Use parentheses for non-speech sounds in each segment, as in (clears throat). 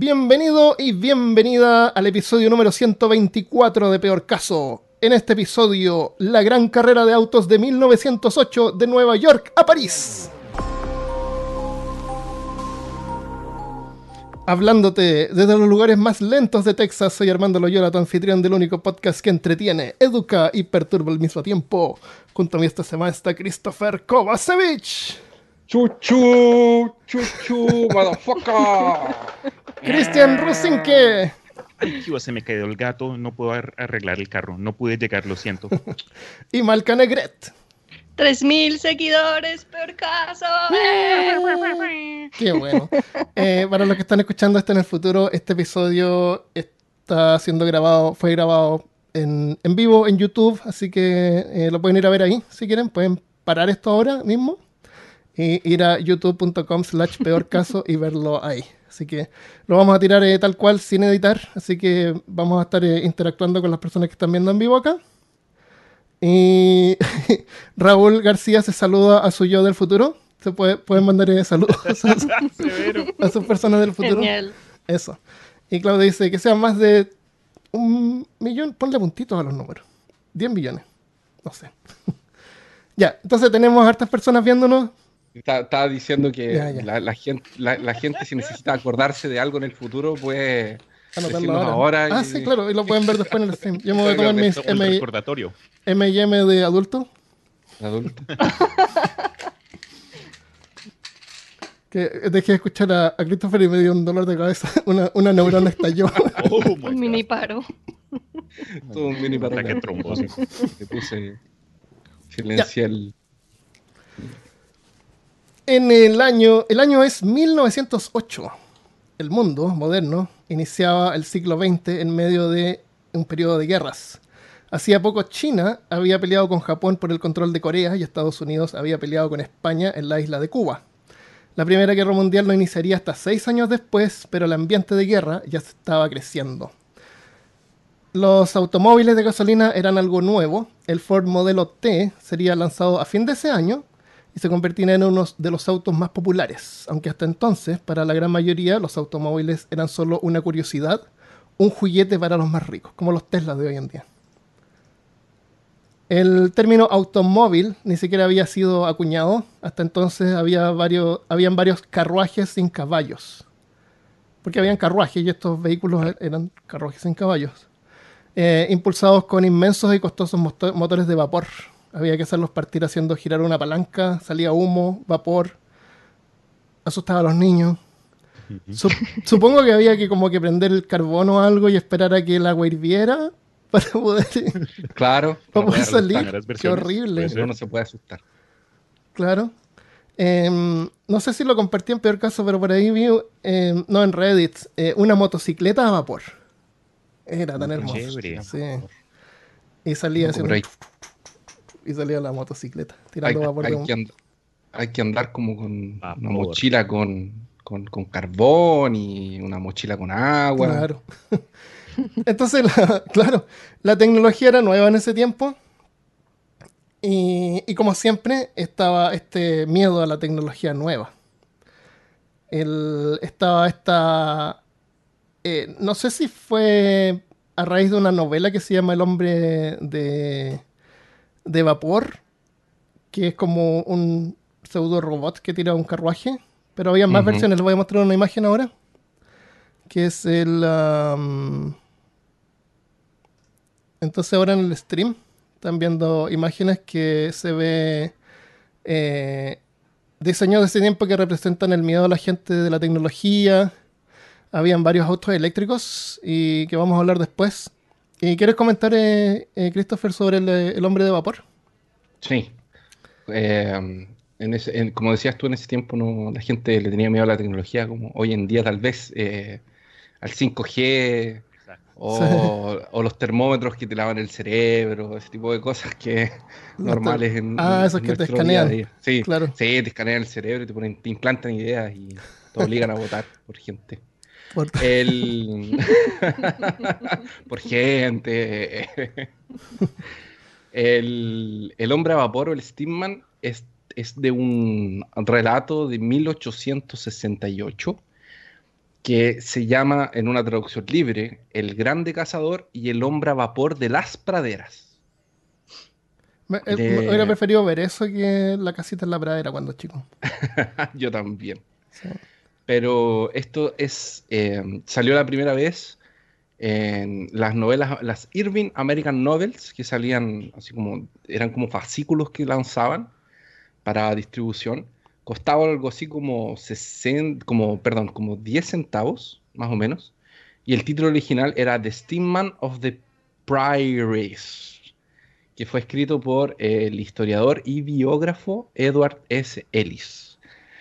Bienvenido y bienvenida al episodio número 124 de Peor Caso. En este episodio, la gran carrera de autos de 1908 de Nueva York a París. Hablándote desde los lugares más lentos de Texas, soy Armando Loyola, tu anfitrión del único podcast que entretiene, educa y perturba al mismo tiempo. Junto a mí esta semana está Christopher Kovacevic. Chuchu, chuchu, motherfucker. Cristian Rusinke. Ay, Chiva, se me cayó el gato, no puedo ar- arreglar el carro, no pude llegar, lo siento. (laughs) y Malca Negret. 3000 seguidores, peor caso. (laughs) Qué bueno. Eh, para los que están escuchando esto en el futuro, este episodio está siendo grabado, fue grabado en, en vivo en YouTube, así que eh, lo pueden ir a ver ahí si quieren. Pueden parar esto ahora mismo y ir a youtube.com slash peor caso y verlo ahí. Así que lo vamos a tirar eh, tal cual sin editar, así que vamos a estar eh, interactuando con las personas que están viendo en vivo acá. Y (laughs) Raúl García se saluda a su yo del futuro. Se puede, pueden mandar eh, saludos a, (laughs) Severo. a sus personas del futuro. Genial. Eso. Y Claudio dice que sean más de un millón. Ponle puntitos a los números. 10 millones. No sé. (laughs) ya, entonces tenemos hartas personas viéndonos. Estaba diciendo que Ya, ya. La, la gente, la, la gente si necesita acordarse de algo en el futuro puede Anotarlo decirnos ahora. ahora. Ah, sí, claro. Y lo pueden ver después en el stream. Yo me voy a tomar mis Un M- recordatorio. M&M de adulto. Adulto. (laughs) Que dejé de escuchar a, a Christopher y me dio un dolor de cabeza. (laughs) Una, una neurona estalló. (laughs) Oh Un mini paro. Todo un mini paro trombosis. Le puse silencia el. En el año, el año es 1908. El mundo moderno iniciaba el siglo XX en medio de un periodo de guerras. Hacía poco China había peleado con Japón por el control de Corea y Estados Unidos había peleado con España en la isla de Cuba. La Primera Guerra Mundial no iniciaría hasta seis años después, pero el ambiente de guerra ya estaba creciendo. Los automóviles de gasolina eran algo nuevo. El Ford modelo T sería lanzado a fin de ese año y se convertiría en uno de los autos más populares, aunque hasta entonces, para la gran mayoría, los automóviles eran solo una curiosidad, un juguete para los más ricos, como los Tesla de hoy en día. El término automóvil ni siquiera había sido acuñado, hasta entonces había varios, habían varios carruajes sin caballos, porque habían carruajes y estos vehículos eran carruajes sin caballos, eh, impulsados con inmensos y costosos moto- motores de vapor. Había que hacerlos partir haciendo girar una palanca, salía humo, vapor, asustaba a los niños. Sup- supongo que había que como que prender el carbón o algo y esperar a que el agua hirviera (laughs) para poder, Claro. (laughs) para poder salir. Qué horrible. ser. Uno se puede asustar. Claro. Em, no sé si lo compartí en peor caso, pero por ahí vi, em, no en Reddit, eh, una motocicleta a vapor. Era tan chévere. Sí. Y salía haciendo, y salía la motocicleta, hay- tirando vapor de hay un- que hay que andar como con Vapor. una mochila con, con, con carbón y una mochila con agua. Claro. (laughs) Entonces, la- claro, la tecnología era nueva en ese tiempo. Y, y como siempre, estaba este miedo a la tecnología nueva. El- estaba esta. eh, no sé si fue a raíz de una novela que se llama El hombre de, de vapor, que es como un pseudo robot que tira un carruaje. Pero había más versiones, les voy a mostrar una imagen ahora que es el... am, entonces ahora en el stream están viendo imágenes que se ve eh, diseños de ese tiempo que representan el miedo a la gente de la tecnología. Habían varios autos eléctricos y que vamos a hablar después. ¿Y quieres comentar, eh, eh, Christopher, sobre el, eh, el hombre de vapor? Sí. Eh, en ese, en- como decías tú, en ese tiempo no, la gente le tenía miedo a la tecnología, como hoy en día tal vez eh, al 5G Exacto. o, o los termómetros que te lavan el cerebro, ese tipo de cosas que Los normales ter- en, Ah, en esos que te día escanean. día. Sí, Claro. sí, te escanean el cerebro y te, ponen, te implantan ideas y te obligan a votar por gente. Por- (laughs) El... (laughs) por gente. El, el hombre a vapor o el Steamman es, es de un relato de 1868 que se llama en una traducción libre El Grande Cazador y el Hombre a Vapor de las Praderas. Me, eh, De- me hubiera preferido ver eso que la casita en la pradera cuando chico. (laughs) Yo también. Sí. Pero esto es. eh, salió la primera vez en las novelas, las Irving American Novels, que salían así como. eran como fascículos que lanzaban para distribución. Costaba algo así como 60, como, perdón, como 10 centavos, más o menos. Y el título original era The Steamman of the Prairies, que fue escrito por el historiador y biógrafo Edward S. Ellis.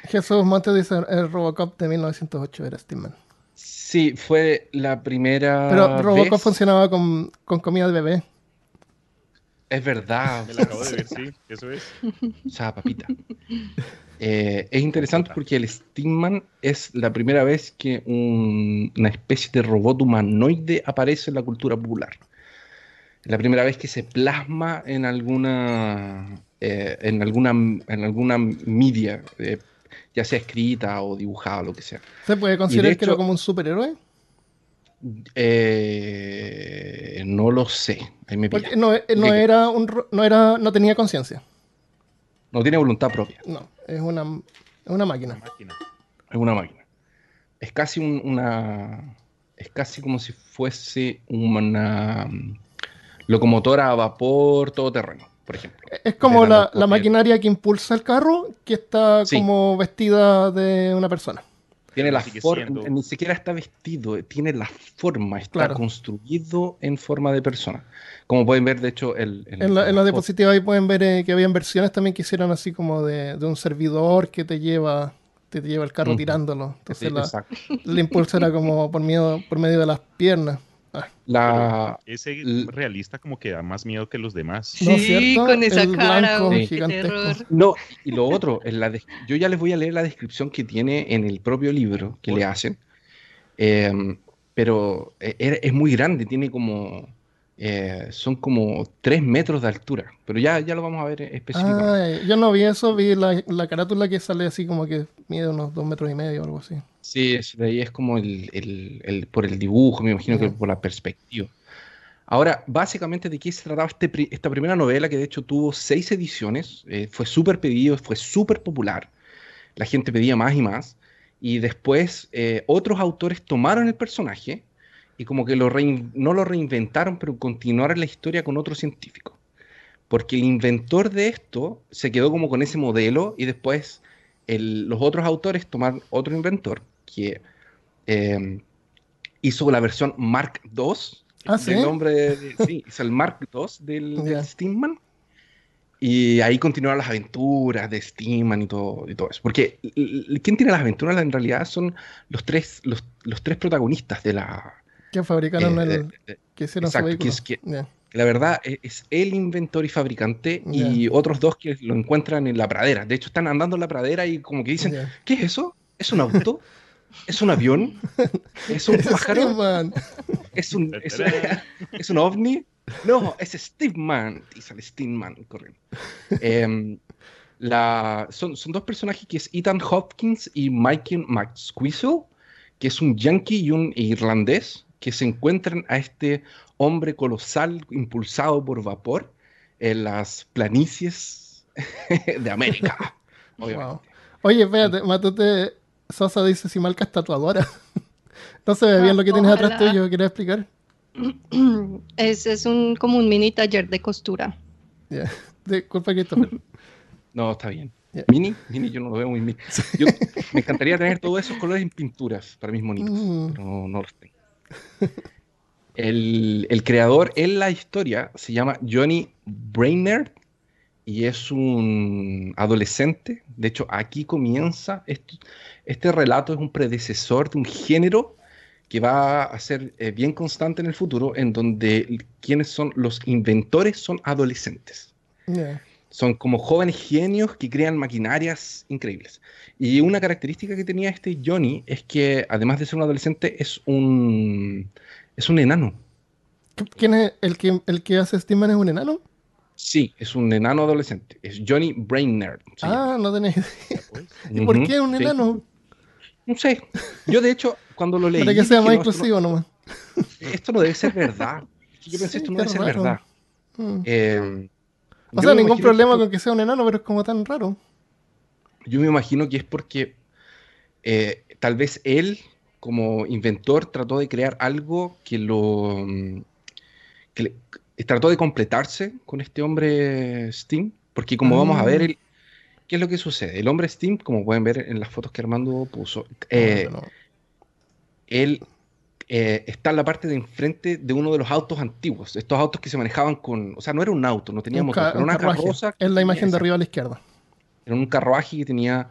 Jesús Montes dice el Robocop de 1908 era Steamman. Sí, fue la primera. Pero Robocop vez- funcionaba con, con comida de bebé. Es verdad. Me la acabo de ver, sí, eso es. O sea, papita. Eh, es interesante porque el Steamman es la primera vez que un- una especie de robot humanoide aparece en la cultura popular. Es la primera vez que se plasma en alguna, eh, en alguna, en alguna media, eh, ya sea escrita o dibujada o lo que sea. ¿Se puede considerar que era hecho- como un superhéroe? Eh, no lo sé. Ahí me Porque no, eh, era un no era no tenía conciencia. No tiene voluntad propia. No, es una, es una máquina. Una máquina. Es una máquina. Es casi un- una. Es casi como si fuese una mm, locomotora a vapor todoterreno, por ejemplo. Es como la la, la maquinaria que impulsa el carro, que está Sí. como vestida de una persona. Tiene la forma, siendo- ni siquiera está vestido, tiene la forma, está Claro. construido en forma de persona. Como pueden ver, de hecho, el, En, la- en las diapositivas ahí pueden ver eh, que habían versiones también que hicieron así como de, de un servidor que te lleva, te lleva el carro tirándolo. Sí, Entonces la- el impulso era como por, miedo, por medio de las piernas. La, Ese realista como que da más miedo que los demás. ¿No es Sí, cierto? con esa El cara, blanco qué terror. No, y lo otro, en la yo ya les voy a leer la descripción que tiene en el propio libro que le hacen, Em, pero e- era- es muy grande, tiene como, eh, son como 3 metros de altura, pero ya, ya lo vamos a ver específicamente. Ay, yo no vi eso, vi la, la carátula que sale así como que mide unos dos metros y medio o algo así. Sí, es- de ahí es como el, el- el- por el dibujo, me imagino que por la perspectiva. Ahora, básicamente, ¿de qué se trataba este esta primera novela que de hecho tuvo seis ediciones? eh, fue súper pedido, fue súper popular. La gente pedía más y más. Y después eh, otros autores tomaron el personaje y como que lo rein- no lo reinventaron, pero continuaron la historia con otro científico. Porque el inventor de esto se quedó como con ese modelo y después el- los otros autores tomaron otro inventor que eh, hizo la versión Mark II Ah, ¿sí? del nombre de, (laughs) sí, hizo el Mark II del, del. Steamman. Y ahí continuaron las aventuras de Steamman y todo, y todo eso. Porque ¿quién tiene las aventuras en realidad son los tres, los, los tres protagonistas de la... Que fabricaron eh, el. de- de- que hicieron exacto, su que vehículo. es que- la verdad e- es el inventor y fabricante y otros dos que lo encuentran en la pradera. De hecho, están andando en la pradera y como que dicen. ¿qué es eso? ¿Es un auto? ¿Es un avión? ¿Es un pájaro? ¿Es un, es, (laughs) es un ovni? No, es Steve Man. Y sale Steve Man corriendo. Em, la, son, son dos personajes que es Ethan Hopkins y Michael McSqueezle, que es un yankee y un irlandés, que se encuentran a este hombre colosal impulsado por vapor en las planicies (laughs) de América. (laughs) Wow. Oye, espérate, Matute Sosa dice si Malca es tatuadora. (laughs) no se ve bien lo que tienes atrás Ojalá. tuyo, ¿quieres explicar? (clears throat) Es, es un, como un mini taller de costura. Ya. Disculpa, Christopher. No, está bien. Mini, mini, yo no lo veo muy mini. Yo, me encantaría tener todos esos colores en pinturas para mis monitos, Mm. pero no, no los tengo. El, creador en la historia se llama Johnny Brainerd y es un adolescente. De hecho, aquí comienza. Este relato es un predecesor de un género que va a ser eh, bien constante en el futuro, en donde quienes son los inventores son adolescentes. Son como jóvenes genios que crean maquinarias increíbles. Y una característica que tenía este Johnny es que, además de ser un adolescente, es un, es un enano. ¿Quién es el que, el que hace Steamman? ¿Es un enano? Sí, es un enano adolescente. Es Johnny Brainerd. llama. Ah, no tenés idea. (laughs) ¿Y por qué un sí. enano? No sé. Yo, de hecho, cuando lo leí. Para que sea más no, inclusivo nomás. no, (laughs) esto no debe ser verdad. Yo pensé, Sí, esto no debe ser verdad. Eh, O sea, ningún problema que- con que sea un enano, pero es como tan raro. Yo me imagino que es porque eh, tal vez él, como inventor, trató de crear algo que lo. mm, que le- trató de completarse con este hombre Steam. Porque, como vamos a ver, Ah. el- ¿qué es lo que sucede? El hombre Steam, como pueden ver en las fotos que Armando puso, eh, No, no. él eh, está en la parte de enfrente de uno de los autos antiguos. Estos autos que se manejaban con. O sea, no era un auto, no tenía Un motor, era un una carroza. Es la imagen de arriba a la izquierda. era un carruaje que tenía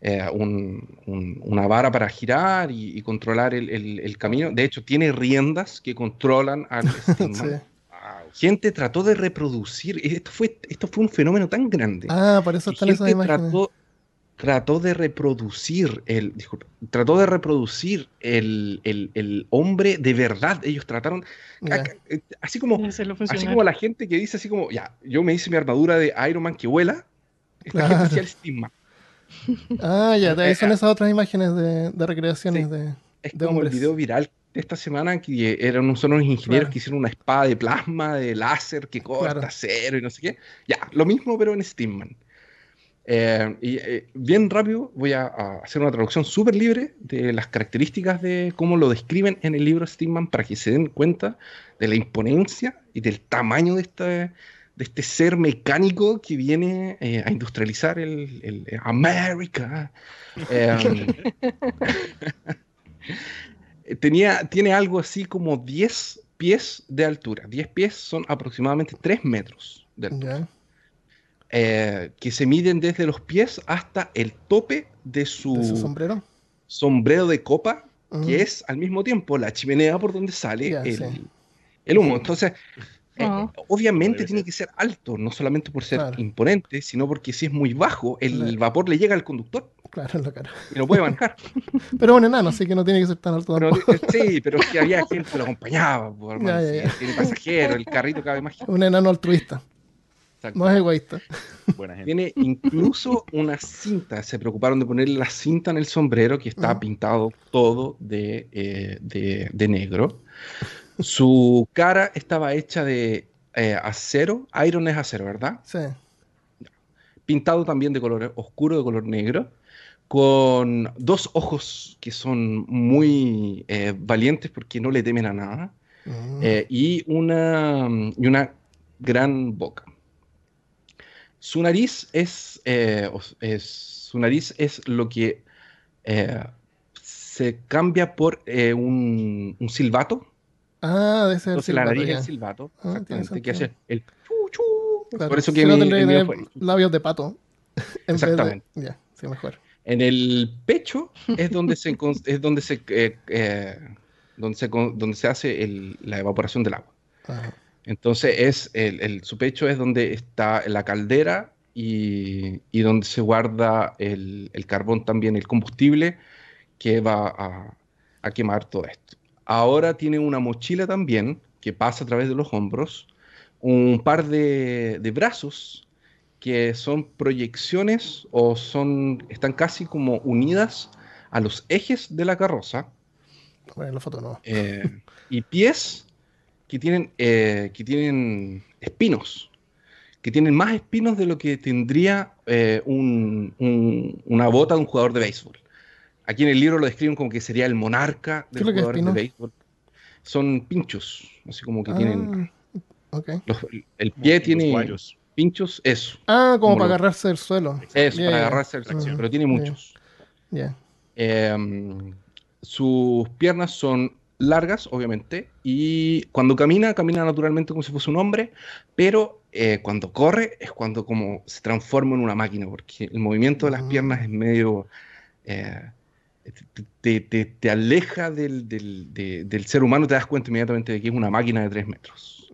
eh, un- un- una vara para girar y, y controlar el, el- el camino. De hecho, tiene riendas que controlan al (laughs) Steamman. Sí. Gente trató de reproducir. Esto fue, esto fue un fenómeno tan grande. Ah, por eso están esas imágenes. trató, trató de reproducir el. Disculpa, trató de reproducir el, el- el hombre de verdad. Ellos trataron. Eh, Así como. Así como la gente que dice así como, ya, yo me hice mi armadura de Iron Man que vuela. Esta Claro. gente hacía el Steamman. Ah, ya, de ahí son Eh, esas otras imágenes de, de recreaciones Sí. de. Es de como hombres. el video viral de esta semana que eran son unos ingenieros Claro. que hicieron una espada de plasma, de láser que corta Claro. acero y no sé qué. Ya, lo mismo pero en Steamman. Eh, y eh, bien rápido voy a, a hacer una traducción súper libre de las características de cómo lo describen en el libro Steamman para que se den cuenta de la imponencia y del tamaño de este, de este ser mecánico que viene eh, a industrializar el, el- el América. Em, (laughs) tenía, tiene algo así como 10 pies de altura. 10 pies son aproximadamente 3 metros de altura. Ya. Eh, que se miden desde los pies hasta el tope de su, De su sombrero. sombrero de copa, que es al mismo tiempo la chimenea por donde sale el, sí. el humo. Entonces, eh, Ah. obviamente tiene que ser alto, no solamente por ser Claro. imponente, sino porque si es muy bajo, el Claro. vapor le llega al conductor Claro, en la cara. y no puede manejar. (laughs) Pero es un enano, así que no tiene que ser tan alto Pero, eh, sí, pero es que había gente que lo acompañaba, (laughs) po, hermano, Ya, ya, sí, ya. tiene pasajeros, el carrito cabe más. (laughs) Un enano altruista. Es egoísta. Buena gente. Tiene incluso una cinta, se preocuparon de ponerle la cinta en el sombrero que está pintado todo de, eh, de- de negro. Su cara estaba hecha de eh, acero, iron es acero, ¿verdad? Sí. Pintado también de color oscuro, de color negro, con dos ojos que son muy eh, valientes porque no le temen a nada. Eh, y, una, y una gran boca. Su nariz es, eh, es- su nariz es lo que eh, se cambia por eh, un, un silbato. Ah, de ese Entonces la silbato, nariz es el silbato, Ah, exactamente, que hace el chu chu. Claro, Por eso si que mi- el fue- labios de pato. (laughs) En vez de- Exactamente. Ya, sí, mejor. En el pecho es donde se, (laughs) es donde se, donde se, donde se hace el- la evaporación del agua. Ajá. Entonces es el, el- su pecho es donde está la caldera y, y donde se guarda el, el carbón también, el combustible que va a, a quemar todo esto. Ahora tiene una mochila también que pasa a través de los hombros, un par de, de brazos que son proyecciones o son, están casi como unidas a los ejes de la carroza Bueno, la foto no. eh, y pies que tienen, eh, que tienen espinos, que tienen más espinos de lo que tendría eh, un- un- una bota de un jugador de béisbol. Aquí en el libro lo describen como que sería el monarca ¿Qué de es los lo que es jugadores de béisbol. Son pinchos, así como que tienen... Ah, los- el pie tiene guayos. pinchos, eso, Ah, como Como para lo- agarrarse del suelo. eso, para agarrarse al Tracción. pero tiene muchos. Ya. Em, sus piernas son largas, obviamente, y cuando camina, camina naturalmente como si fuese un hombre, pero eh, cuando corre es cuando como se transforma en una máquina, porque el movimiento de las Ah. piernas es medio... eh, te, te- te aleja del, del- de- del ser humano, te das cuenta inmediatamente de que es una máquina de 3 metros.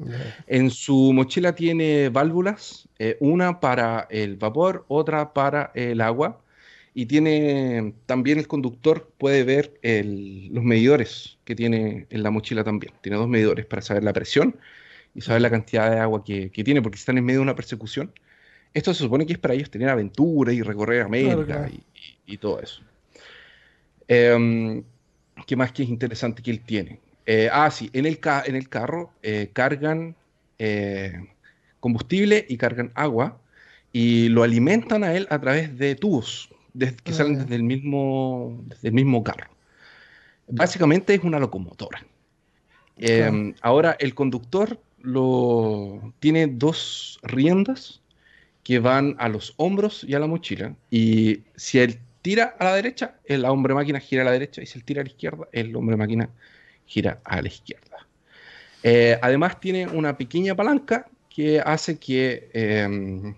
En su mochila tiene válvulas, eh, una para el vapor, otra para el agua, y tiene también el conductor puede ver el- los medidores que tiene en la mochila también. Tiene dos medidores para saber la presión y saber la cantidad de agua que, que tiene, porque están en medio de una persecución. Esto se supone que es para ellos tener aventura y recorrer América claro. Y, y- y todo eso. Em, ¿Qué más que es interesante que él tiene? Eh, ah, sí, en el, ca- en el carro eh, cargan eh, combustible y cargan agua y lo alimentan a él a través de tubos que Ah, salen desde el mismo, desde el mismo carro. Básicamente es una locomotora. Eh, Claro. Ahora el conductor lo, tiene dos riendas que van a los hombros y a la mochila. Y si él tira a la derecha, el hombre máquina gira a la derecha. Y si él tira a la izquierda, el hombre máquina gira a la izquierda. Eh, además tiene una pequeña palanca que hace que... eh,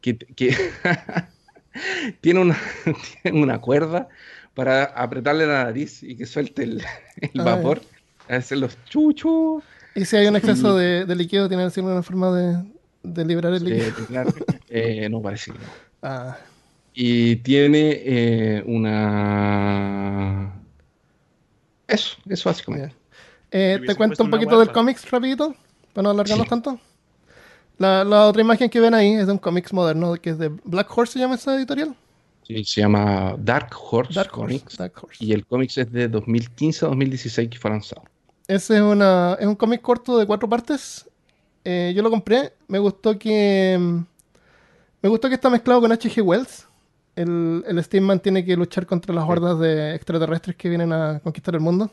que, que (laughs) tiene, una, (laughs) tiene una cuerda para apretarle la nariz y que suelte el, (laughs) el vapor. Hacer los chuchos. Y si hay un exceso Sí. de, de líquido, tiene que ser una forma de, de liberar el líquido. Eh, claro, (laughs) eh, no parece que no. Ah, Y tiene eh, una... Eso, eso básicamente. Eh, te cuento un poquito del cómics rapidito, para no alargarnos Sí. tanto. La, la otra imagen que ven ahí es de un cómics moderno, que es de Black Horse, se llama esa editorial. Sí, se llama Dark Horse Dark Comics. Horse. Dark Horse. Y el cómics es de 2015 a 2016 que fue lanzado. Ese es, una, es un cómic corto de cuatro partes. Eh, yo lo compré. Me gustó que. Me gustó que está mezclado con H.G. Wells. El, el Steamman tiene que luchar contra las hordas de extraterrestres que vienen a conquistar el mundo.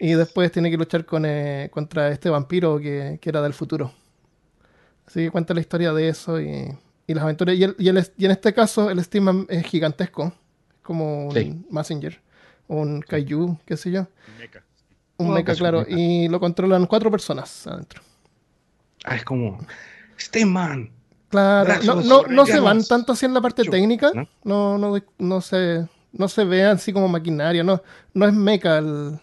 Y después tiene que luchar con, eh, contra este vampiro que, que era del futuro. Así que cuenta la historia de eso y, y las aventuras. Y, el- y, el- y en este caso, el Steamman es gigantesco. Como un Sí. Messenger. Un Kaiju, qué sé yo. Mecha. Un mecha, claro. mecha. Y lo controlan cuatro personas adentro. Ah, es como... Steamman. Claro, Brazos, no, no, no se van tanto así en la parte técnica. ¿no? No, no, no se, no se ve así como maquinaria. No, no es mecha el-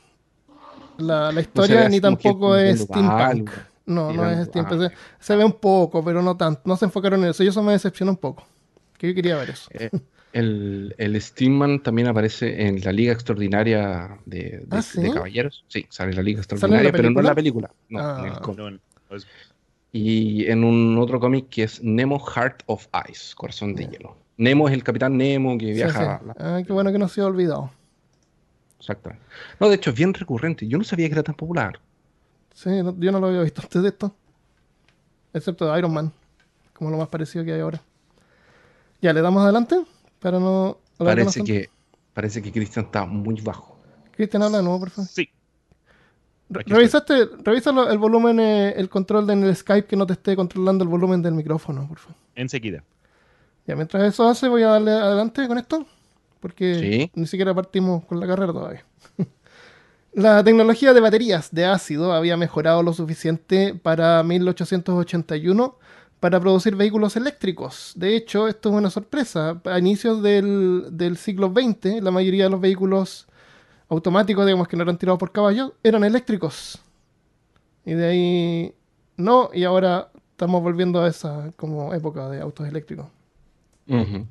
la, la historia, ni tampoco es steampunk. No, no es steampunk. algo. Se, se ve un poco, pero no tanto. No se enfocaron en eso. Y eso me decepciona un poco. Que yo quería ver eso. Eh, el, el Steamman también aparece en la Liga Extraordinaria de, de- ¿Ah, sí? de Caballeros. Sí, sale en la Liga ¿Sale en la Extraordinaria, pero no en la película. No, Ah. en el cómic. No, no, es- Y en un otro cómic que es Nemo Heart of Ice, Corazón de. Hielo. Nemo es el capitán Nemo que Sí, viaja. sí. la- Ah, qué bueno que no se ha olvidado. Exactamente. No, de hecho es bien recurrente. Yo no sabía que era tan popular. Sí, no- yo no lo había visto antes de esto. Excepto de Iron Man. Como lo más parecido que hay ahora. Ya, le damos adelante. Para no. Parece que, parece que Christian está muy bajo. Cristian, habla de nuevo, por favor. Sí, Re- ¿Revisaste, revisa el volumen, eh, el control de- en el Skype que no te esté controlando el volumen del micrófono, por favor. enseguida. Ya, mientras eso hace, voy a darle adelante con esto. Porque Sí. ni siquiera partimos con la carrera todavía. La tecnología de baterías de ácido había mejorado lo suficiente para 1881 para producir vehículos eléctricos. De hecho, esto es una sorpresa. A inicios del, del siglo XX, la mayoría de los vehículos automáticos, digamos que no eran tirados por caballos, eran eléctricos. Y de ahí no, y ahora estamos volviendo a esa como época de autos eléctricos. Ujú.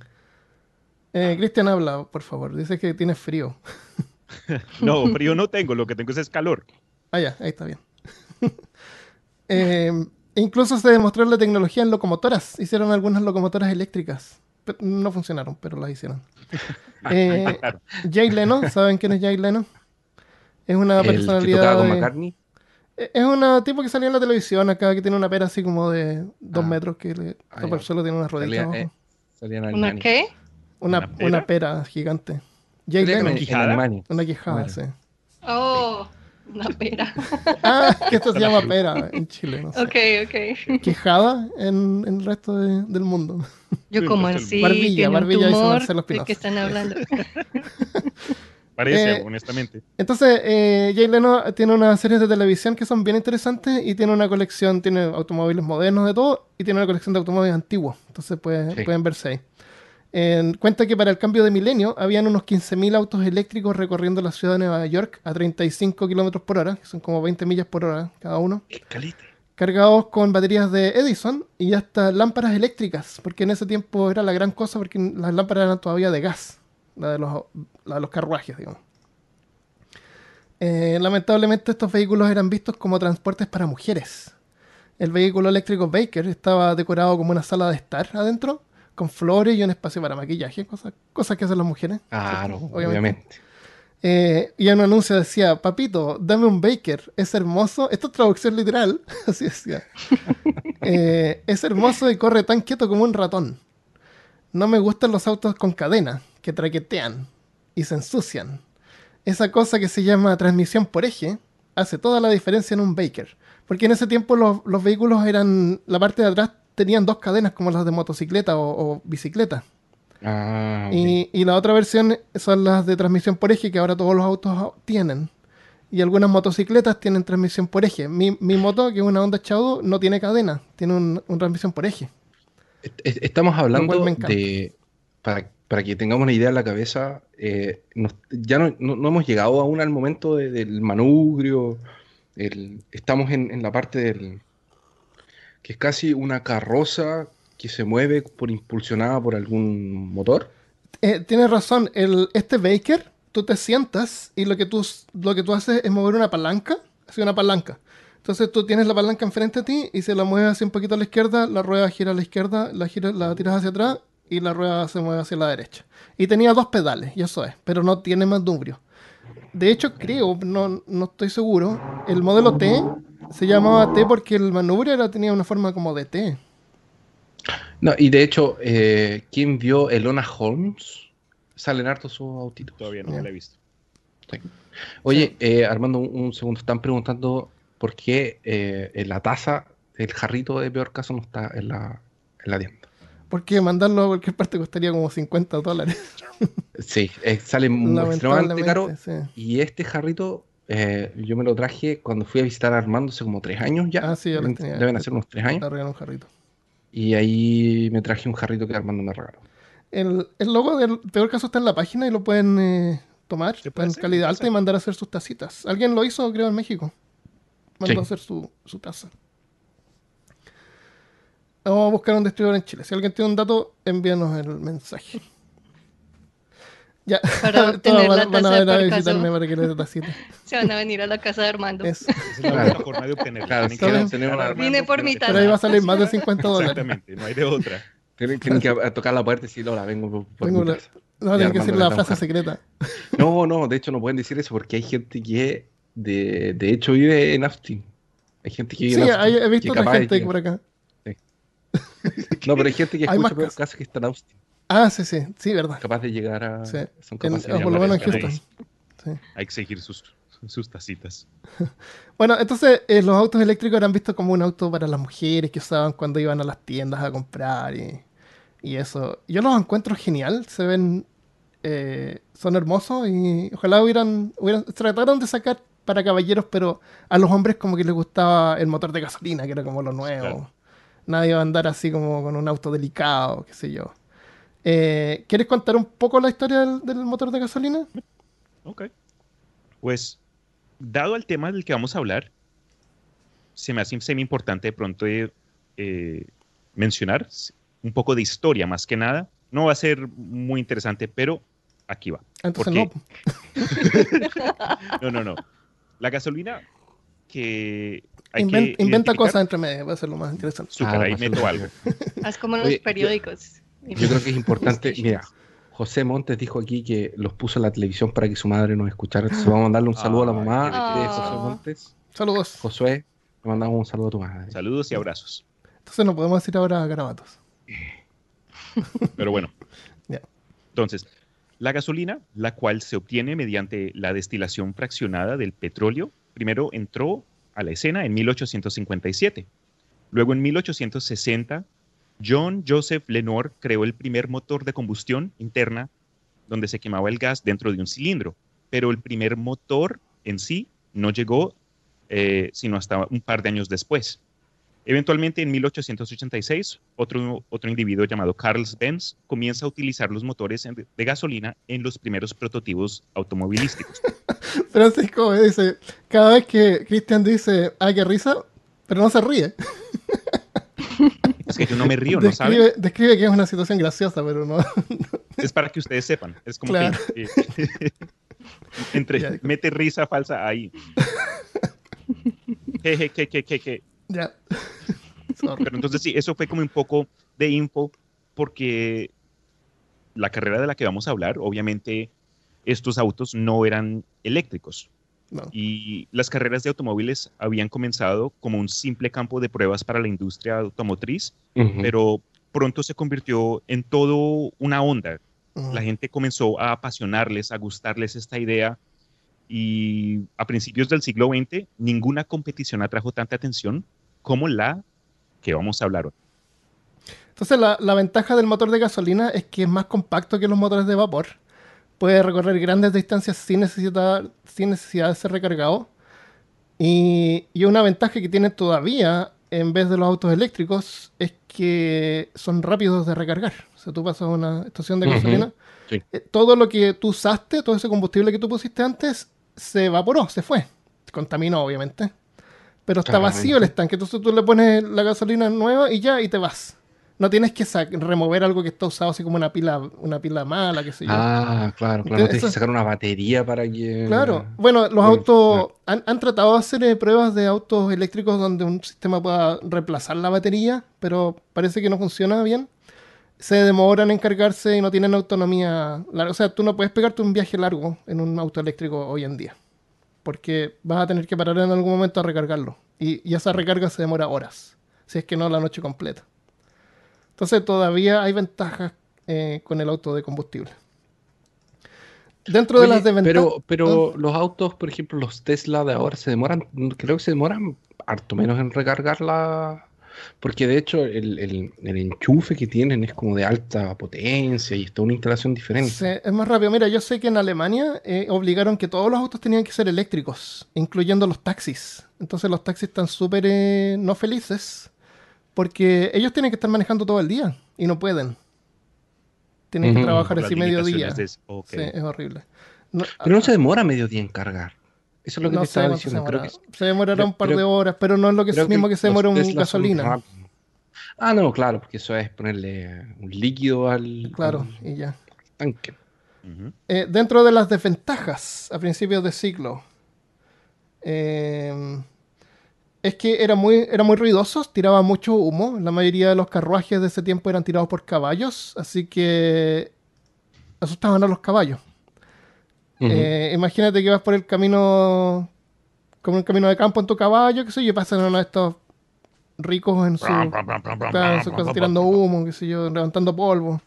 Eh, Cristian habla, por favor. Dice que tiene frío. (laughs) (laughs) No, frío no tengo, lo que tengo es calor. Ah, ya, ahí está bien. (laughs) Eh, incluso se demostró la tecnología en locomotoras. Hicieron algunas locomotoras eléctricas. No funcionaron, pero las hicieron. (laughs) Eh, Claro. Jay Leno, ¿saben quién es Jay Leno? Es una El que personalidad. tocaba con de- McCartney. Eh, Es un tipo que salía en la televisión acá, que tiene una pera así como de dos Ah. metros, que le Ah, topa el suelo, tiene una rodilla Salía, eh, salía en ¿Una qué? Una, ¿una pera? una pera gigante. Jay Leno, en, en ¿Quijada? Una quijada, sí. Oh, una pera. (laughs) Ah, que esto se llama pera en Chile, no sé. Ok, ok. Quijada en, en el resto de- del mundo. Yo como pues, así, Barbilla, barbilla, tumor, Marcelo ¿de Espinosa. qué están hablando? (laughs) Parece, Eh, honestamente. Entonces, eh, Jay Leno tiene unas series de televisión que son bien interesantes y tiene una colección, tiene automóviles modernos de todo y tiene una colección de automóviles antiguos. Entonces pues, Sí. pueden verse ahí. En cuenta que para el cambio de milenio habían unos 15.000 autos eléctricos recorriendo la ciudad de Nueva York a 35 kilómetros por hora, que son como 20 millas por hora cada uno, Escalete. cargados con baterías de Edison y hasta lámparas eléctricas, porque en ese tiempo era la gran cosa porque las lámparas eran todavía de gas, la de los, la de los carruajes, digamos. Eh, lamentablemente estos vehículos eran vistos como transportes para mujeres. El vehículo eléctrico Baker estaba decorado como una sala de estar adentro, con flores y un espacio para maquillaje, cosas, cosas que hacen las mujeres. Claro, ¿cierto? obviamente. Eh, y en un anuncio decía, papito, dame un Baker, es hermoso. Esto es traducción literal, (laughs) así decía. (laughs) Eh, es hermoso y corre tan quieto como un ratón. No me gustan los autos con cadena, que traquetean y se ensucian. Esa cosa que se llama transmisión por eje hace toda la diferencia en un Baker. Porque en ese tiempo los, los vehículos eran, la parte de atrás tenían dos cadenas como las de motocicleta o, o bicicleta. Ah. Y, y la otra versión son las de transmisión por eje que ahora todos los autos tienen. Y algunas motocicletas tienen transmisión por eje. Mi, mi moto, que es una Honda Shadow, no tiene cadena, tiene un, un transmisión por eje. Est- est- Estamos hablando de, para, para que tengamos una idea en la cabeza, eh, nos- ya no, no- no hemos llegado aún al momento de- del manubrio, el- estamos en, en la parte del, que es casi una carroza que se mueve por impulsionada por algún motor. Eh, tienes razón, el, este Baker, tú te sientas y lo que tú, lo que tú haces es mover una palanca, así una palanca. Entonces tú tienes la palanca enfrente de ti y se la mueves así un poquito a la izquierda, la rueda gira a la izquierda, la, gira, la tiras hacia atrás y la rueda se mueve hacia la derecha. Y tenía dos pedales, y eso es, pero no tiene manubrio. De hecho, creo, no, no estoy seguro, el modelo T se llamaba T porque el manubrio era, tenía una forma como de T. No, y de hecho, eh, ¿quién vio Elona Holmes? Salen hartos sus autitos. Todavía no Ya. la he visto. Oye, eh, Armando, un, un segundo. Están preguntando por qué eh, en la taza el jarrito de peor caso no está en la, en la tienda. Porque mandarlo a cualquier parte costaría como 50 dólares. Sí, eh, sale mu- (laughs) extremadamente caro. Sí. Y este jarrito eh, yo me lo traje cuando fui a visitar a Armando hace como tres años ya. Ah, sí, ya lo Deben- tenía. Deben hacer unos tres años. regaló un jarrito. Y ahí me traje un jarrito que Armando me regaló. El, el logo del peor caso está en la página y lo pueden eh, tomar en hacer, calidad alta y mandar a hacer sus tacitas. Alguien lo hizo, creo, en México. Mandó Sí. a hacer su, su taza. Vamos a buscar un distribuidor en Chile. Si alguien tiene un dato, envíanos el mensaje. Ya, Para obtener (laughs) todos la van, van a taza de visitarme para que les dé tacita. Se van a venir a la casa de Armando. Eso. Esa es la única forma de Armando, Vine por mi taza. Pero ahí va a salir más de (laughs) 50 dólares. Exactamente, no hay de otra. Tienen, tienen que a- tocar la puerta y decir, hola, vengo por, por Vengo mi la- taza". No, tienen que decir la frase secreta. No, no, de hecho no pueden decir eso porque hay gente que de, de hecho vive en Austin. Hay gente que vive Sí, en Austin. hay- he visto otra gente que- por acá. No, pero hay gente que escucha casos que está en Austin. Ah, sí, sí, sí, verdad. Capaz de llegar a. Sí. Son En- capaces de o por lo menos en a- Houston. Sí. Que seguir sus, sus tacitas. (laughs) Bueno, entonces eh, los autos eléctricos eran vistos como un auto para las mujeres que usaban cuando iban a las tiendas a comprar y, y eso. Yo los encuentro genial, se ven, eh, son hermosos y ojalá hubieran, hubieran, trataron de sacar para caballeros, pero a los hombres como que les gustaba el motor de gasolina, que era como lo nuevo. Claro. Nadie va a andar así como con un auto delicado, qué sé yo. Eh, ¿Quieres contar un poco la historia del, del motor de gasolina? Ok. Pues, dado el tema del que vamos a hablar, se me hace semi importante de pronto eh, eh, mencionar un poco de historia más que nada. No va a ser muy interesante, pero aquí va. Entonces Porque- no. (laughs) No, no, no. La gasolina que hay Inven- que inventa cosas entre medio, va a ser lo más interesante. Súper, Ah, ahí meto algo. Haz como en los Oye, yo- periódicos. Yo creo que es importante. (laughs) Mira, José Montes dijo aquí que los puso en la televisión para que su madre nos escuchara. Entonces vamos a mandarle un saludo a la Ay, mamá de. José Montes. Saludos. Josué, le mandamos un saludo a tu madre. Saludos y abrazos. Entonces no podemos decir ahora garabatos. (laughs) Pero bueno. (laughs) Ya. Entonces, la gasolina, la cual se obtiene mediante la destilación fraccionada del petróleo, primero entró a la escena en 1857. Luego, en 1860, John Joseph Lenore creó el primer motor de combustión interna donde se quemaba el gas dentro de un cilindro. Pero el primer motor en sí no llegó eh, sino hasta un par de años después. Eventualmente, en 1886, otro, otro individuo llamado Carl Benz comienza a utilizar los motores de gasolina en los primeros prototipos automovilísticos. (laughs) Francisco dice, cada vez que Cristian dice, ah, qué risa, pero no se ríe. (laughs) Es que yo no me río, ¿no saben? describe, describe que es una situación graciosa, pero no. Es para que ustedes sepan. Es como Claro. que... eh, (laughs) entre, Ya. mete risa falsa ahí. Jeje, que, que, que, que. ya. Sorry. Pero entonces sí, eso fue como un poco de info porque la carrera de la que vamos a hablar, obviamente, estos autos no eran eléctricos. No. Y las carreras de automóviles habían comenzado como un simple campo de pruebas para la industria automotriz, pero pronto se convirtió en todo una onda. La gente comenzó a apasionarles, a gustarles esta idea. Y a principios del siglo XX, ninguna competición atrajo tanta atención como la que vamos a hablar hoy. Entonces la, la ventaja del motor de gasolina es que es más compacto que los motores de vapor. Puede recorrer grandes distancias sin necesidad, sin necesidad de ser recargado. Y, y una ventaja que tiene todavía en vez de los autos eléctricos es que son rápidos de recargar. O sea, tú pasas a una estación de gasolina, sí. eh, todo lo que tú usaste, todo ese combustible que tú pusiste antes, se evaporó, se fue. Contaminó, obviamente. Pero está Claramente. vacío el estanque. Entonces tú le pones la gasolina nueva y ya, y te vas. No tienes que remover algo que está usado así como una pila, una pila mala, qué sé yo. Ah, claro, claro. No Entonces, tienes que sacar una batería para que. Claro, bueno, los autos han, han tratado de hacer eh, pruebas de autos eléctricos donde un sistema pueda reemplazar la batería, pero parece que no funciona bien. Se demoran en cargarse y no tienen autonomía. larga. O sea, tú no puedes pegarte un viaje largo en un auto eléctrico hoy en día, porque vas a tener que parar en algún momento a recargarlo. Y, y esa recarga se demora horas, si es que no la noche completa. Entonces todavía hay ventajas eh, con el auto de combustible. Dentro de las desventajas... pero, pero los autos, por ejemplo, los Tesla de ahora se demoran, creo que se demoran harto menos en recargar la. Porque de hecho el, el- el enchufe que tienen es como de alta potencia y está una instalación diferente. Sí, es más rápido. Mira, yo sé que en Alemania eh, obligaron que todos los autos tenían que ser eléctricos, incluyendo los taxis. Entonces los taxis están súper eh, no felices porque ellos tienen que estar manejando todo el día y no pueden. Tienen que trabajar así mediodía. de- ok. Sí, es horrible. No, Pero no se demora mediodía en cargar. Eso es lo que no te estaba se diciendo. Creo demora. que, Se demorará un par de horas, pero no es lo que creo mismo que, se demora un gasolina. Ah, no, claro, porque eso es ponerle un líquido al, Claro, al y ya. tanque. Eh, dentro de las desventajas a principios de siglo, eh, es que era muy, era muy ruidoso, tiraba mucho humo. La mayoría de los carruajes de ese tiempo eran tirados por caballos, así que asustaban a los caballos. Eh, imagínate que vas por el camino, como un camino de campo en tu caballo, qué sé yo, y pasan uno de estos ricos en su, en su tirando humo, qué sé yo, levantando polvo,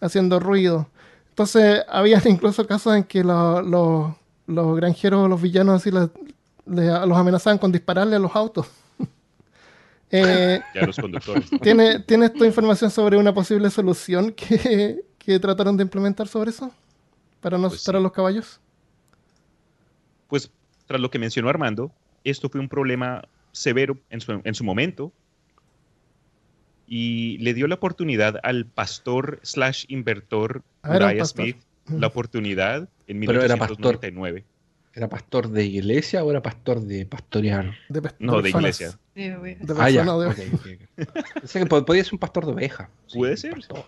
haciendo ruido. Entonces, había (laughs) incluso casos en que lo- lo- los granjeros, los villanos así, les- les- los amenazaban con dispararle a los autos. (laughs) Eh, Ya los conductores. ¿tiene, ¿Tienes tu información sobre una posible solución que, que trataron de implementar sobre eso? Para no Pues asustar sí. a los caballos. Pues tras lo que mencionó Armando, esto fue un problema severo en su, en su momento y le dio la oportunidad al pastor slash inventor Ah, Uriah. Smith la oportunidad en Pero era pastor. 1899. ¿Era pastor de iglesia o era pastor de pastorear? De, pe- No, de personas. iglesia. Güey. De Ah, ya. de- ok, ok, ok. Pensé que po- podía ser un pastor de oveja. Puede ser. pastor.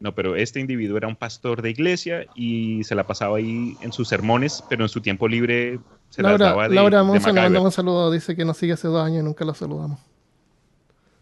No, pero este individuo era un pastor de iglesia y se la pasaba ahí en sus sermones, pero en su tiempo libre se las Laura, daba de, Laura de le MacGyver. mandamos un saludo. Dice que nos sigue hace dos años y nunca lo saludamos.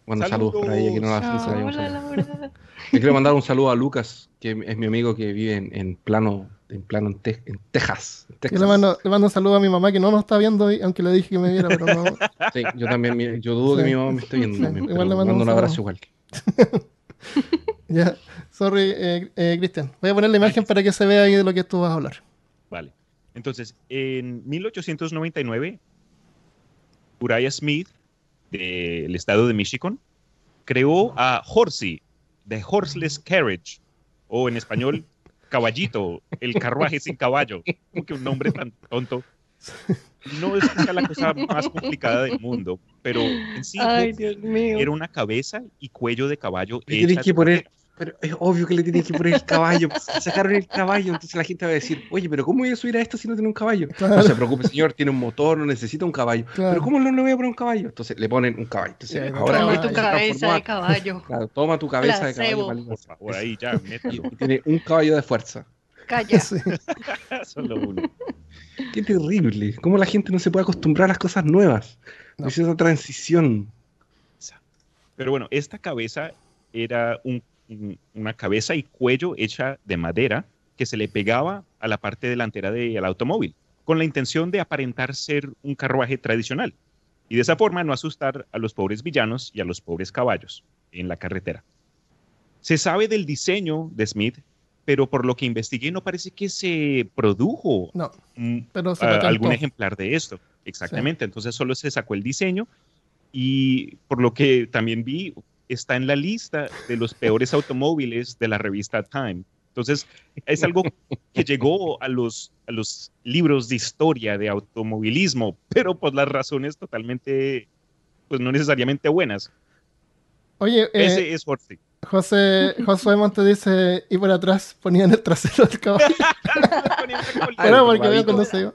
Bueno, saludos, para ella que no la, la. Le quiero mandar un saludo a Lucas, que es mi amigo que vive en, en plano, en plano en, Te- en Texas. en Yo le mando, le mando un saludo a mi mamá que no nos está viendo hoy, aunque le dije que me viera, pero no. (laughs) Sí, yo también, yo dudo Sí. que mi mamá me esté viendo Sí, también, igual le mando mando un un abrazo saludo. igual. (laughs) ya, sorry, eh, eh, Cristian. Voy a poner la imagen para que se vea ahí de lo que tú vas a hablar. Vale. Entonces, en 1899, Uriah Smith, del estado de Michigan, creó a Horsey, The Horseless Carriage, o en español, Caballito, el carruaje sin caballo. Como que un nombre tan tonto. No es quizá la cosa (laughs) más complicada del mundo, pero en sí Ay, Dios mío. era una cabeza y cuello de caballo. Hechas que poner. Pero es obvio que le tienes que poner el caballo. pues, Sacaron el caballo, entonces la gente va a decir, oye, pero ¿cómo voy a subir a esto si no tiene un caballo? Claro. No se preocupe, señor, tiene un motor, no necesita un caballo. Claro. Pero ¿cómo no le voy a poner un caballo? Entonces le ponen un caballo. Entonces, ahora toma tu cabeza de caballo. Claro, toma tu cabeza de caballo. Por favor, ahí ya, Y, métalo. y tiene un caballo de fuerza. Calla. Sí. (laughs) Solo uno. Qué terrible. ¿Cómo la gente no se puede acostumbrar a las cosas nuevas? No. Es esa transición. Pero bueno, esta cabeza era un- una cabeza y cuello hecha de madera que se le pegaba a la parte delantera del automóvil, con la intención de aparentar ser un carruaje tradicional y de esa forma no asustar a los pobres villanos y a los pobres caballos en la carretera. Se sabe del diseño de Smith, pero por lo que investigué no parece que se produjo No, mm, pero se a- patentó. algún ejemplar de esto. Exactamente, entonces solo se sacó el diseño y por lo que también vi, está en la lista de los peores automóviles de la revista Time. Entonces, es algo que llegó a los, a los libros de historia de automovilismo, pero por las razones totalmente, pues no necesariamente buenas. Oye, eh, Ese es Horsley. José, Josué Monte dice, y por atrás ponían el trasero del caballo. (laughs) Era porque vean cuando se iba.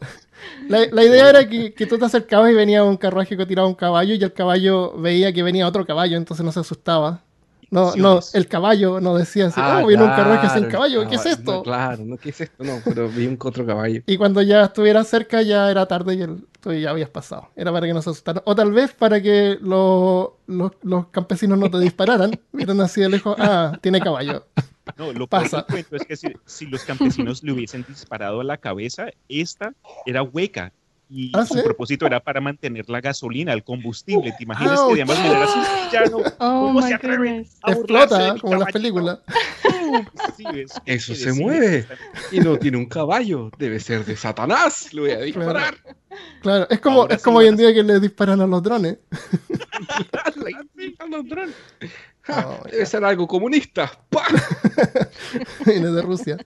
La, la idea era que, que tú te acercabas y venía un carruaje que tiraba un caballo y el caballo veía que venía otro caballo, entonces no se asustaba. No, no, el caballo no decía así, Ah, oh, viene un carruaje sin claro, caballo, ¿qué es caballo. esto? No, claro, no, ¿qué es esto? No, pero vi un otro caballo. Y cuando ya estuviera cerca ya era tarde y el- tú ya habías pasado. Era para que no se asustaran. O tal vez para que lo- los, los campesinos no te dispararan. Vieron así de lejos, ah, tiene caballo. No, lo Pasa. cuento es que si, si los campesinos le hubiesen disparado a la cabeza, esta era hueca. Y ¿Ah, su sí? propósito era para mantener la gasolina, el combustible. ¿Te imaginas Ouch. que además me das un villano? Oh ¿Cómo my se atreve goodness. a Explota, de mi como en las películas. Sí, ves, ¿qué Eso quiere se decir? mueve. Y no tiene un caballo. Debe ser de Satanás. Le voy a disparar. Claro, es como, Ahora es sí como hoy en día que le disparan a los drones. Le disparan al Oh, Debe ser algo comunista. ¡Pah! (laughs) Viene de Rusia.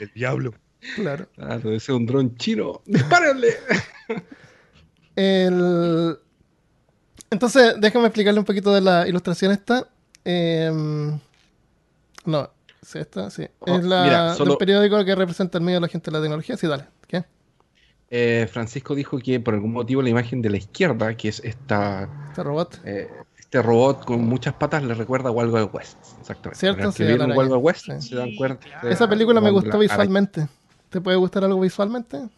El diablo. Claro. Claro, debe ser un dron chino. ¡Dispárenle! El... Entonces, déjame explicarle un poquito de la ilustración esta. Em, No, sí, esta, sí. Oh, es la mira, solo- del periódico que representa el medio de la gente de la tecnología. Sí, dale. ¿Qué? Eh, Francisco dijo que por algún motivo la imagen de la izquierda, que es esta, Este robot. eh, este robot con muchas patas, le recuerda a Wild Wild West. Exactamente. Cierto, sí. Wild Wild West Sí. se dan cuenta. Esa película me gustó visualmente. ¿Te puede gustar algo visualmente?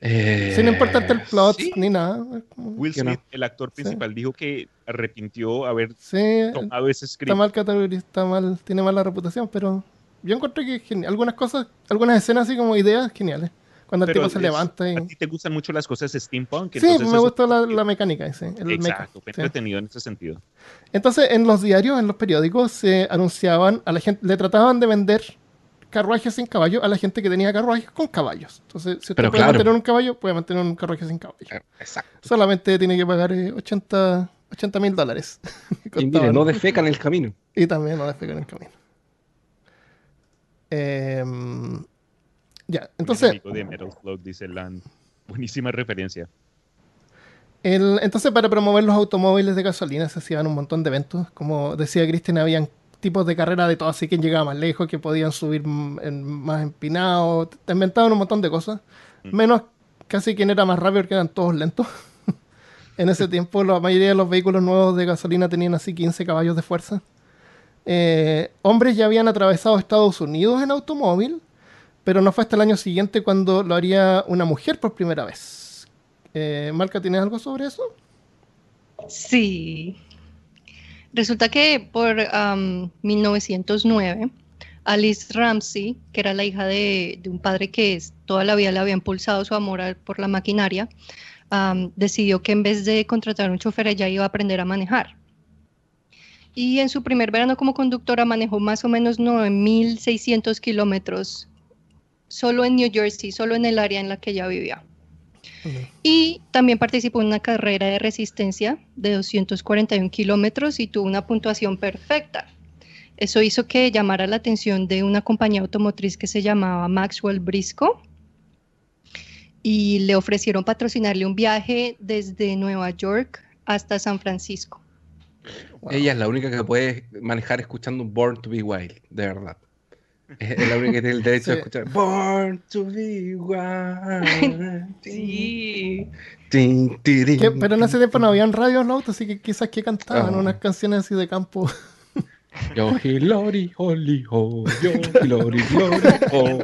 Eh, Sin importarte el plot sí. ni nada. Will no. Smith, el actor principal, dijo que arrepintió haber Sí, tomado ese script. está mal categorizado, está mal, tiene mala reputación, pero yo encontré que genial. algunas cosas, algunas escenas así como ideas geniales. Cuando el tipo se es- levanta y... A ti te gustan mucho las cosas steampunk. Sí, me gustó la, la mecánica, sí, el Exacto, fue sí. entretenido en ese sentido. Entonces, en los diarios, en los periódicos, se anunciaban a la gente, le trataban de vender carruajes sin caballo a la gente que tenía carruajes con caballos. Entonces, si usted Pero puede claro. mantener un caballo, puede mantener un carruaje sin caballo. Eh, Exacto. Solamente tiene que pagar eh, 80 mil dólares. (laughs) Y mire, no defecan el camino. Y también no despegan el camino. Em, ya, entonces, Un de Metal Slug dice. Buenísima referencia. el, entonces para promover los automóviles de gasolina se hacían un montón de eventos. Como decía Cristian, habían tipos de carrera de todo, así que llegaba más lejos, que podían subir en- más empinados. Te inventaban un montón de cosas. Mm. Menos casi quien era más rápido, que eran todos lentos. (laughs) en ese (laughs) tiempo la mayoría de los vehículos nuevos de gasolina tenían así 15 caballos de fuerza. Eh, hombres ya habían atravesado Estados Unidos en automóvil, pero no fue hasta el año siguiente cuando lo haría una mujer por primera vez. Eh, Marca, ¿tienes algo sobre eso? Sí. Resulta que por am, 1909, Alice Ramsey, que era la hija de, un padre que toda la vida le había impulsado su amor por la maquinaria, decidió que en vez de contratar un chofer, ella iba a aprender a manejar. Y en su primer verano como conductora manejó más o menos 9.600 kilómetros solo en New Jersey, solo en el área en la que ella vivía. Y también participó en una carrera de resistencia de 241 kilómetros y tuvo una puntuación perfecta. Eso hizo que llamara la atención de una compañía automotriz que se llamaba Maxwell Briscoe y le ofrecieron patrocinarle un viaje desde Nueva York hasta San Francisco. Wow. Ella es la única que puede manejar escuchando Born to be Wild, de verdad. Es la única que tiene el derecho Sí. a escuchar Born to be Wild. (laughs) Sí. Pero en ese tiempo no habían radios en los autos, así que quizás que cantaban Ah. unas canciones así de campo. (laughs) Yo (laughs) hilori, holi, ho, yo hilori, ho.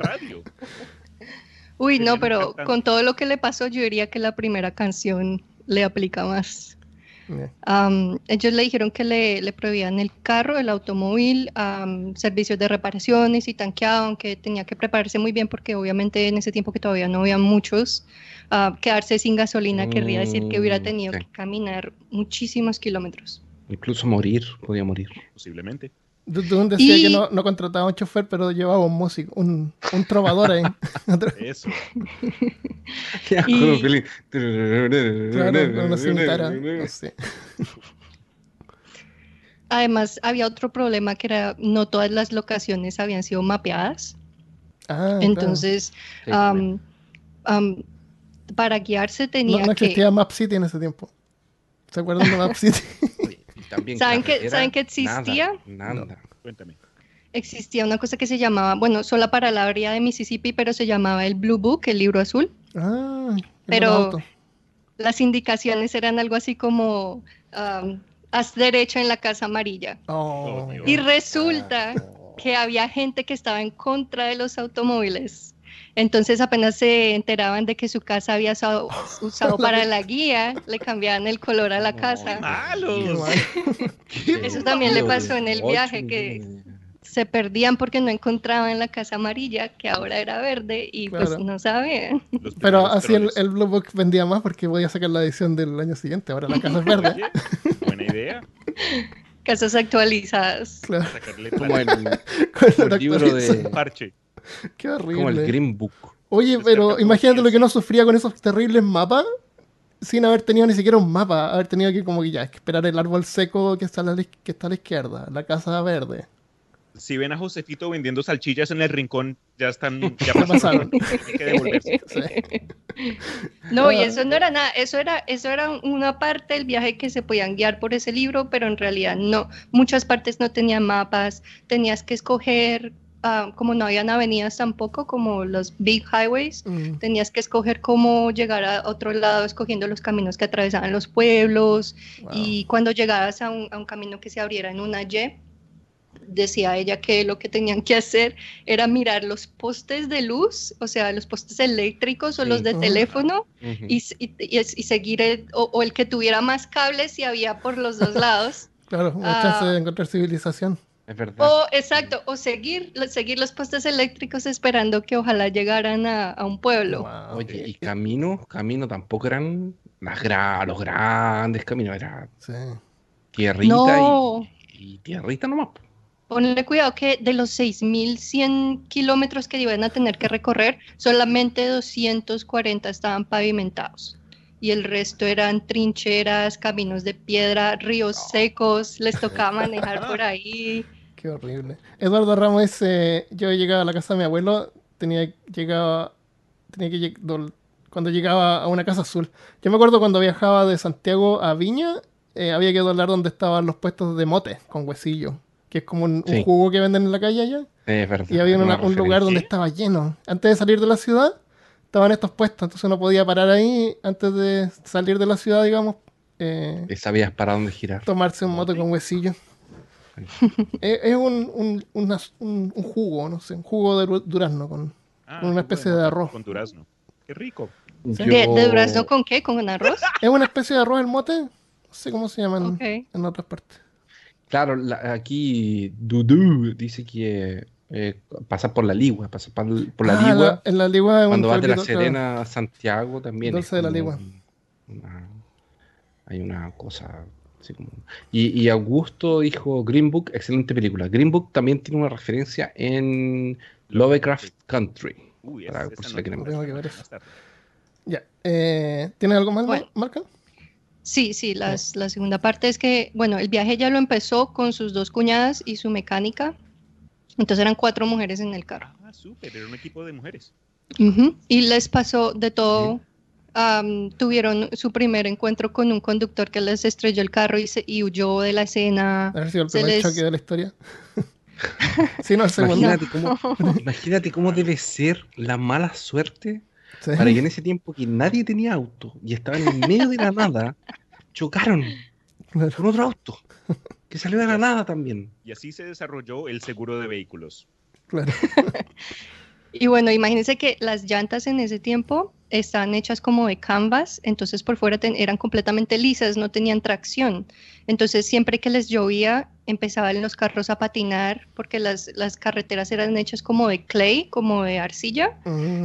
Uy, no, pero con todo lo que le pasó, yo diría que la primera canción le aplica más. Am, ellos le dijeron que le, le prohibían el carro, el automóvil, am, servicios de reparaciones y tanqueado, aunque tenía que prepararse muy bien porque obviamente en ese tiempo que todavía no había muchos, ah, quedarse sin gasolina querría decir que hubiera Mm, tenido sí. que caminar muchísimos kilómetros. Incluso morir, podía morir. Posiblemente. Dune decía Y- que no, no contrataba un chofer, pero llevaba un músico, un, un trovador ahí. (laughs) Eso. Qué asco, Y- Felipe. claro, una cintara, no sé. Además, había otro problema que era no todas las locaciones habían sido mapeadas. Ah, claro. Entonces, también. am, am, para guiarse no, tenía no que... existía Map City en ese tiempo. ¿Se acuerdan de Map (laughs) City? También ¿Saben que- saben que existía? Nada, nada. Cuéntame. Existía una cosa que se llamaba, bueno, solo para la área de Mississippi, pero se llamaba el Blue Book, el libro azul. Ah, Pero-. Las indicaciones eran algo así como, am, haz derecho en la casa amarilla. Oh, Oh. Y resulta que había gente que estaba en contra de los automóviles. Entonces apenas se enteraban de que su casa había usado, (laughs) usado para la guía, le cambiaban el color a la casa. Qué ¡Malos! mal. Eso también le pasó en el viaje, que- Se perdían porque no encontraban la casa amarilla, que ahora era verde, y pues no sabían. Pero así el, el Blue Book vendía más porque voy a sacar la edición del año siguiente. Ahora la casa es verde. (laughs) Buena idea. Casas actualizadas. Claro, Sacarle Como el, (laughs) el libro de. parche. (laughs) Qué Como el horrible. Green Book. Oye, pero imagínate lo que no sufría con esos terribles mapas sin haber tenido ni siquiera un mapa. Haber tenido que como que ya, esperar el árbol seco que está a la, iz- que está a la izquierda, la casa verde. Si ven a Josefito vendiendo salchillas en el rincón, ya están. (laughs) Ya pasaron. pasaron. Hay que devolverse. (laughs) Sí. No, y Ah. eso no era nada, eso era, eso era una parte del viaje que se podían guiar por ese libro, pero en realidad no. Muchas partes no tenían mapas, tenías que escoger, ah, como no habían avenidas tampoco, como los big highways, Mm, tenías que escoger cómo llegar a otro lado, escogiendo los caminos que atravesaban los pueblos, wow. y cuando llegabas a un, a un camino que se abriera en una Y, decía ella que lo que tenían que hacer era mirar los postes de luz, o sea, los postes eléctricos o Sí. los de teléfono, y, s- y- y es- y seguir el, o, o el que tuviera más cables si había por los dos lados. (laughs) Claro, una ah. chance de encontrar civilización. Es verdad. O exacto, o seguir, seguir los postes eléctricos esperando que ojalá llegaran a, a un pueblo. Wow. Oye, y caminos, caminos tampoco eran las gra- los grandes caminos, era Sí. tierrita No. y, y tierrita nomás. po. Ponle cuidado que de los 6.100 kilómetros que iban a tener que recorrer, solamente 240 estaban pavimentados. Y el resto eran trincheras, caminos de piedra, ríos secos, les tocaba (laughs) manejar por ahí. Qué horrible. Eduardo Ramos dice, yo llegaba a la casa de mi abuelo, tenía llegaba tenía que lleg- cuando llegaba a una casa azul. Yo me acuerdo cuando viajaba de Santiago a Viña, eh, había que doblar donde estaban los puestos de mote con huesillo, que es como un, jugo que venden en la calle allá. Verdad. Y había una un lugar donde estaba lleno. Antes de salir de la ciudad, estaban estos puestos, entonces uno podía parar ahí antes de salir de la ciudad, digamos, eh, Y sabías para dónde girar. tomarse un mote con huesillo. Es es un, un, una- un- un jugo, no sé, un jugo de du- durazno con... Ah, Una especie bueno, de arroz. Con durazno. Qué rico. Sí. ¿De, durazno con qué? ¿Con arroz? (laughs) Es una especie de arroz el mote, no sé cómo se llaman en otras partes. Claro, la- aquí Dudu dice que eh, pasar por la Ligua, pasar por, por la Ah, Ligua. en la Ligua es un Cuando vas de la claro. Serena a Santiago también. Dulce es de la como Ligua. una- hay una cosa así como. Y, y Augusto dijo Green Book, excelente película. Green Book también tiene una referencia en Lovecraft Country. Uy, Para- esa- por esa si no la quieren tengo. ver. Tengo que ver. Ya. Eh, ¿Tienes algo más, Bueno. Marca? Sí, sí, las- la segunda parte es que, bueno, el viaje ya lo empezó con sus dos cuñadas y su mecánica. Entonces eran cuatro mujeres en el carro. Ah, súper, era un equipo de mujeres. Y les pasó de todo. Am, tuvieron su primer encuentro con un conductor que les estrelló el carro y, se, y huyó de la escena. A ver si el Se primer les- choque de la historia. (laughs) sí, no, el segundo. Imagínate cómo, imagínate cómo debe ser la mala suerte Sí. para que en ese tiempo que nadie tenía auto y estaban en medio de la nada, chocaron Claro. con otro auto que salió de la nada también. Y así se desarrolló el seguro de vehículos. Claro. (laughs) Y bueno, imagínense que las llantas en ese tiempo estaban hechas como de canvas, entonces por fuera eran completamente lisas, no tenían tracción. Entonces siempre que les llovía empezaban los carros a patinar porque las, las carreteras eran hechas como de clay, como de arcilla,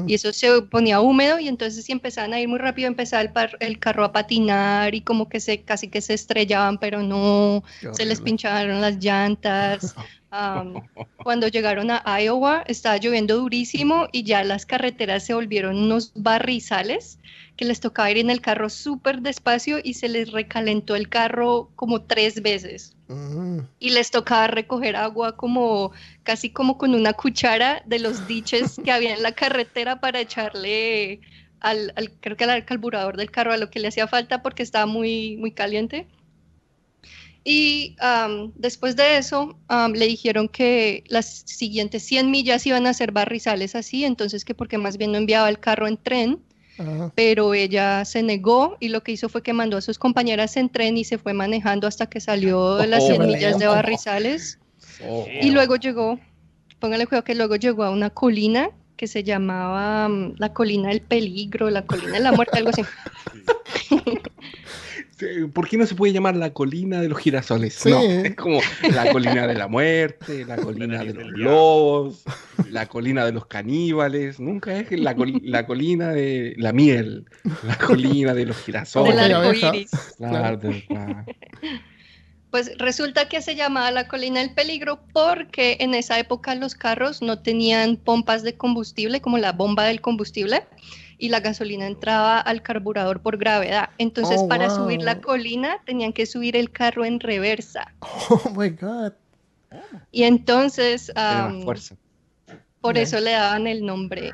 y eso se ponía húmedo y entonces si empezaban a ir muy rápido empezaba el, par- el carro a patinar y como que se casi que se estrellaban, pero no, se les pincharon las llantas. (laughs) Am, (laughs) cuando llegaron a Iowa estaba lloviendo durísimo y ya las carreteras se volvieron unos barrizales que les tocaba ir en el carro súper despacio y se les recalentó el carro como tres veces Mm. y les tocaba recoger agua como casi como con una cuchara de los diches que había en la carretera para echarle al, al- creo que al carburador del carro a lo que le hacía falta porque estaba muy muy caliente. Y después de eso am, le dijeron que las siguientes 100 millas iban a ser barrizales así, entonces que porque más bien no enviaba el carro en tren, Ajá. pero ella se negó y lo que hizo fue que mandó a sus compañeras en tren y se fue manejando hasta que salió de las Oh, 100 millas de. Barrizales Oh. y luego llegó, póngale cuidado que luego llegó a una colina que se llamaba la colina del peligro, la colina de la muerte, algo así. (laughs) Sí, ¿Por qué no se puede llamar la colina de los girasoles? Sí. No, es como la colina de la muerte, la colina de los lobos, la colina de los caníbales. Nunca es la, coli- la colina de la miel, la colina de los girasoles. la arco abeja. iris. Claro, de- claro. Pues resulta que se llamaba la colina del peligro porque en esa época los carros no tenían pompas de combustible como la bomba del combustible y la gasolina entraba al carburador por gravedad. Entonces Oh, para wow. subir la colina tenían que subir el carro en reversa. (laughs) Oh my god. Y entonces fuerza. por eso le daban el nombre,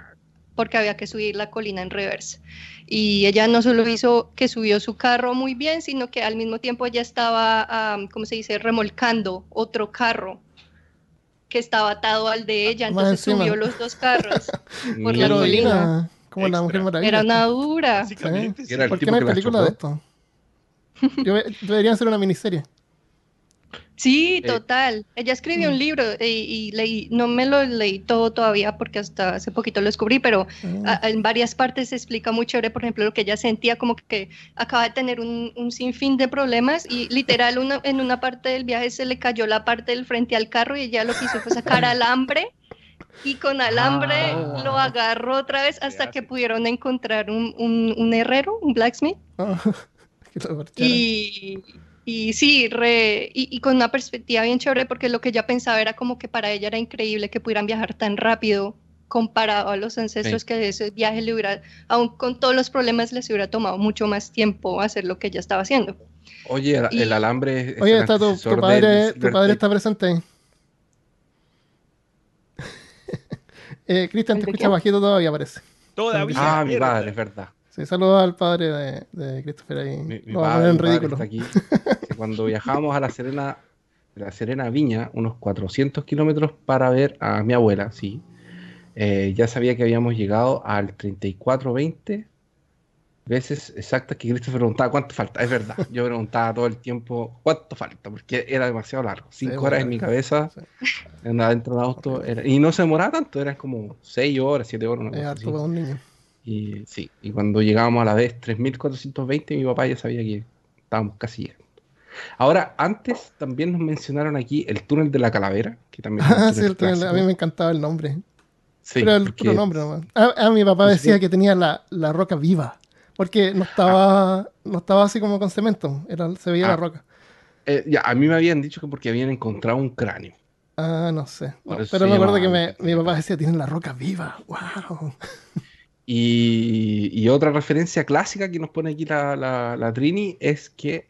porque había que subir la colina en reversa. Y ella no solo hizo que subió su carro muy bien, sino que al mismo tiempo ella estaba, ¿cómo se dice?, remolcando otro carro que estaba atado al de ella, entonces subió los dos carros. (laughs) por la colina. La. Mujer Maravilla. Era una dura. Sí. Era el ¿Por qué no hay película de esto? (laughs) Yo- deberían hacer una miniserie. Sí, Eh, total. Ella escribió un libro y, y leí, no me lo leí todo todavía porque hasta hace poquito lo descubrí, pero Ah, a- en varias partes se explica muy chévere, por ejemplo, lo que ella sentía como que acaba de tener un, un sinfín de problemas y literal una- en una parte del viaje se le cayó la parte del frente al carro y ella lo que hizo fue sacar (laughs) alambre y con alambre Ah. lo agarró otra vez hasta que pudieron encontrar un, un- un herrero, un blacksmith. ah. (laughs) Y, y sí, re- y, y con una perspectiva bien chévere, porque lo que ella pensaba era como que para ella era increíble que pudieran viajar tan rápido comparado a los ancestros Sí. que ese viaje le hubiera, aun con todos los problemas, les hubiera tomado mucho más tiempo hacer lo que ella estaba haciendo. Oye, el, Y- el alambre es Oye, está tu, tu padre, tu padre está presente ahí. Eh, Cristian, ¿El te escucha bajito todavía, parece. Todavía. Ah, mi padre, es verdad. Sí, saludos al padre de, de Christopher ahí. Mi, lo padre, en padre ridículo. está aquí. Cuando (laughs) viajábamos a La Serena, de La Serena Viña, unos 400 kilómetros para ver a mi abuela, sí. eh, ya sabía que habíamos llegado al 3420 veces exactas que Christopher preguntaba cuánto falta. Es verdad, yo preguntaba todo el tiempo cuánto falta, porque era demasiado largo. Cinco Sí, horas en mi cabeza, sí. andaba dentro del auto, era- y no se demoraba tanto, eran como 6 horas, 7 horas. una cosa para un niño. Y sí, y cuando llegábamos a la vez 3420, mi papá ya sabía que estábamos casi llegando. Ahora, antes también nos mencionaron aquí el túnel de la calavera, que también Ah, (laughs) sí, el túnel, a mí me encantaba el nombre. Sí, Pero el porque- puro nombre nomás. Ah, ah, mi papá decía que tenía la, la roca viva. Porque no estaba, no estaba así como con cemento. Era, se veía Ah. la roca. eh, ya, a mí me habían dicho que porque habían encontrado un cráneo. Ah, no sé. No, pero me acuerdo que me- mi papá decía, tienen la roca viva. ¡Wow! (laughs) Y, y otra referencia clásica que nos pone aquí la, la- la Trini es que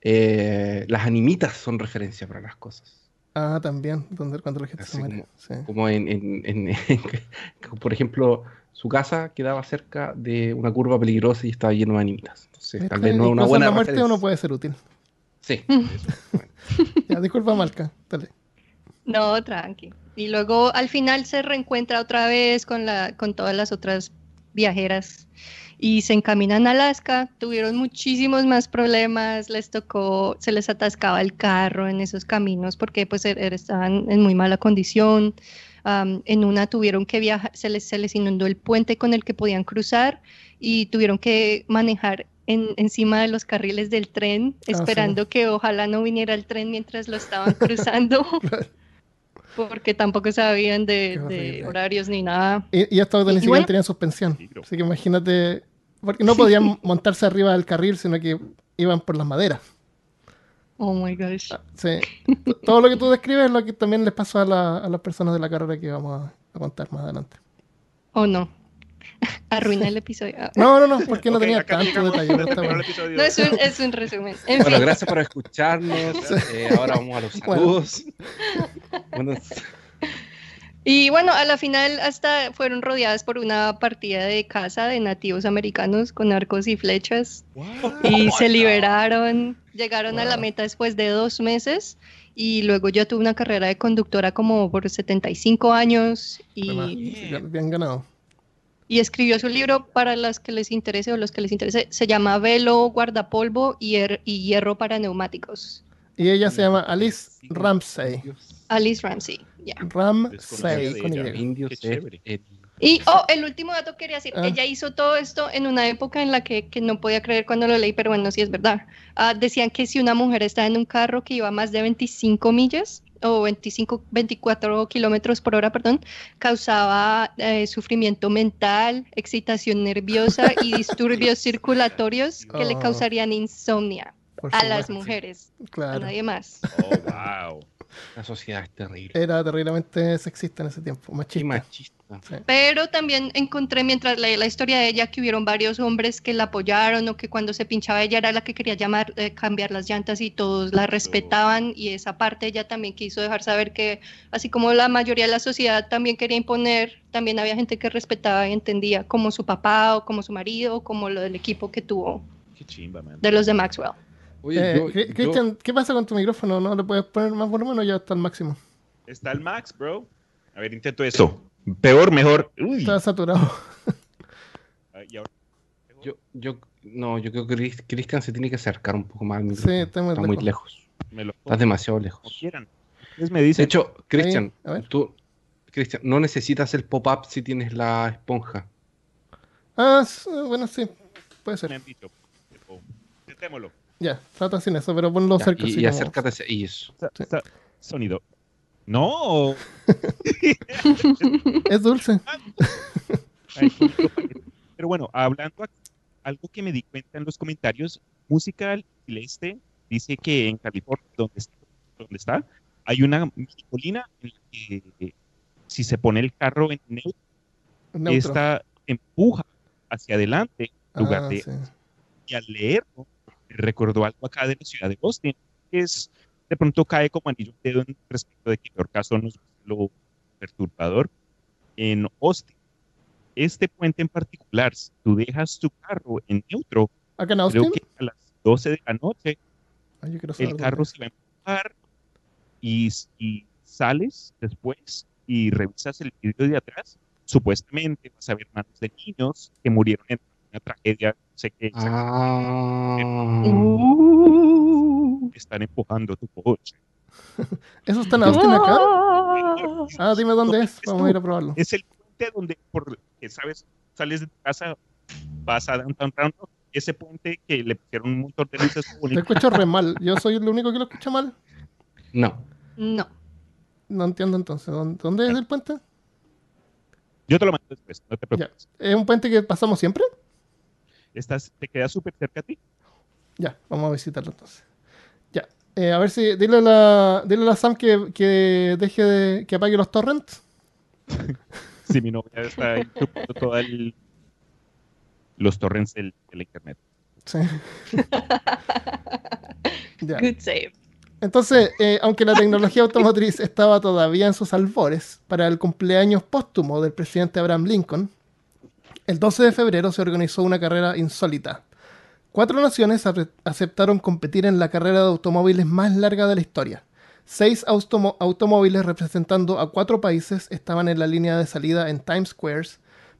eh, las animitas son referencia para las cosas. Ah, también. Donde, cuando la gente Así se muere. Sí. Como en, en- en- en- (laughs) por ejemplo, su casa quedaba cerca de una curva peligrosa y estaba lleno de animitas. Entonces, tal vez no es una buena la muerte referencia. uno puede ser útil. Sí, eso, bueno. (laughs) Ya, disculpa, Marca. Dale. No, tranqui. Y luego al final se reencuentra otra vez con, la, con todas las otras viajeras y se encaminan a Alaska. Tuvieron muchísimos más problemas, les tocó, se les atascaba el carro en esos caminos porque pues er- er- estaban en muy mala condición. Am, en una tuvieron que viajar, se les, se les inundó el puente con el que podían cruzar y tuvieron que manejar en- encima de los carriles del tren, sí. esperando que ojalá no viniera el tren mientras lo estaban (laughs) cruzando, (laughs) porque tampoco sabían de, horarios ni nada. Y, y ni Y siquiera bueno- tenían suspensión. Así que imagínate, porque no podían (laughs) montarse arriba del carril, sino que iban por las maderas. Oh my gosh. Sí. T- Todo lo que tú describes es lo que también les pasó a, la- a las personas de la carrera que vamos a, a contar más adelante. Oh no. (laughs) Arruina el episodio. Ah. (laughs) No, no, no, porque no tenía tanto detalle. (laughs) el bueno. episodio. No, es un, es un resumen. En Bueno, fin. gracias por escucharnos. Eh, ahora vamos a los saludos. Bueno, Y bueno, a la final hasta fueron rodeadas por una partida de caza de nativos americanos con arcos y flechas y se liberaron, llegaron a la Wow. meta después de dos meses y luego yo tuve una carrera de conductora como por 75 años y, bien, bien ganado. y escribió su libro para las que les interese o los que les interese, se llama Velo, Guardapolvo y, Hier- y Hierro para Neumáticos. Y ella se llama Alice Ramsey. Alice Ramsey. Ramsey Desconocida con ella. el- Y, oh, el último dato que quería decir, Ah. ella hizo todo esto en una época en la que, que no podía creer cuando lo leí, pero bueno, sí es verdad. Ah, decían que si una mujer está en un carro que iba a más de 25 millas o 25, 24 kilómetros por hora, perdón, causaba eh, sufrimiento mental, excitación nerviosa y (laughs) disturbios circulatorios que le Oh. causarían insomnia a las mujeres, a Claro. nadie más. Oh, wow. La sociedad es terrible. Era terriblemente sexista en ese tiempo, Y machista. machista. Sí. Pero también encontré mientras leí la historia de ella que hubieron varios hombres que la apoyaron o que cuando se pinchaba ella era la que quería llamar, eh, cambiar las llantas y todos la respetaban y esa parte ella también quiso dejar saber que así como la mayoría de la sociedad también quería imponer, también había gente que respetaba y entendía como su papá o como su marido o como lo del equipo que tuvo Qué chimba, man. de los de Maxwell. Oye, Eh, yo- ¿qué pasa con tu micrófono? ¿No le puedes poner más volumen o ya está al máximo? Está el Max, bro. A ver, intento esto. Peor, mejor. Uy. Está saturado. Ah, y ahora- yo, yo- no, yo creo que Cristian se tiene que acercar un poco más al Sí, micrófono. está muy Está muy lejos. me lo Estás demasiado como lejos. quieran. Me De dicen. hecho, Cristian, a ver. tú, Cristian, no necesitas el pop-up si tienes la esponja. Ah, bueno, sí, puede me ser. han dicho. pero Intentémoslo. Ya, trata sin eso, pero ponlo Ya, cerca. y, así y como- acércate y eso. Sí. Sonido. No. (laughs) Es dulce. (laughs) Pero bueno, hablando aquí, algo que me di cuenta en los comentarios, Musical Celeste dice que en California, donde está, donde está hay una colina en la que eh, si se pone el carro en neutro, Neutro. esta empuja hacia adelante en lugar Ah, de sí. y al leerlo recordó algo acá de la ciudad de Boston, que es de pronto cae como anillo al dedo en respecto de que peor caso no es lo perturbador. En Austin, este puente en particular, si tú dejas tu carro en neutro, Acá en Austin. creo que a las 12 de la noche Ah, quiero saber el carro se va a empujar y, y sales después y revisas el vidrio de atrás, supuestamente vas a ver manos de niños que murieron en una tragedia, no sé qué Ah, Uh. están empujando tu coche. (laughs) ¿Eso está en Austin acá? Ah. Ah, dime dónde es. Vamos a ir a probarlo. Es el puente donde, por, que sabes, sales de tu casa, vas a Downtown Toronto, ese puente que le pusieron un montón de luces Te escucho re mal. Yo soy el único que lo escucha mal. no. No. No entiendo entonces. ¿Dónde, dónde es el puente? Yo te lo mando después, no te Ya. preocupes. ¿Es un puente que pasamos siempre? Estás, te queda súper cerca a ti. Ya, vamos a visitarlo entonces. Ya. Eh, a ver si. Dile a la, dile a la Sam que, que deje de. que apague los torrents. (laughs) Si mi novia está chupando todos los torrents del, internet. Sí. (laughs) ya. Good save. Entonces, eh, aunque la tecnología automotriz estaba todavía en sus albores para el cumpleaños póstumo del presidente Abraham Lincoln, el 12 de febrero se organizó una carrera insólita. Cuatro naciones ace- aceptaron competir en la carrera de automóviles más larga de la historia. Seis automóviles representando a cuatro países estaban en la línea de salida en Times Square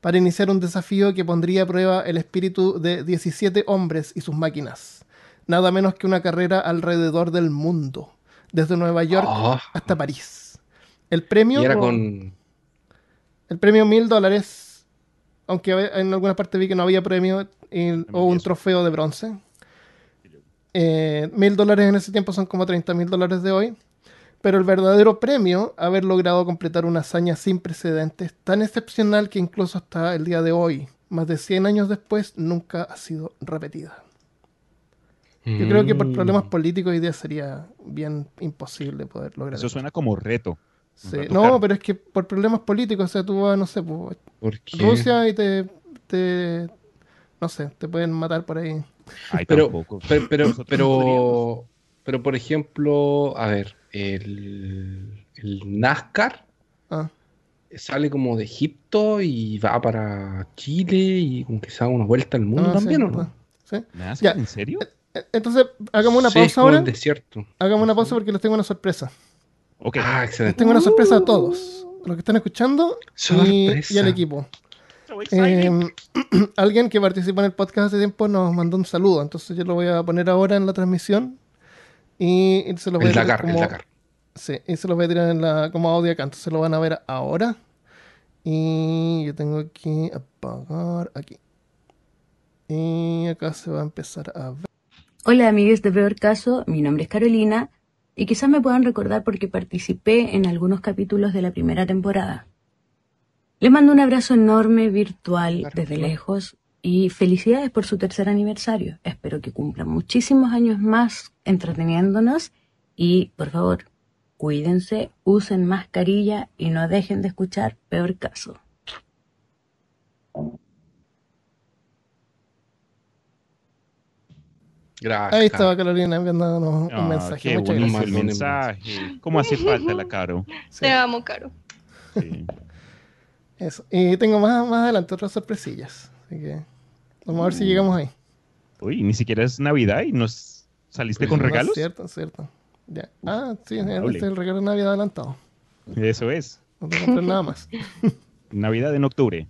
para iniciar un desafío que pondría a prueba el espíritu de 17 hombres y sus máquinas. Nada menos que una carrera alrededor del mundo, desde Nueva York Oh, hasta París. El premio y era con. el premio mil dólares, aunque en alguna parte vi que no había premio o un trofeo de bronce. Eh, Mil dólares en ese tiempo son como 30 mil dólares de hoy. Pero el verdadero premio, haber logrado completar una hazaña sin precedentes, tan excepcional que incluso hasta el día de hoy, más de 100 años después, nunca ha sido repetida. Yo creo que por Mm. problemas políticos hoy día sería bien imposible poder lograr eso. suena como reto. Sí, No, pero es que por problemas políticos, o sea, tú vas, no sé, pues, ¿Por qué? Rusia y te, te- no sé, te pueden matar por ahí. Ay, Pero, tampoco. pero, (laughs) pero, pero, por ejemplo, a ver, el, el NASCAR Ah, sale como de Egipto y va para Chile y como que se da una vuelta al mundo ah, sí, también, ¿o no? verdad. Sí. Ya. ¿En serio? E- Entonces, hagamos una Sí, pausa ahora. el desierto. Hagamos una pausa porque les tengo una sorpresa. Ok. Ah, excelente. tengo una sorpresa a todos. A los que están escuchando y, y al equipo. Eh, (clears throat) alguien que participó en el podcast hace tiempo nos mandó un saludo. Entonces yo lo voy a poner ahora en la transmisión. Y, y se los voy El a tirar como, Dakar. Sí, y se los voy a tirar en la, como audio acá. Entonces lo van a ver ahora. Y yo tengo que apagar aquí. Y acá se va a empezar a ver. Hola amigues de Peor Caso, mi nombre es Carolina y quizás me puedan recordar porque participé en algunos capítulos de la primera temporada. Les mando un abrazo enorme virtual Claro, desde claro. lejos y felicidades por su tercer aniversario. Espero que cumplan muchísimos años más entreteniéndonos y por favor, cuídense, usen mascarilla y no dejen de escuchar Peor Caso. Gracias. Ahí estaba Carolina enviándonos un Ah, mensaje. qué Muchas bonito gracias. el mensaje. ¿Cómo hace falta la Caro? Sí, Te amo, Caro. Sí. eso. Y tengo más, más adelante otras sorpresillas. Así que vamos a ver si llegamos ahí. Uy, ni siquiera es Navidad y nos saliste Pues con no, regalos. cierto, cierto. Ya. Ah, sí, este es el regalo de Navidad adelantado. Eso es. No te compras nada más. (laughs) Navidad en octubre.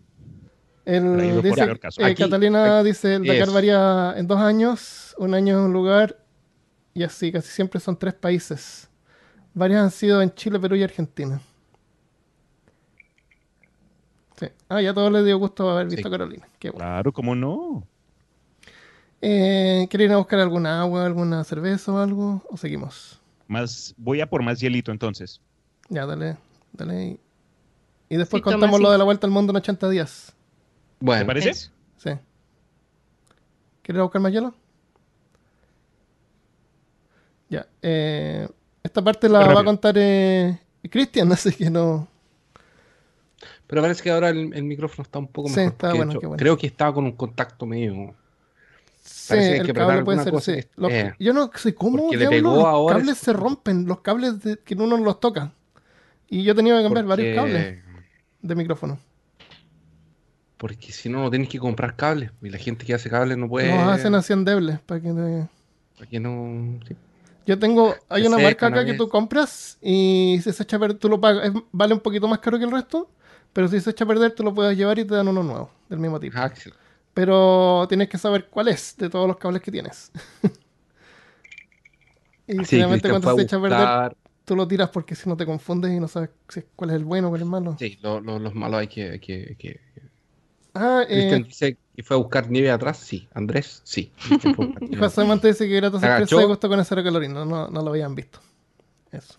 El, dice, eh, Aquí- Catalina dice, el Dakar es. varía en dos años, un año en un lugar, y así, casi siempre son tres países. Varios han sido en Chile, Perú y Argentina. Sí. Ah, ya a todos les dio gusto haber visto Sí. a Carolina. Qué bueno. Claro, ¿cómo no? Eh, ¿Quieren ir a buscar alguna agua, alguna cerveza o algo? ¿O seguimos? Más, voy a por más hielito entonces. Ya, dale, dale. Y, y después Sí, toma contamos lo de la vuelta al mundo en 80 días. ¿Te Bueno, parece? Eso. Sí. ¿Quieres buscar más hielo? Ya. eh, esta parte la va a contar eh, Cristian, (laughs) así que no. pero parece que ahora el, el micrófono está un poco Sí, mejor. está bueno, hecho, qué bueno. Creo que estaba con un contacto medio. Sí, Parece que el que cable puede ser, sí. Los- eh. yo no sé cómo le pegó los ahora cables se rompen, los cables de, que uno los toca. Y yo he tenido que cambiar varios cables de micrófono. Porque si no, no tienes que comprar cables. Y la gente que hace cables no puede. Los hacen así endebles para que te- para que no. sí. Yo tengo, hay una marca acá que tú compras y si se echa a perder, tú lo pagas, es- vale un poquito más caro que el resto, pero si se echa a perder, tú lo puedes llevar y te dan uno nuevo, del mismo tipo. Ah, excelente. Pero tienes que saber cuál es de todos los cables que tienes. (laughs) y Sí, finalmente cuando se echa a perder, tú lo tiras porque si no te confundes y no sabes cuál es el bueno o cuál es el malo. Sí, lo- lo- los malos hay que. hay que- hay que- Ah, Cristian eh, dice que fue a buscar nieve atrás. Sí. Andrés, sí. Y. Monte dice que Se (laughs) sorpresa agachó. de gusto con ese calorino, no, no lo habían visto. Eso.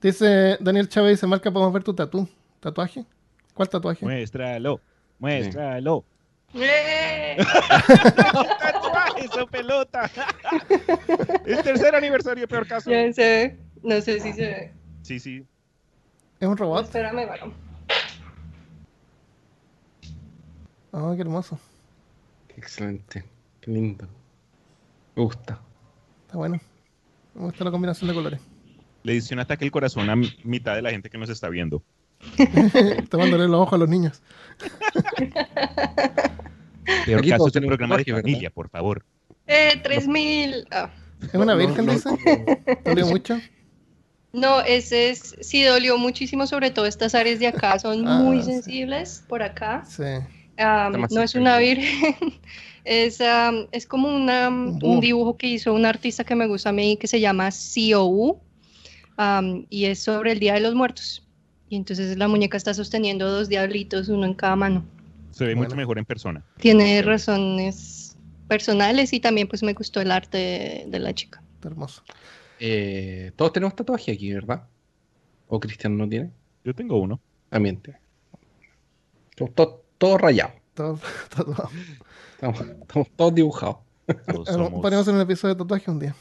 Dice Daniel Chávez, dice, Marca, podemos ver tu tatú, tatuaje. ¿Cuál tatuaje? Muéstralo, muéstralo. ¡Eh! (laughs) (laughs) ¡Tatuaje, esa pelota! es tercer aniversario peor caso. Ya se ve. No sé si se ve. Sí, sí. ¿Es un robot? Espérame, varón. Ah, qué hermoso. Excelente. Qué lindo. Me gusta. Está bueno. Me gusta la combinación de colores. Le hice un ataque al corazón a mitad de la gente que nos está viendo. (laughs) Tomándole los ojos a los niños. (laughs) Peor Aquí caso es un programa de familia, por favor. Eh, 3000. Ah. ¿Es una No, virgen, no, dice? no. ¿Dolió mucho? No, ese es. Sí, dolió muchísimo, sobre todo estas áreas de acá son Ah, muy sí. sensibles por acá. Sí. Más no es una virgen, (laughs) es, am, es como una, un dibujo que hizo un artista que me gusta a mí que se llama COU y es sobre el Día de los Muertos. Y entonces la muñeca está sosteniendo dos diablitos, uno en cada mano. Se ve Bueno. mucho mejor en persona. Tiene razones personales y también pues me gustó el arte de, de la chica. Está hermoso. Eh, todos tenemos tatuaje aquí, ¿verdad? ¿O Cristian no tiene? Yo tengo uno. También tiene. Estamos todos, todos rayados. Todo, (laughs) todo. Estamos, estamos todos dibujados. Todos somos- Podríamos hacer un episodio de tatuaje un día.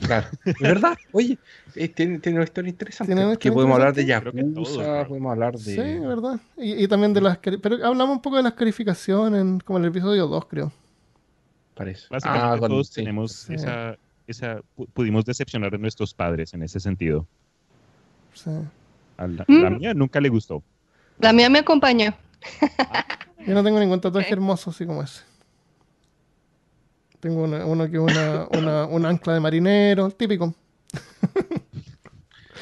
Claro. ¿Es verdad? Oye, eh, tiene, tiene una historia interesante. Tiene una que historia podemos hablar de que Yakuza, podemos hablar de... Sí, ¿verdad? Y, y también de las... Pero hablamos un poco de las calificaciones, como en el episodio 2, creo. Parece. Básicamente Ah, todos sí. tenemos Sí. esa, esa, pu- pudimos decepcionar a nuestros padres en ese sentido. Sí. A la, Mm. la mía nunca le gustó. La mía me acompañó. Yo no tengo ningún tatuaje hermoso así como ese. Tengo una- uno que es una, una, un ancla de marinero, típico.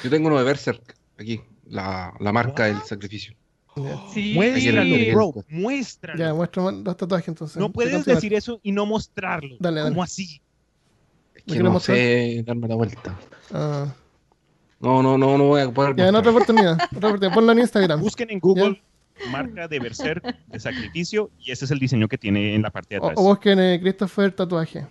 Yo tengo uno de Berserk aquí, la, la marca del sacrificio. Ya, Sí. Muéstralo, bro. Muéstralo. Ya, muestro los tatuajes entonces. no ¿Qué puedes decir eso y no mostrarlo. Dale, dale. ¿Cómo así? Es ¿Me que no mostrar? sé darme la vuelta. Ah, No, no, no, no voy a poder ya, en otra oportunidad. Otra oportunidad. Ponlo en Instagram. Busquen en Google marca de Berserk (laughs) de sacrificio y ese es el diseño que tiene en la parte de O, atrás. o busquen eh, Christopher Tatuaje.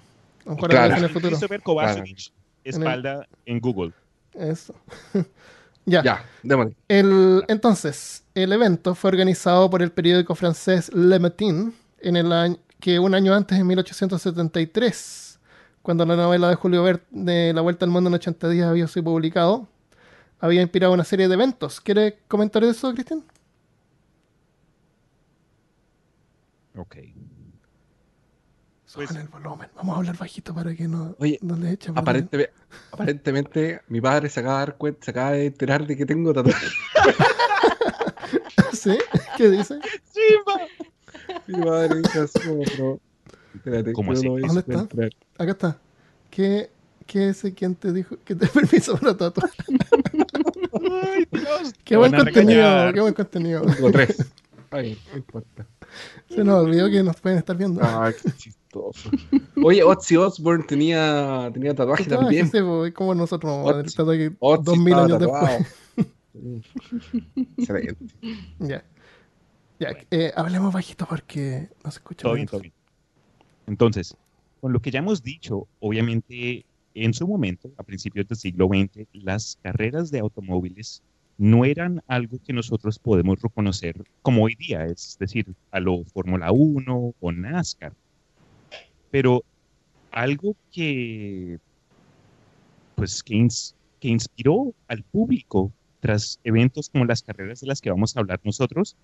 Claro. en el futuro. Christopher Kovacevic, espalda en Google. Eso. (laughs) ya. Ya, démosle. El, entonces, el evento fue organizado por el periódico francés Le Matin, en el año, que un año antes, en 1873, cuando la novela de Julio Verne, de La Vuelta al Mundo en 80 días, había sido publicado, había inspirado una serie de eventos. ¿Quiere comentar eso, Cristian? Ok. Suban Pues- el volumen. Vamos a hablar bajito para que no, Oye, no le echen. Aparentemente, aparentemente, mi padre se acaba de dar cuenta, se acaba de enterar de que tengo tatuaje. (laughs) ¿Sí? ¿Qué dice? Mi madre dice así como, pero... Espérate, ¿Cómo no así? a ¿Dónde está? encontrar. Acá está. ¿Qué, qué es quién te dijo que te (laughs) permiso para tatuar? Ay, Dios. Qué buen contenido, qué buen contenido. Tengo tres. (laughs) Ay, no importa. Se nos olvidó que nos pueden estar viendo. Ay, qué chistoso. Oye, Ozzy Osbourne tenía, tenía tatuaje Tatuaje, también. pues, como nosotros Otzi- tatuaje Ozzy dos mil estaba años tatuado. después. Excelente. Ya. Ya, eh, hablemos bajito porque no se escucha. Todo bien, todo bien. Entonces, con lo que ya hemos dicho, obviamente, en su momento, a principios del siglo XX, las carreras de automóviles no eran algo que nosotros podemos reconocer como hoy día, es decir, a lo Fórmula 1 o NASCAR. Pero algo que, pues, que, ins- que inspiró al público tras eventos como las carreras de las que vamos a hablar nosotros,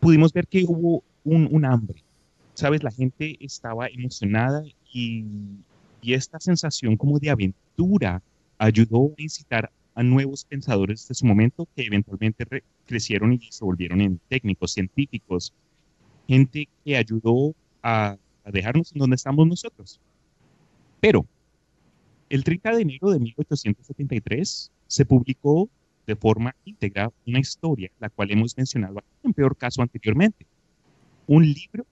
pudimos ver que hubo un, un hambre. Sabes, la gente estaba emocionada y, y esta sensación como de aventura ayudó a incitar a nuevos pensadores de su momento que eventualmente re- crecieron y se volvieron en técnicos, científicos, gente que ayudó a, a dejarnos en donde estamos nosotros. Pero el 30 de enero de 1873 se publicó de forma íntegra una historia, la cual hemos mencionado en peor caso anteriormente. Un libro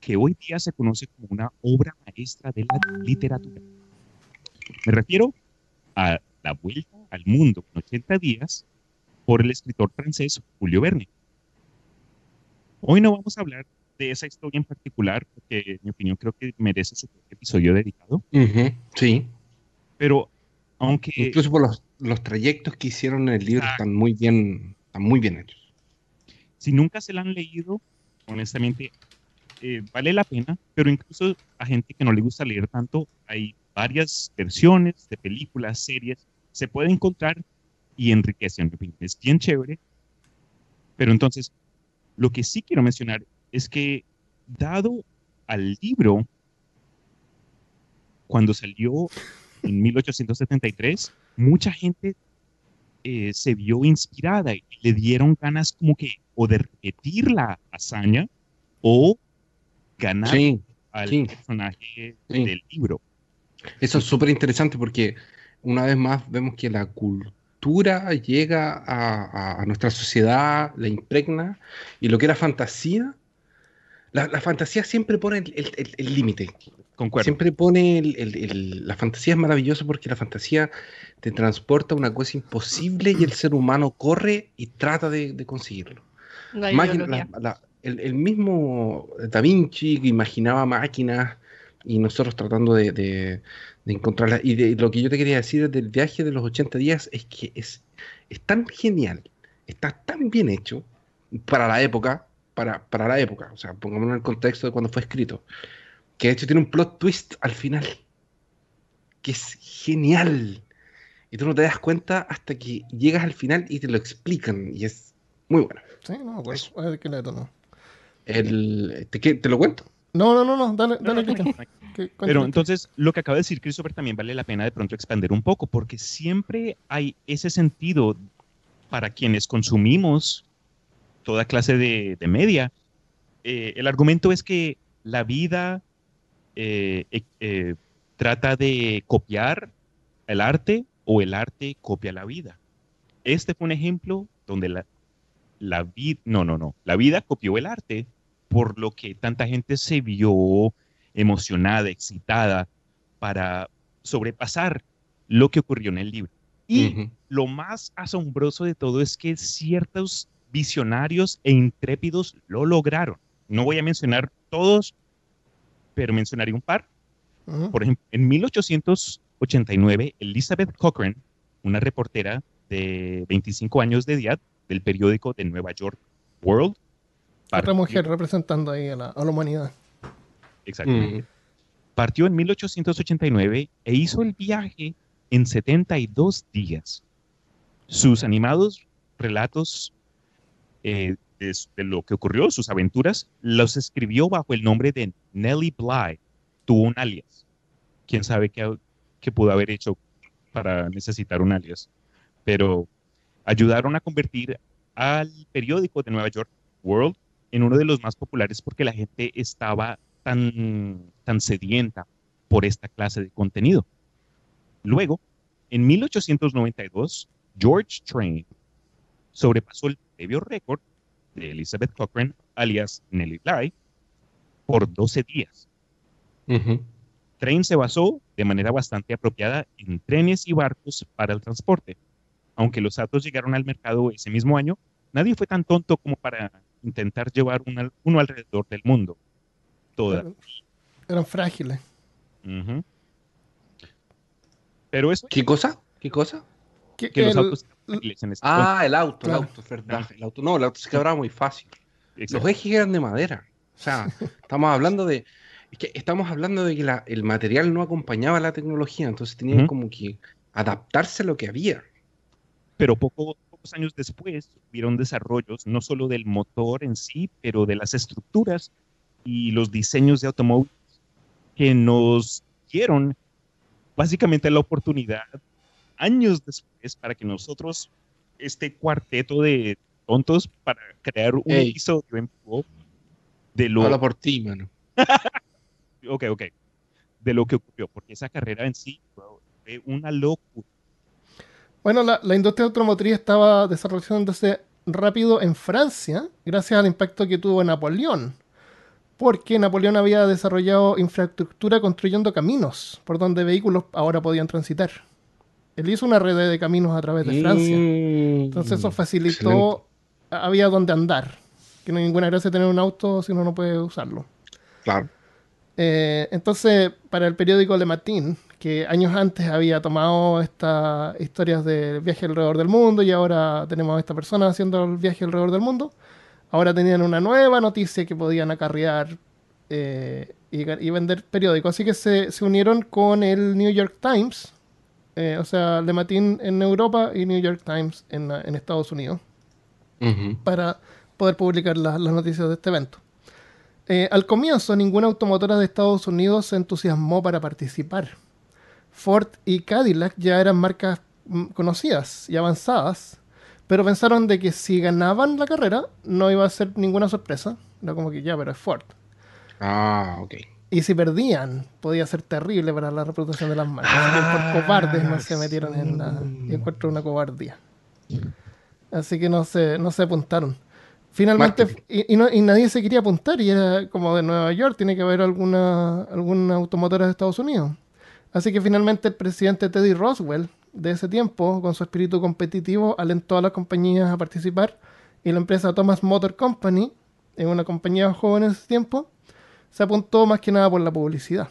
que hoy día se conoce como una obra maestra de la literatura. Me refiero a La Vuelta al Mundo en 80 días por el escritor francés Julio Verne. Hoy no vamos a hablar de esa historia en particular, porque en mi opinión creo que merece su episodio dedicado, Ujú, Sí. pero aunque... Incluso por los, los trayectos que hicieron en el libro están muy bien, están muy bien hechos. Si nunca se la han leído, honestamente, eh, vale la pena, pero incluso a gente que no le gusta leer tanto, hay varias versiones de películas, series, se puede encontrar y enriquece, en mi opinión. Es bien chévere, pero entonces, lo que sí quiero mencionar es que, dado al libro, cuando salió en 1873, mucha gente eh, se vio inspirada y le dieron ganas como que o de repetir la hazaña o ganar Sí, al sí. personaje Sí. del libro. eso es súper interesante porque una vez más vemos que la cultura llega a, a- a nuestra sociedad, la impregna, y lo que era fantasía, la, la fantasía siempre pone el límite. Concuerdo. Siempre pone el- el- el- la fantasía es maravillosa porque la fantasía te transporta a una cosa imposible y el ser humano corre y trata de, de conseguirlo. La Máquina- ideología. la- la- el, el mismo Da Vinci que imaginaba máquinas y nosotros tratando de, de, de encontrarlas. Y de, lo que yo te quería decir del viaje de los 80 días es que es, es tan genial, está tan bien hecho para la época, para, para la época, o sea, pongámonos en el contexto de cuando fue escrito, que de hecho tiene un plot twist al final, que es genial. Y tú no te das cuenta hasta que llegas al final y te lo explican, y es muy bueno. Sí, no, pues, a ver qué le. El, ¿te, te lo cuento? No, no, no, no, dale, No, dale, no, no, Cristian. no. Que- Pero entonces, lo que acaba de decir Christopher también vale la pena de pronto expandir un poco, porque siempre hay ese sentido para quienes consumimos toda clase de, de media. Eh, el argumento es que la vida eh, eh, trata de copiar el arte o el arte copia la vida. Este fue un ejemplo donde la, la vida, no, no, no, la vida copió el arte, por lo que tanta gente se vio emocionada, excitada para sobrepasar lo que ocurrió en el libro. Y lo más asombroso de todo es que ciertos visionarios e intrépidos lo lograron. No voy a mencionar todos, pero mencionaré un par. Por ejemplo, en 1889, Elizabeth Cochrane, una reportera de 25 años de edad del periódico de Nueva York World, Otra partió- mujer representando ahí a la, a la humanidad. Exactamente. Ujú. Partió en 1889 e hizo el viaje en 72 días. Sus animados relatos eh, de, lo que ocurrió, sus aventuras, los escribió bajo el nombre de Nellie Bly. Tuvo un alias. Quién sabe qué, qué pudo haber hecho para necesitar un alias. Pero ayudaron a convertir al periódico de Nueva York World en uno de los más populares porque la gente estaba tan, tan sedienta por esta clase de contenido. Luego, en 1892, George Train sobrepasó el previo récord de Elizabeth Cochrane, alias Nellie Bly, por 12 días. Train se basó de manera bastante apropiada en trenes y barcos para el transporte. Aunque los autos llegaron al mercado ese mismo año, nadie fue tan tonto como para intentar llevar una- uno alrededor del mundo. Toda. Eran, eran frágiles. Pero eso ¿Qué cosa? ¿Qué cosa? Que- que los el- autos eran frágiles en este Ah, el auto, Claro. el auto, es verdad. El auto, no, el auto se quebraba muy fácil. Los ejes eran de madera. O sea, (laughs) estamos hablando de. Es que estamos hablando de que la- el material no acompañaba la tecnología, entonces tenían como que adaptarse a lo que había. pero poco- años después hubieron desarrollos no solo del motor en sí, pero de las estructuras y los diseños de automóviles que nos dieron básicamente la oportunidad años después para que nosotros, este cuarteto de tontos, para crear un Ey. episodio en vivo de lo, Habla por ti, mano. (laughs) ok, ok, de lo que ocurrió, porque esa carrera en sí fue una locura. Bueno, la, la industria automotriz estaba desarrollándose rápido en Francia gracias al impacto que tuvo Napoleón. Porque Napoleón había desarrollado infraestructura construyendo caminos por donde vehículos ahora podían transitar. Él hizo una red de caminos a través de Francia. Entonces eso excelente. facilitó, había donde andar. Que no hay ninguna gracia tener un auto si uno no puede usarlo. Claro. Eh, entonces, para el periódico Le Matin, que años antes había tomado estas historias del viaje alrededor del mundo y ahora tenemos a esta persona haciendo el viaje alrededor del mundo, ahora tenían una nueva noticia que podían acarrear eh, y, y vender periódicos. Así que se, se unieron con el New York Times, eh, o sea, Le Matin en Europa y New York Times en, en Estados Unidos para poder publicar las, las noticias de este evento. Eh, al comienzo, ninguna automotora de Estados Unidos se entusiasmó para participar. Ford y Cadillac ya eran marcas mm, conocidas y avanzadas, pero pensaron de que si ganaban la carrera no iba a ser ninguna sorpresa. Era como que ya, pero es Ford. Ah, ok. Y si perdían, podía ser terrible para la reputación de las marcas. Que por cobardes no se metieron en la. Y encuentro una cobardía. Así que no se, no se apuntaron. Finalmente, y, y no- y nadie se quería apuntar, y era como de Nueva York, tiene que haber alguna, alguna automotora de Estados Unidos. Así que finalmente el presidente Teddy Roswell, de ese tiempo, con su espíritu competitivo, alentó a las compañías a participar, y la empresa Thomas Motor Company, en una compañía joven en ese tiempo, se apuntó más que nada por la publicidad.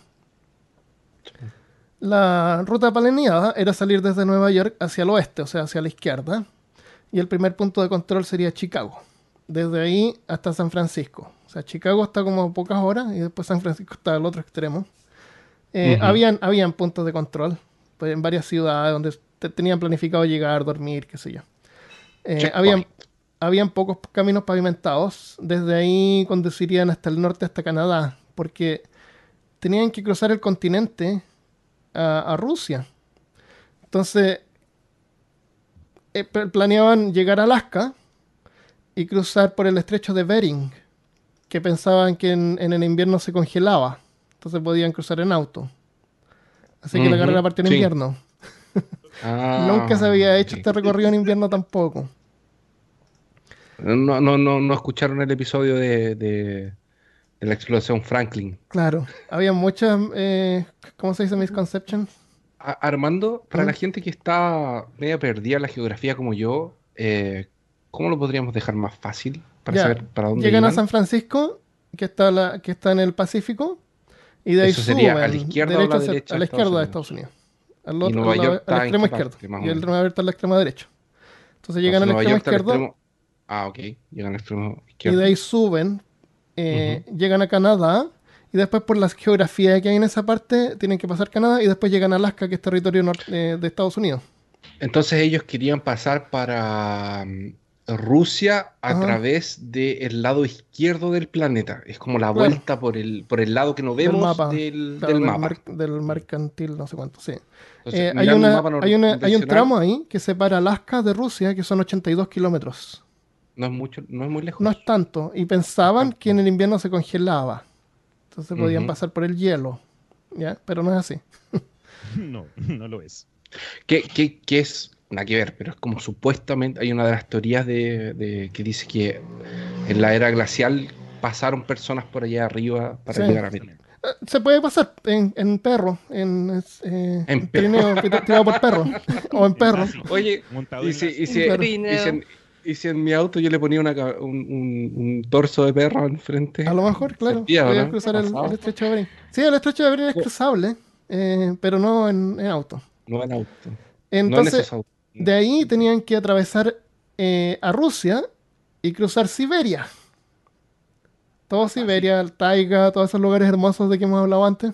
La ruta planeada era salir desde Nueva York hacia el oeste, o sea, hacia la izquierda, y el primer punto de control sería Chicago. Desde ahí hasta San Francisco. O sea, Chicago está como pocas horas y después San Francisco está al otro extremo. Eh, habían, habían puntos de control pues, en varias ciudades donde te- tenían planificado llegar, dormir, qué sé yo. Eh, habían, habían pocos caminos pavimentados. Desde ahí conducirían hasta el norte, hasta Canadá, porque tenían que cruzar el continente a, a Rusia. Entonces, eh, pl- planeaban llegar a Alaska y cruzar por el estrecho de Bering, que pensaban que en, en el invierno se congelaba. Entonces podían cruzar en auto. Así que la carrera partió en sí. invierno. Ah, (laughs) Nunca se había hecho este recorrido en invierno tampoco. No, no, no, no escucharon el episodio de, de, de la explosión Franklin. Claro, había muchas, eh, ¿cómo se dice? Misconceptions. A- Armando, para ¿Mm? la gente que está media perdida en la geografía como yo, eh, ¿cómo lo podríamos dejar más fácil para Ya, saber para dónde Llegan a iban? San Francisco, que está, la, que está en el Pacífico, y de ahí Eso sería a la suben izquierda o a la derecha a la izquierda de Estados Unidos. Al, Y otro, Nueva al lado- York parte, o Y el? Nueva York está al extremo derecho. Entonces llegan al Nueva extremo York está al izquierdo extremo- Ah, ok. Llegan al extremo y izquierdo. de ahí suben, eh, llegan a Canadá, y después por la geografía que hay en esa parte, tienen que pasar Canadá, y después llegan a Alaska, que es territorio nor- eh, de Estados Unidos. Entonces ellos querían pasar para mm, Rusia a Ajá. través del lado izquierdo del planeta. Es como la Claro. vuelta por el, por el lado que no Del vemos mapa. del, Claro, del mapa. mar- del mercantil, no sé cuánto, sí. Entonces, Eh, hay, un una- mapa hay, una- hay un tramo ahí que separa Alaska de Rusia, que son 82 kilómetros. No es mucho, no es muy lejos. No es tanto. Y pensaban que en el invierno se congelaba. Entonces podían pasar por el hielo. ¿Ya? Pero no es así. (laughs) No, no lo es. Que, que- que es nada que ver, pero es como supuestamente hay una de las teorías de, de- que dice que en la era glacial pasaron personas por allá arriba para Sí. llegar a América. Eh, Se puede pasar en, en perro, en, eh, En en trineo tir- tirado por perro. (laughs) o en perro. Oye, montado y en si, y si- y si en, y si en mi auto yo le ponía una un, un- un torso de perro enfrente. A lo mejor, claro. ¿no? cruzar el, estrecho de. Sí, el estrecho de Bering es cruzable, eh, pero no en, en auto. No en auto. no Entonces, en esos autos. De ahí tenían que atravesar eh, a Rusia y cruzar Siberia. Todo Siberia, el Taiga, todos esos lugares hermosos de que hemos hablado antes.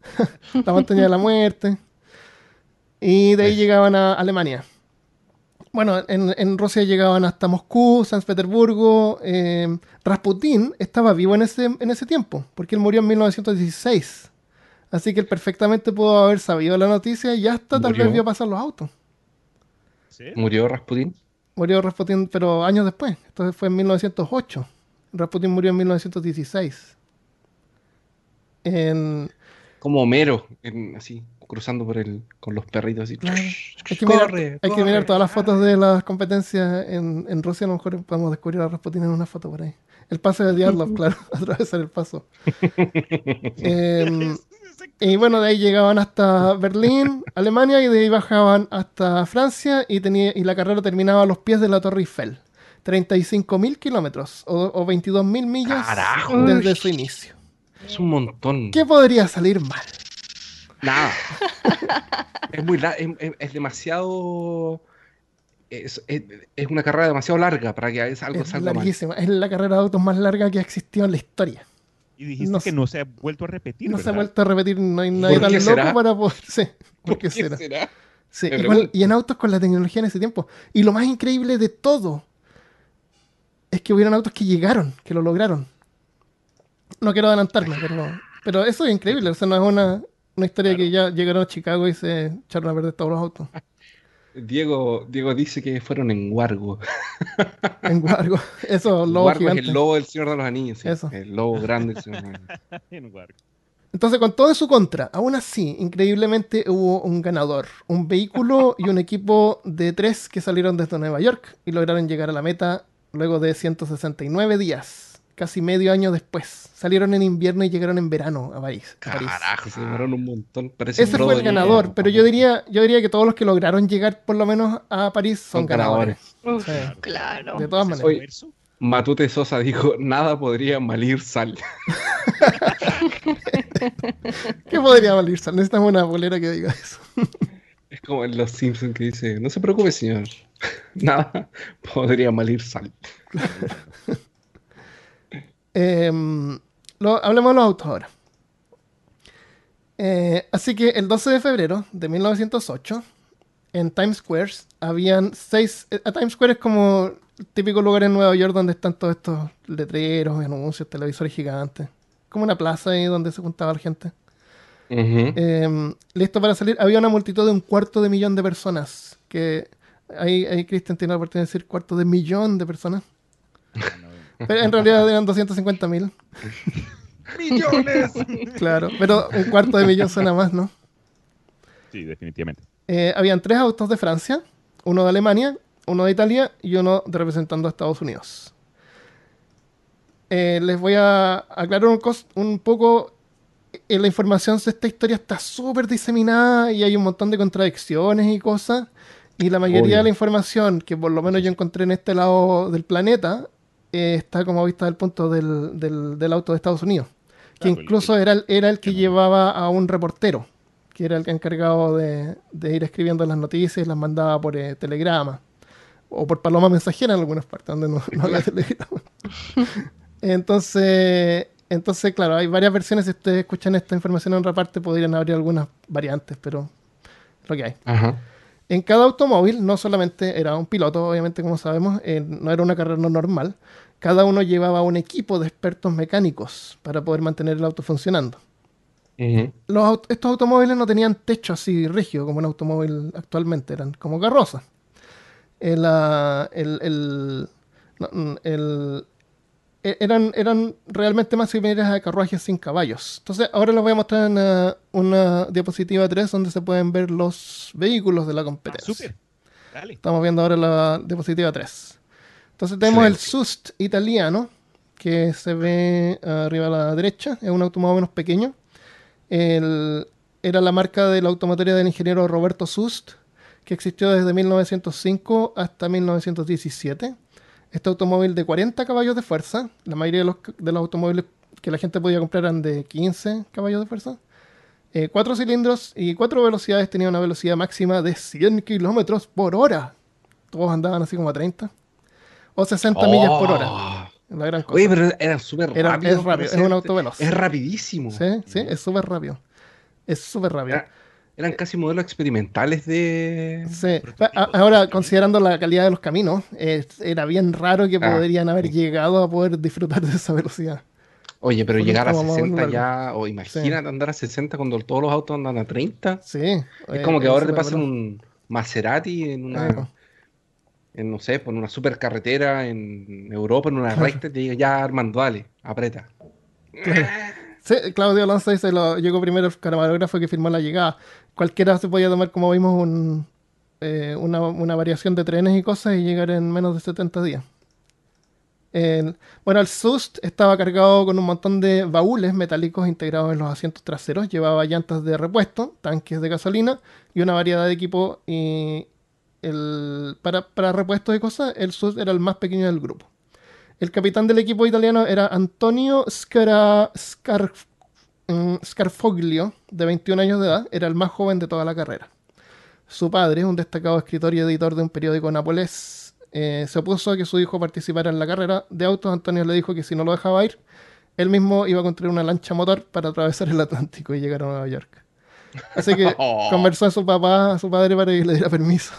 (laughs) la montaña de la muerte. Y de ahí llegaban a Alemania. Bueno, en, en Rusia llegaban hasta Moscú, San Petersburgo. eh, Rasputín estaba vivo en ese, en ese tiempo, porque él murió en 1916. Así que él perfectamente pudo haber sabido la noticia y hasta tal vez vio pasar los autos. ¿Sí? Murió Rasputin. Murió Rasputin, pero años después. Entonces fue en 1908. Rasputin murió en 1916. En, Como Homero, en- así, cruzando por el, con los perritos así. Claro. hay que mirar, Corre, hay que mirar todas las fotos de las competencias en, en Rusia. A lo mejor podemos descubrir a Rasputin en una foto por ahí. El paso de Diatlov, (laughs) claro, (laughs) atravesar el paso. (laughs) Em, y bueno, de ahí llegaban hasta Berlín, (laughs) Alemania, y de ahí bajaban hasta Francia y, tenía, y la carrera terminaba a los pies de la Torre Eiffel. 35.000 kilómetros o, o 22.000 millas Carajo. desde su inicio. Es un montón. ¿Qué podría salir mal? Nada. (laughs) es muy la- es, es- es demasiado. Es, es- una carrera demasiado larga para que algo salga mal. larguísima. Es la carrera de autos más larga que ha existido en la historia. Y dijiste No que no se ha vuelto a repetir, No se ha vuelto a repetir, no hay nadie ¿Por tan loco será? para poder. (laughs) Sí, (laughs) ¿por ¿Por qué qué será? será? Sí, pregunto. y en autos con la tecnología en ese tiempo. Y lo más increíble de todo es que hubieron autos que llegaron, que lo lograron. No quiero adelantarme, pero, pero eso es increíble. O sea, no es una, una historia que ya llegaron a Chicago y se echaron a perder todos los autos. (laughs) Diego, Diego dice que fueron en Wargo. En Guargo. Eso, (laughs) lobo Wargo es gigante. el lobo del Señor de los Anillos. sí. Eso. El lobo grande del Señor de los Anillos. (laughs) En Wargo. Entonces, con todo en su contra, aún así, increíblemente hubo un ganador, un vehículo y un equipo de tres que salieron desde Nueva York y lograron llegar a la meta luego de 169 días, casi medio año después. Salieron en invierno y llegaron en verano a París. a París. Carajo, se demoraron un montón. Parece Ese fue el ganador, pero yo diría, yo diría que todos los que lograron llegar por lo menos a París son, Son ganadores. Uf, Sí. claro. De todas maneras. Matute Sosa dijo, nada podría malir sal. (laughs) ¿Qué podría valer? Necesitamos una bolera que diga eso. (laughs) Es como en Los Simpsons que dice, no se preocupe señor, (laughs) nada podría malir sal. Em, lo- hablemos de los autos ahora. Eh, así que el 12 de febrero de 1908, en Times Square, habían seis... eh, A Times Square es como el típico lugar en Nueva York donde están todos estos letreros, anuncios, televisores gigantes. Como una plaza ahí donde se juntaba la gente. Em, listo para salir. Había una multitud de un cuarto de millón de personas. Que ahí, ahí Cristian tiene la oportunidad de decir cuarto de millón de personas. Pero en realidad eran 250 mil. ¡Millones! Claro, pero un cuarto de millón suena más, ¿no? Sí, definitivamente. Eh, habían tres autos de Francia, uno de Alemania, uno de Italia y uno de representando a Estados Unidos. Eh, les voy a aclarar un, un poco. eh, la información de esta historia está súper diseminada y hay un montón de contradicciones y cosas. Y la mayoría Obvio. de la información que por lo menos yo encontré en este lado del planeta eh, está como vista del punto del, del- del auto de Estados Unidos. Que el- incluso era el, era el que llevaba a un reportero, que era el que encargado de, de ir escribiendo las noticias y las mandaba por eh, telegrama. O por paloma mensajera en algunas partes donde no, no había telegrama. (laughs) Entonces, entonces, claro, hay varias versiones. Si ustedes escuchan esta información en otra parte, podrían haber algunas variantes, pero lo que hay. Ajá. En cada automóvil no solamente era un piloto, obviamente como sabemos, eh, no era una carrera normal, cada uno llevaba un equipo de expertos mecánicos para poder mantener el auto funcionando. Ujú. Los aut- estos automóviles no tenían techo así rígido como un automóvil actualmente, eran como carrozas. El, ah, el- el- no, mm, el- eran, eran realmente más similares a carruajes sin caballos. Entonces, ahora les voy a mostrar una, una diapositiva 3 donde se pueden ver los vehículos de la Ah, competencia. Dale. Estamos viendo ahora la diapositiva 3. Entonces tenemos el. SUST italiano, que se ve arriba a la derecha, es un auto más o menos pequeño. El- era la marca de la automotoría del ingeniero Roberto Sust, que existió desde 1905 hasta 1917. Este automóvil de 40 caballos de fuerza, la mayoría de los, de los automóviles que la gente podía comprar eran de 15 caballos de fuerza. Eh, cuatro cilindros y cuatro velocidades tenía una velocidad máxima de 100 kilómetros por hora. Todos andaban así como a 30. O 60 millas por hora. Oh. La gran cosa. Oye, pero era súper Era- rápido. es rápido, para es un auto veloz. Es rapidísimo. Sí, sí, es súper rápido. Es súper rápido. Era- eran casi modelos experimentales de... Sí. A- Ahora, considerando la calidad de los caminos, eh, era bien raro que Ah, podrían haber sí. llegado a poder disfrutar de esa velocidad. Oye, pero llegar a último, vamos a 60 volver ya, o imagínate andar a 60 cuando todos los autos andan a 30. Sí. Es eh, como que ahora te pasan un Maserati en Eh, una, en, no sé, por una supercarretera en Europa, en una recta, y te diga, ya Armando, dale, aprieta. Sí, Claudio Alonso dice, lo, llegó primero el camarógrafo que firmó la llegada. Cualquiera se podía tomar, como vimos, eh, una, una variación de trenes y cosas y llegar en menos de 70 días. Bueno, el SUST estaba cargado con un montón de baúles metálicos integrados en los asientos traseros. Llevaba llantas de repuesto, tanques de gasolina y una variedad de equipo. Y el, para, para repuestos y cosas, el SUST era el más pequeño del grupo. El capitán del equipo italiano era Antonio Scara- Scar- Scarfoglio, de 21 años de edad, era el más joven de toda la carrera. Su padre, un destacado escritor y editor de un periódico napolés, eh, se opuso a que su hijo participara en la carrera de autos. Antonio le dijo que si no lo dejaba ir, él mismo iba a construir una lancha motor para atravesar el Atlántico y llegar a Nueva York. Así que (laughs) Oh. conversó a su papá, a su padre, para que le diera permiso.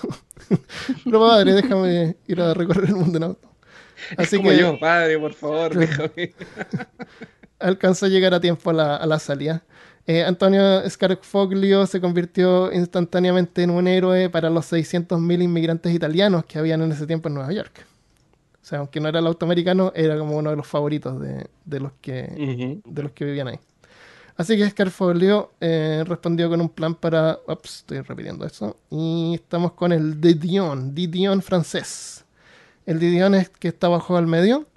(laughs) Pero padre, déjame ir a recorrer el mundo en auto. Así Como que yo, padre, por favor, (laughs) déjame. Alcanzó a llegar a tiempo a la, a la salida. Eh, Antonio Scarfoglio se convirtió instantáneamente en un héroe para los 600.000 inmigrantes italianos que habían en ese tiempo en Nueva York. O sea, aunque no era el auto americano, era como uno de los favoritos de, de los, que, de los que vivían ahí. Así que Scarfoglio eh, respondió con un plan para... Ups, estoy repitiendo eso. Y estamos con el de Dion, de Dion francés. el Didion es que está abajo al medio,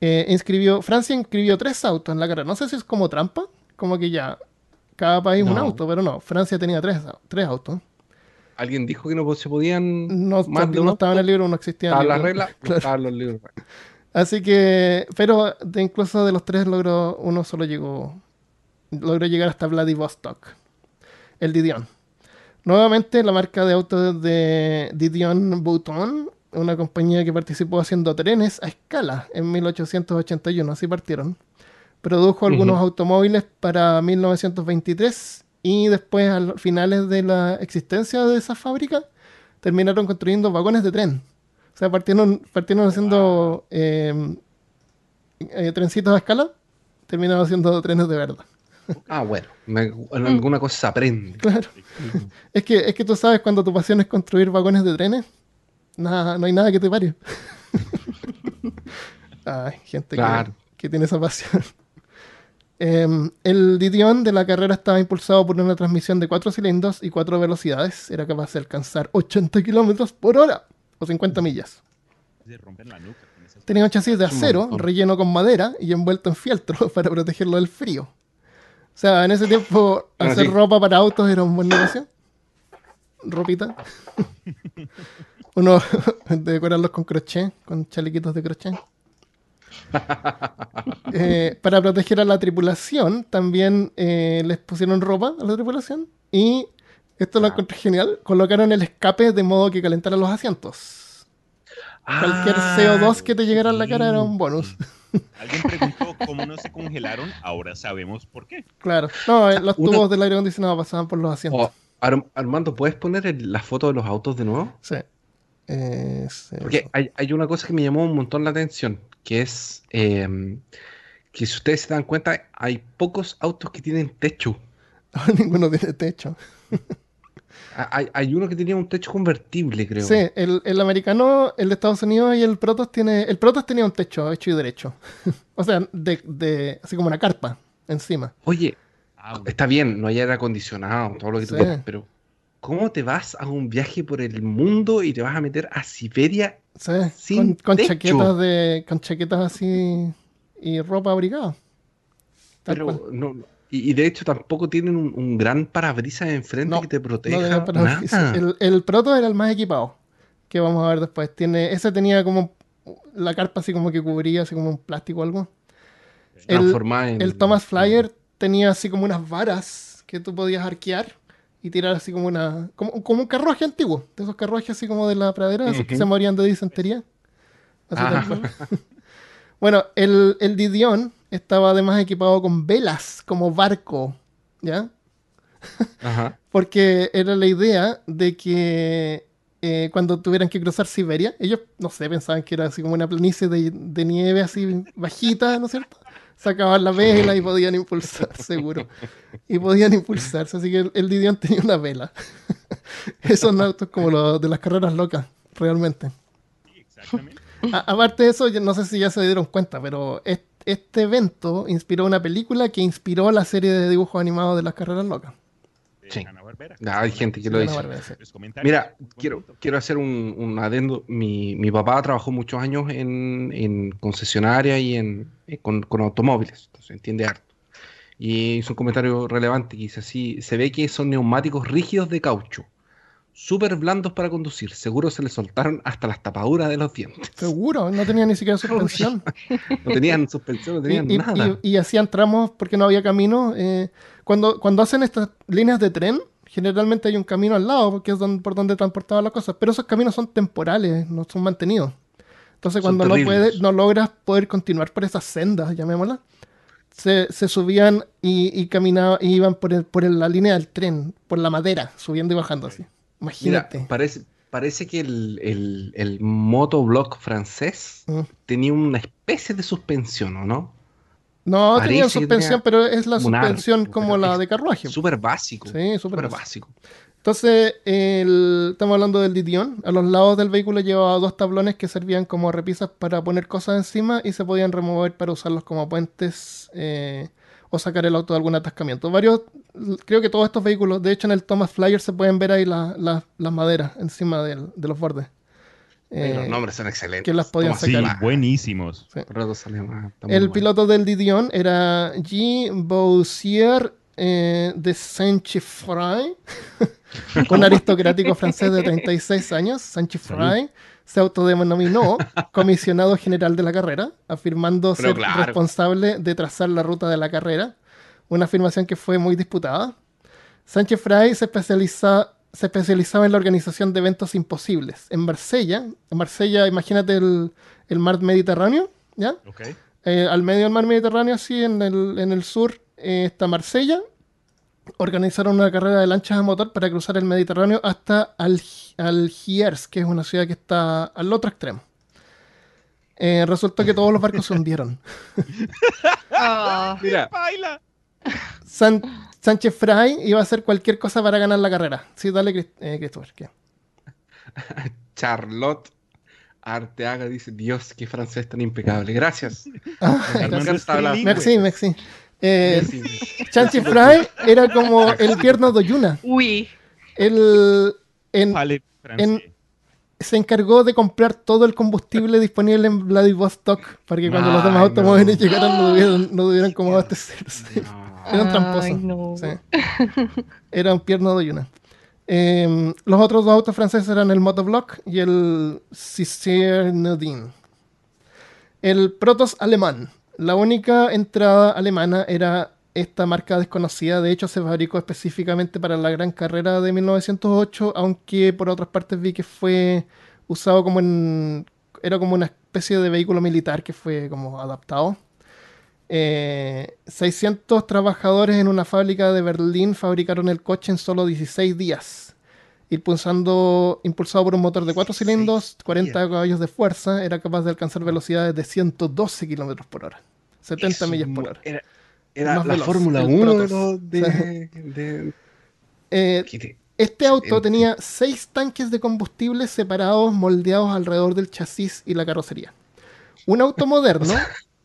eh, inscribió, Francia inscribió tres autos en la carrera. No sé si es como trampa, como que ya cada país un No. auto, pero no, Francia tenía tres, tres autos. Alguien dijo que no se podían. No, Más de no un estaba en el libro, no existía. en el Estaban las reglas, no (laughs) estaban los libros. Así que, pero de incluso de los tres logró, uno solo llegó, logró llegar hasta Vladivostok, el Didion. Nuevamente la marca de autos de Didion Bouton, una compañía que participó haciendo trenes a escala en 1881, así partieron. Produjo algunos automóviles para 1923 y después a los finales de la existencia de esa fábrica terminaron construyendo vagones de tren. O sea, partieron, partieron haciendo eh, eh, trencitos a escala, terminaron haciendo trenes de verdad. Ah, bueno. me- alguna cosa se aprende. Claro. Es que, es que tú sabes, cuando tu pasión es construir vagones de trenes, nada, no hay nada que te pare. (laughs) Ay, gente que- Claro. que, tiene esa pasión. Em, el Didion de la carrera estaba impulsado por una transmisión de cuatro cilindros y cuatro velocidades. Era capaz de alcanzar 80 kilómetros por hora o 50 millas. La nuca Tenía un chasis de acero relleno con madera y envuelto en fieltro (laughs) para protegerlo del frío. O sea, en ese tiempo (laughs) Ah, hacer sí. ropa para autos era un buen negocio. Ropita. Uno (laughs) decorarlos con crochet, con chalequitos de crochet. (laughs) Eh, para proteger a la tripulación, también eh, les pusieron ropa a la tripulación. Y esto lo Ah. encontré genial. Colocaron el escape de modo que calentara los asientos. Cualquier Ah, CO2 que te llegara a la cara era un bonus. (laughs) Alguien preguntó cómo no se congelaron, ahora sabemos por qué. Claro. No, eh, los Una- tubos del aire acondicionado pasaban por los asientos. oh, Ar- Armando, ¿puedes poner el- la foto de los autos de nuevo? Sí. Porque hay, hay una cosa que me llamó un montón la atención, que es eh, que si ustedes se dan cuenta, hay pocos autos que tienen techo. (laughs) Ninguno tiene techo. (laughs) Ha- Hay, hay uno que tenía un techo convertible, creo. Sí, el, el americano, el de Estados Unidos y el Protoss tiene. El Protoss tenía un techo hecho y derecho. (laughs) o sea, de, de- así como una carpa encima. Oye, Ah, está bien, no hay aire acondicionado, todo lo que tú quieras, pero ¿cómo te vas a un viaje por el mundo y te vas a meter a Siberia? Sin con, con techo. chaquetas de. con chaquetas así y ropa abrigada. Pero no, no- y, de hecho tampoco tienen un, un gran parabrisas enfrente No, que te proteja. nada. el, el Protoss era el más equipado. Que vamos a ver después. Tiene, ese tenía como la carpa así como que cubría, así como un plástico o algo. el- Transformada en- El Thomas Flyer tenía así como unas varas que tú podías arquear y tirar así como una. como, como un carruaje antiguo. De esos carruajes así como de la pradera, esos que se morían de disentería. Ah. (laughs) bueno, el, el Didion estaba además equipado con velas como barco. ¿Ya? Ajá. (laughs) Porque era la idea de que eh, cuando tuvieran que cruzar Siberia, ellos, no sé, pensaban que era así como una planicie de, de nieve así bajita, ¿no es cierto? Sacaban la vela y podían impulsar, seguro. Y podían impulsarse, así que el, el Didion tenía una vela. (laughs) Esos autos como los de las carreras locas, realmente. Exactamente. A- aparte de eso, yo no sé si ya se dieron cuenta, pero es- este evento inspiró una película que inspiró la serie de dibujos animados de las carreras locas. De Sí. Hanna-Barbera. Ah, hay gente que lo dice. Mira, quiero, punto. quiero hacer un, un adendo. Mi, mi papá trabajó muchos años en, en concesionaria y en, eh, con, con automóviles, entonces entiende harto. Y hizo un comentario relevante que dice así, se ve que son neumáticos rígidos de caucho, súper blandos para conducir, seguro se les soltaron hasta las tapaduras de los dientes. Seguro, no tenía ni siquiera (laughs) suspensión. No tenían suspensión, no tenían y, y- nada. y- y hacían tramos porque no había camino. eh, cuando, cuando hacen estas líneas de tren, generalmente hay un camino al lado porque es don- por donde transportaban las cosas, pero esos caminos son temporales, no son mantenidos. Entonces, Son cuando no, puedes, no logras poder continuar por esas sendas, llamémoslas, se, se subían y, y caminaban, y iban por, el- por el- la línea del tren, por la madera, subiendo y bajando así. Mira, Imagínate. parece, parece que el, el, el motoblock francés Mm. tenía una especie de suspensión, ¿o no? No, parece que suspensión, tenía pero es la suspensión como la de carruaje. Súper básico. Sí, súper básico. Entonces, el- estamos hablando del Didion. A los lados del vehículo llevaba dos tablones que servían como repisas para poner cosas encima y se podían remover para usarlos como puentes eh, o sacar el auto de algún atascamiento. Varios, creo que todos estos vehículos, de hecho en el Thomas Flyer se pueden ver ahí la- la- las maderas encima del- de los bordes. Eh, los nombres son excelentes. que las podían sacar. Buenísimos. Sí. Muy El bueno. piloto del Didion era Guy Boussier eh, de Saint-Chiffray, (laughs) un aristocrático francés de 36 años. Saint-Chiffray se autodenominó comisionado general de la carrera, afirmando Pero ser claro. responsable de trazar la ruta de la carrera, una afirmación que fue muy disputada. Saint-Chiffray se, especializa- se especializaba en la organización de eventos imposibles. En Marsella, en Marsella, imagínate el, el mar Mediterráneo, ¿ya? Ok. Eh, al medio del mar Mediterráneo, así en el, en el sur, eh, está Marsella. Organizaron una carrera de lanchas a motor para cruzar el Mediterráneo hasta Alg- Algiers, que es una ciudad que está al otro extremo. Eh, resultó que todos los barcos se hundieron. (laughs) Ah, Mira, Baila. San- Sánchez Fray iba a hacer cualquier cosa para ganar la carrera. Sí, dale, eh, Christopher. ¿qué? (laughs) Charlotte Arteaga dice, Dios, qué francés tan impecable. Gracias. (laughs) (laughs) Trilingüe. Merci, merci. Eh, Sí, Sánchez Fray era como el tierno de Yuna. uy, Él en- Vale, francés. se encargó de comprar todo el combustible disponible en Vladivostok para que cuando los demás automóviles no. llegaran no tuvieran, no tuvieran cómo abastecerse. No. Era un tramposo. Ay, no. Sí. (laughs) Era un pierno de Yuna. Eh, los otros dos autos franceses eran el Motoblock y el Cicernodin. El Protos alemán. La única entrada alemana era esta marca desconocida. De hecho, se fabricó específicamente para la gran carrera de 1908, aunque por otras partes vi que fue usado como en... Era como una especie de vehículo militar que fue como adaptado. Eh, 600 trabajadores en una fábrica de Berlín fabricaron el coche en solo 16 días. Impulsando, impulsado por un motor de 4 16 cilindros, 40 días. caballos de fuerza, era capaz de alcanzar velocidades de 112 kilómetros por hora. 70 Eso millas por hora. Era, la veloz, Fórmula el 1 de, Protoss. los- de, de- Eh, este auto tenía 6 tanques de combustible separados, moldeados alrededor del chasis y la carrocería. Un auto (laughs) moderno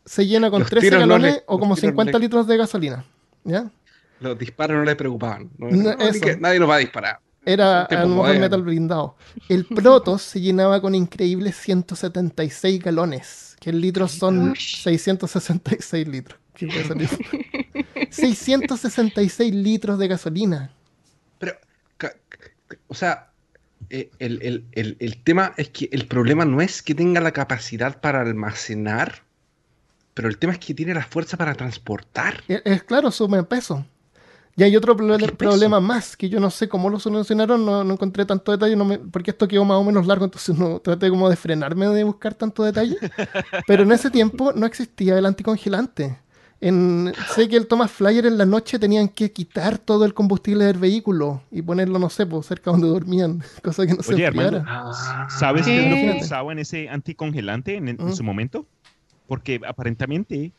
se llena con Los 13 tiros no galones o los como tiros 50 le- litros de gasolina. ¿Ya? Los disparos no le preocupaban. No, que nadie nos va a disparar. Era a lo mejor metal blindado. El Protoss se llenaba con increíbles 176 galones, que en litros son Ush. 666 litros. ¿Qué puede salir? 666 litros de gasolina. Pero, o sea, eh, el, el- el- el tema es que el problema no es que tenga la capacidad para almacenar, pero el tema es que tiene la fuerza para transportar. Es, es claro, sume peso. Y hay otro problema más, que yo no sé cómo lo solucionaron, no, no encontré tanto detalle, no me- porque esto quedó más o menos largo, entonces no traté como de frenarme de buscar tanto detalle. (laughs) Pero en ese tiempo no existía el anticongelante. En, sé que el Thomas Flyer en la noche tenían que quitar todo el combustible del vehículo y ponerlo, no sé, pues, cerca donde dormían, (laughs) cosa que no se Oye, enfriara. Armando, ¿Sabes qué es lo usaba en ese anticongelante en, en Mm. su momento? Porque aparentemente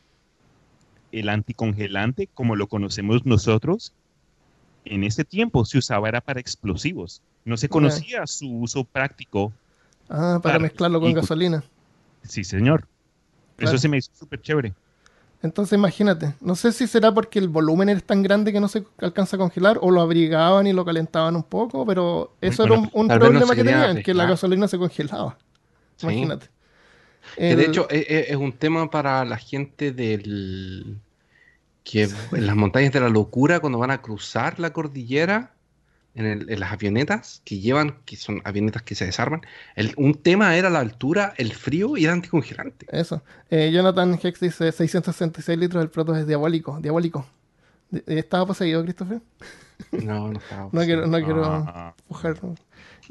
el anticongelante, como lo conocemos nosotros, en ese tiempo se usaba era para explosivos. No se conocía su uso práctico. Ah, para mezclarlo con Y- gasolina. Sí, señor. Claro. Eso se me hizo súper chévere. Entonces imagínate, no sé si será porque el volumen es tan grande que no se alcanza a congelar o lo abrigaban y lo calentaban un poco, pero eso Bueno, era un, no problema que tenían, que la gasolina se congelaba. Sí. Que El- de hecho es, es- es un tema para la gente del que en las montañas de la locura cuando van a cruzar la cordillera en, el- en las avionetas que llevan, que son avionetas que se desarman, el- un tema era la altura, el frío y el anticongelante. Eso. Eh, Jonathan Hex dice 666 litros del proto es diabólico. Diabólico. De- ¿Estaba poseído, Christopher? No, no estaba. (laughs) No quiero, no quiero Ah, empujar.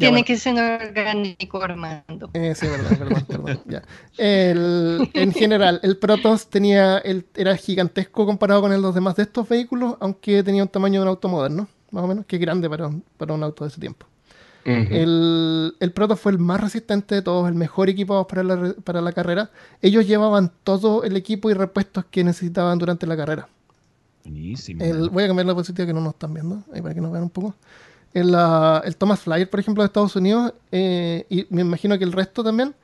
Tiene bueno. que ser orgánico, Armando. Eh, sí, verdad, ya. El- en general, el Protoss tenía, el, era gigantesco comparado con los demás de estos vehículos, aunque tenía un tamaño de un auto moderno, más o menos, que es grande para un, para un auto de ese tiempo. El, el Protoss fue el más resistente de todos, el mejor equipado para la, re- para la carrera. Ellos llevaban todo el equipo y repuestos que necesitaban durante la carrera. buenísimo. El- voy a cambiar la diapositiva que no nos están viendo, ahí para que nos vean un poco. El, ah, el Thomas Flyer, por ejemplo, de Estados Unidos, eh, y me imagino que el resto también,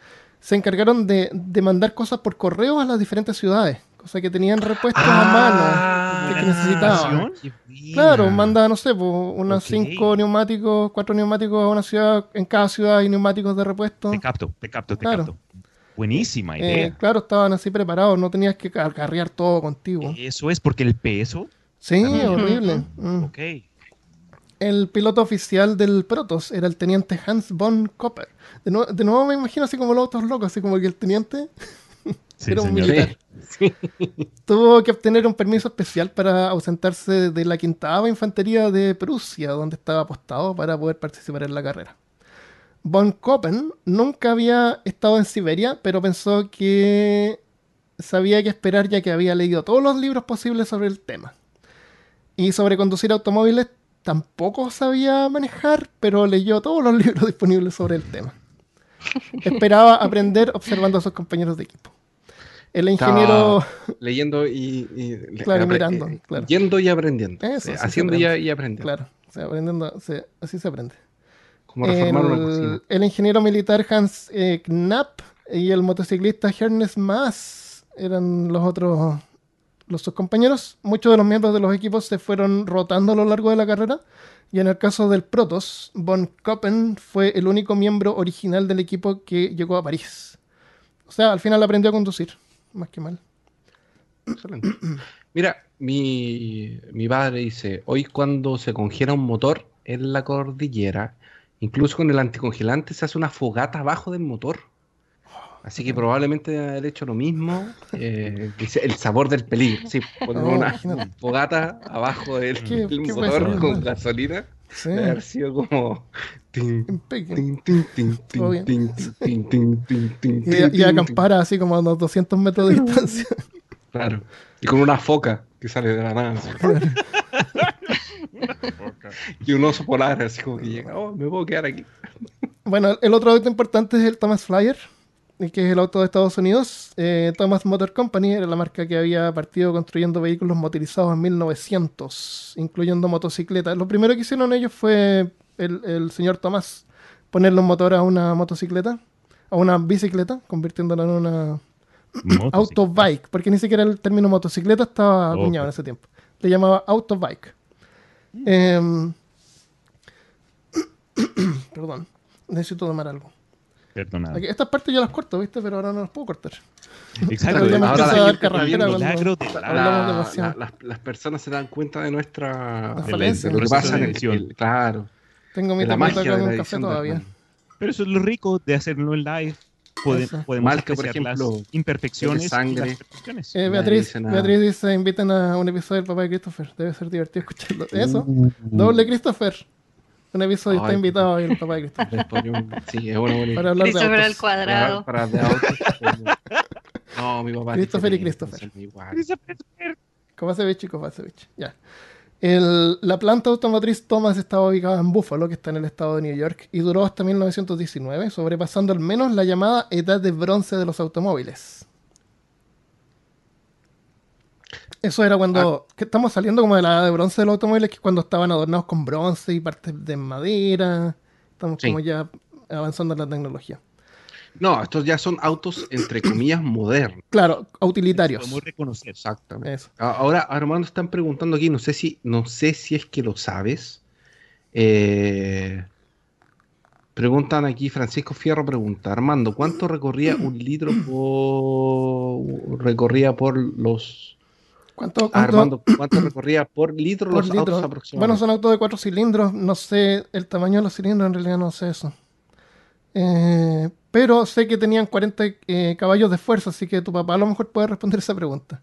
se encargaron de, de mandar cosas por correo a las diferentes ciudades. Cosa que tenían repuestos a mano. Ah, que necesitaba. Claro, manda, no sé, pues, unos cinco neumáticos, cuatro neumáticos a una ciudad, en cada ciudad hay neumáticos de repuesto. Te capto, te capto, te Claro. capto. Buenísima Eh, idea. claro, estaban así preparados, no tenías que car- carrear todo contigo. Eso es porque el peso. Sí, horrible. Mm. Ok. El piloto oficial del Protoss era el teniente Hans von Kopper. De, nuevo- de nuevo me imagino así como los autos locos, así como que el teniente (laughs) Sí, era un señor. militar. (laughs) Tuvo que obtener un permiso especial para ausentarse de la quinta infantería de Prusia, donde estaba apostado para poder participar en la carrera. Von Koppen nunca había estado en Siberia, pero pensó que sabía que esperar ya que había leído todos los libros posibles sobre el tema. Y sobre conducir automóviles tampoco sabía manejar, pero leyó todos los (laughs) libros disponibles sobre el tema. Esperaba aprender observando a sus compañeros de equipo. El ingeniero... Leyendo y, y- Claro, mirando, eh, claro. Yendo y aprendiendo. Eso, haciendo y, aprendiendo. Claro, o sea, aprendiendo, así se aprende. Como reformar una El, cocina. el ingeniero militar Hans eh, Knapp y el motociclista Ernest Maas eran los otros, los sus compañeros. Muchos de los miembros de los equipos se fueron rotando a lo largo de la carrera. Y en el caso del Protoss, Von Koppen fue el único miembro original del equipo que llegó a París. O sea, al final aprendió a conducir, más que mal. Excelente. Mira, mi, mi padre dice, hoy cuando se congela un motor en la cordillera, incluso con el anticongelante se hace una fogata abajo del motor. Así que probablemente debe haber hecho lo mismo. eh, el sabor del peligro. Sí, poner Oh, una imagínate. fogata abajo del, ¿Qué- qué motor con mal? gasolina. Sí, Debe haber sido como... Y, acampar así como a unos 200 metros de distancia. Claro. Y con una foca que sale de la nada. Y un oso polar, así como que llega, oh, me puedo quedar aquí. Bueno, el otro auto importante es el Thomas Flyer, que es el auto de Estados Unidos. Eh, Thomas Motor Company era la marca que había partido construyendo vehículos motorizados en 1900, incluyendo motocicletas. Lo primero que hicieron ellos fue el, el señor Thomas ponerle un motor a una motocicleta, a una bicicleta, convirtiéndola en una autobike, porque ni siquiera el término motocicleta estaba Ok. acuñado en ese tiempo. Le llamaba autobike. Em, (coughs) perdón, necesito tomar algo. Perdonado. Aquí- estas partes yo las corto, ¿viste? Pero ahora no las puedo cortar. Exacto. Ahora de las, las personas se dan cuenta de nuestra... La de falencia. lo que pasa en de el, Claro. Tengo mi de tapita magia con de un café de todavía. Pero eso es lo rico de hacerlo en live. Podemos Mal que, por ejemplo, las imperfecciones de sangre. las perfecciones. Eh, Beatriz, dice nada. Beatriz dice, inviten a un episodio del papá de Christopher. Debe ser divertido escucharlo. Eso, Uh. doble Christopher. Un episodio está invitado (laughs) hoy el papá de Sí, es una buena idea. Para hablar de Christopher al cuadrado. Para, para de autos. (laughs) No, mi papá. Christopher y Christopher. Kovacevic y Kovacevic. Ya. El- la planta automotriz Thomas estaba ubicada en Buffalo, que está en el estado de New York, y duró hasta 1919, sobrepasando al menos la llamada edad de bronce de los automóviles. Eso era cuando. que estamos saliendo como de la edad de bronce de los automóviles, que es cuando estaban adornados con bronce y partes de madera. Estamos Sí. como ya avanzando en la tecnología. No, estos ya son autos, entre comillas, modernos. Claro, utilitarios. Podemos reconocer. Exactamente. Eso. Ahora, Armando están preguntando aquí, no sé si, no sé si es que lo sabes. Eh, preguntan aquí, Francisco Fierro pregunta, Armando, ¿cuánto recorría un litro por recorría por los ¿Cuánto, cuánto- Armando, ¿cuánto recorría por litro por los litro. autos Bueno, aproximadamente? son autos de cuatro cilindros. No sé el tamaño de los cilindros, en realidad no sé eso. Eh, pero sé que tenían 40 eh, caballos de fuerza, así que tu papá a lo mejor puede responder esa pregunta.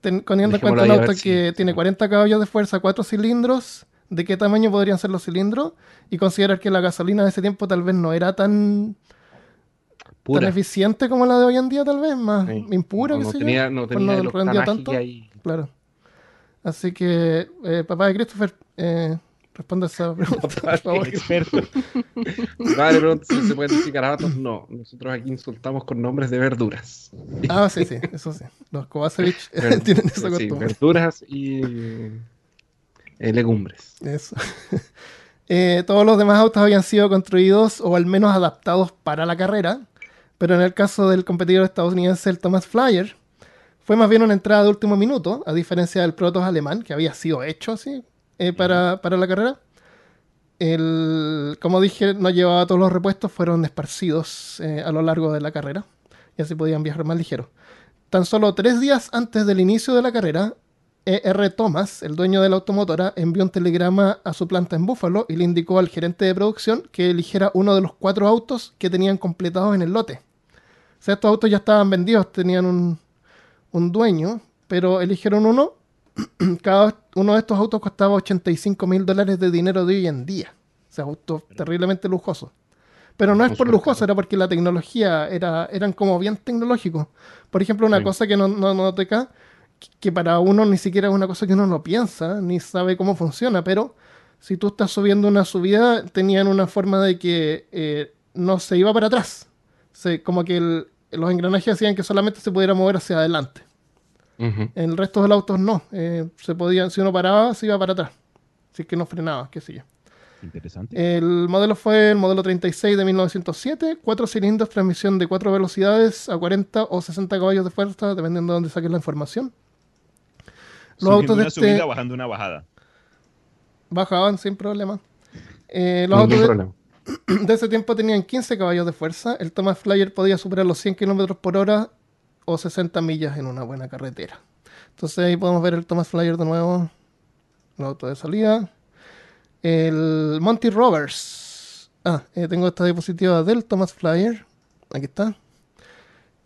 Ten- teniendo en cuenta un auto si- que tiene no. 40 caballos de fuerza, cuatro cilindros, ¿de qué tamaño podrían ser los cilindros? Y considerar que la gasolina de ese tiempo tal vez no era tan, tan eficiente como la de hoy en día, tal vez, más Sí. impura, no, qué no sé yo. tenía, no Pues tenía no rendió octanaje tanto. que hay. Claro. Así que, eh, papá de Christopher, eh, responde esa (laughs) pregunta, por favor. Experto. Vale, pregunta si se pueden decir garabatos. No, nosotros aquí insultamos con nombres de verduras. Ah, sí, sí, eso sí. Los Kovacevic Ver- (laughs) tienen esa sí, costumbre. verduras y eh, legumbres. Eso. (laughs) Eh, todos los demás autos habían sido construidos o al menos adaptados para la carrera, pero en el caso del competidor estadounidense, el Thomas Flyer, Fue más bien una entrada de último minuto, a diferencia del Protoss alemán, que había sido hecho así eh, para, para la carrera. El, como dije, no llevaba todos los repuestos, fueron esparcidos eh, a lo largo de la carrera y así podían viajar más ligero. Tan solo tres días antes del inicio de la carrera, E.R. Thomas, el dueño de la automotora, envió un telegrama a su planta en Buffalo y le indicó al gerente de producción que eligiera uno de los cuatro autos que tenían completados en el lote. O sea, estos autos ya estaban vendidos, tenían un, un dueño, pero eligieron uno. (clears throat) Cada uno de estos autos costaba 85 mil dólares de dinero de hoy en día. O sea, autos terriblemente lujosos. Pero no es por lujoso, era porque la tecnología era, eran como bien tecnológicos. Por ejemplo, una Sí. cosa que no, no, no noté acá, que para uno ni siquiera es una cosa que uno no piensa, ni sabe cómo funciona, pero si tú estás subiendo una subida, tenían una forma de que eh, no se iba para atrás. Se- como que el- los engranajes hacían que solamente se pudiera mover hacia adelante. En el resto de los autos no. eh, se podían, si uno paraba, se iba para atrás. Si es que no frenaba, qué sé yo. Interesante. El modelo fue el modelo 36 de 1907, cuatro cilindros, transmisión de cuatro velocidades a 40 o 60 caballos de fuerza, dependiendo de dónde saques la información. Los Subiendo autos de una este subida, bajando una bajada. bajaban sin problema. Eh, los Ningún autos de, problema. (clears throat) de ese tiempo tenían 15 caballos de fuerza. El Thomas Flyer podía superar los 100 kilómetros por hora o 60 millas en una buena carretera. Entonces ahí podemos ver el Thomas Flyer de nuevo. El auto de salida. El Monty Rovers. Ah, eh, tengo esta diapositiva del Thomas Flyer. Aquí está.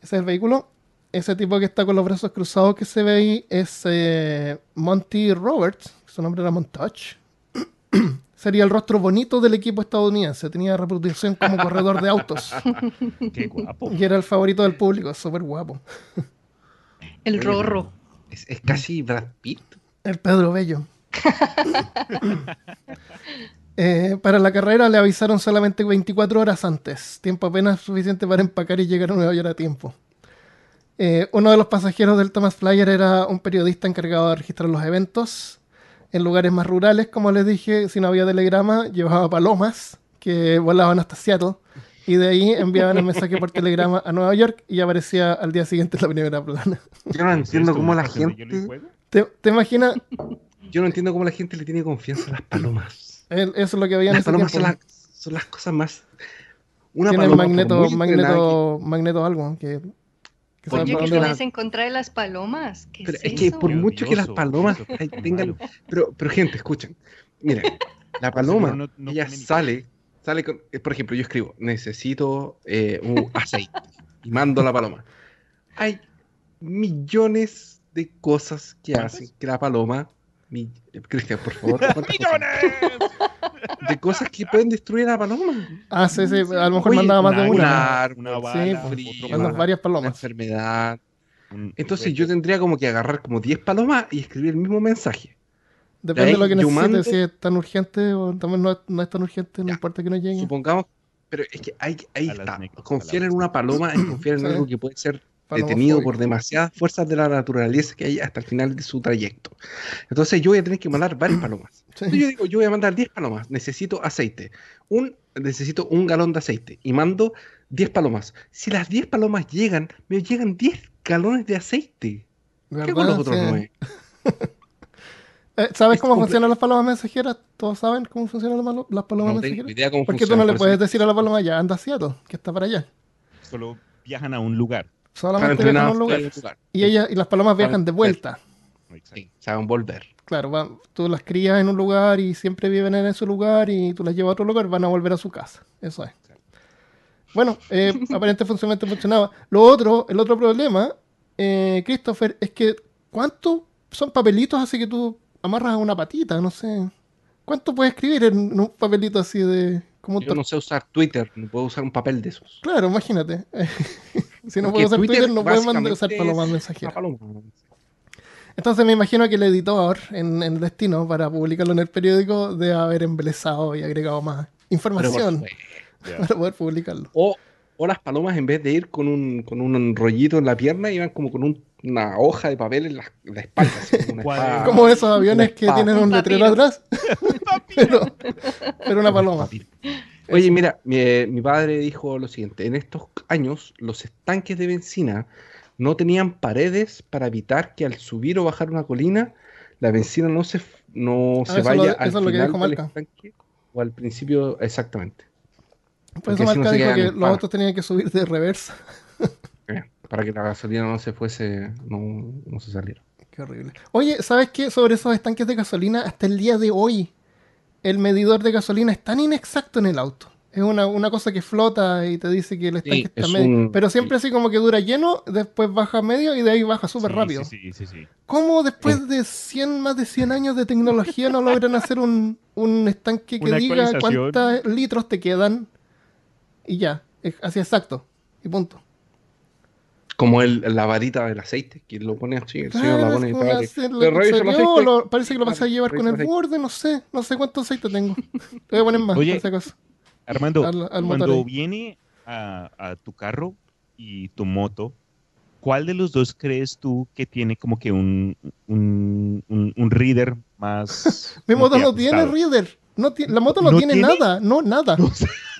Ese es el vehículo. Ese tipo que está con los brazos cruzados que se ve ahí es eh, Monty Roberts. Su nombre era Montage. (clears throat) Sería el rostro bonito del equipo estadounidense. Tenía reputación como corredor de autos. (laughs) Qué guapo. Y era el favorito del público. Súper guapo. El rorro. Es, es casi Brad Pitt. El Pedro Bello. (laughs) Eh, para la carrera le avisaron solamente 24 horas antes, tiempo apenas suficiente para empacar y llegar a Nueva York a tiempo. Eh, uno de los pasajeros del Thomas Flyer era un periodista encargado de registrar los eventos. En lugares más rurales, como les dije, si no había telegrama, llevaba palomas que volaban hasta Seattle y de ahí enviaban el mensaje por telegrama a Nueva York y aparecía al día siguiente en la primera plana. Yo no ¿Es entiendo cómo la gente. ¿Te, te imaginas? Yo no entiendo cómo la gente le tiene confianza a las palomas. El- Eso es lo que había en Las ese palomas son, las- son las cosas más. Una Tienen paloma, magneto, magneto, magneto algo que, Oye, para ¿qué dónde va. tienes en contra de las palomas? ¿Qué Pero es, es que eso? por Qué mucho que las palomas tengan. Pero, pero gente, escuchen. Miren, la (laughs) paloma, no- no ella sale, sale con. eh, Por ejemplo, yo escribo, necesito eh, un aceite. y mando la paloma. Hay millones de cosas que hacen que la paloma. Mi- Cristian, por favor. (laughs) ¿cuántas cosas? ¡Millones! De cosas que pueden destruir a la paloma. Ah, sí, sí, a lo mejor Oye, mandaba más de una una. una- Una Sí, bala, frío, otro Mandas bala, varias Una palomas. enfermedad. un- Entonces yo tendría como que agarrar como 10 palomas y escribir el mismo mensaje. Depende de lo que necesites, mando- si es tan urgente o también no, es- no es tan urgente, no Ya, importa que no llegue. Supongamos, pero es que hay, ahí está. Confiar en una paloma es confiar en algo que puede ser. Detenido por demasiadas fuerzas de la naturaleza que hay hasta el final de su trayecto. Entonces yo voy a tener que mandar varias (clears throat) palomas. Sí. Entonces yo digo, yo voy a mandar 10 palomas, necesito aceite. Un, necesito un galón de aceite y mando 10 palomas. Si las 10 palomas llegan, me llegan 10 galones de aceite. ¿Qué con los otros Sí. 9? (laughs) Eh, ¿Sabes Es cómo funcionan las palomas mensajeras? ¿Todos saben cómo funcionan las, palomas No mensajeras? idea cómo ¿Por qué tú no le puedes decir a la paloma ya anda a Seattle, que está para allá? Solo viajan a un lugar. Solamente viajan a un lugar. Y, ellas, y las palomas viajan de vuelta. Sí, saben volver. Claro, van- tú las crías en un lugar y siempre viven en ese lugar y tú las llevas a otro lugar, van a volver a su casa. Eso es. Bueno, eh, (laughs) aparentemente funcionaba. Lo otro, el otro problema, eh, Christopher, es que ¿cuántos son papelitos así que tú amarras a una patita? No sé. ¿Cuánto puedes escribir en, un papelito así de... Como Yo no sé usar Twitter, no puedo usar un papel de esos. Claro, imagínate. (laughs) si no puedes usar Twitter Twitter, no puedes mandar usar una mensajeras. paloma. Entonces me imagino que el editor en, en Destino, para publicarlo en el periódico, debe haber embelezado y agregado más información (laughs) para poder publicarlo. O, o las palomas en vez de ir con un, con un rollito en la pierna, iban como con un- una hoja de papel en la, en la espalda. así como una (laughs) Cuaderno. espada. Como esos aviones que espada. tienen un Un letrero atrás, (laughs) pero, pero una paloma. Oye, mira, mi, mi padre dijo lo siguiente: en estos años, los estanques de benzina no tenían paredes para evitar que al subir o bajar una colina la benzina no se, no Ah, se vaya lo- al eso es lo que final dijo del estanque o al principio exactamente. Por Porque eso no Marca se dijo que los autos tenían que subir de reversa. Eh, Para que la gasolina no se fuese, no, no se saliera. Qué horrible. Oye, ¿sabes qué? Sobre esos estanques de gasolina, hasta el día de hoy, el medidor de gasolina es tan inexacto en el auto. Es una, una cosa que flota y te dice que el estanque Sí, está es medio. un- Pero siempre así como que dura lleno, después baja medio y de ahí baja súper Sí, rápido. Sí, sí, sí, sí. ¿Cómo después de 100, más de 100 años de tecnología no logran hacer un, un estanque que Una diga cuántos litros te quedan? Y ya, es así exacto. Y punto. Como el, la varita del aceite, que lo pone así, el señor la Claro, pone y tal, parece que lo vas a llevar con el aceite. borde, no sé, no sé cuánto aceite tengo. (laughs) Le voy a poner más, Oye, por si acaso. Armando, Al- al motor cuando viene a, a tu carro y tu moto, ¿cuál de los dos crees tú que tiene como que un, un, un- un reader más... (laughs) Mi moto no tiene reader. No ti- la moto no, ¿No tiene, tiene? nada, no, nada. (laughs) No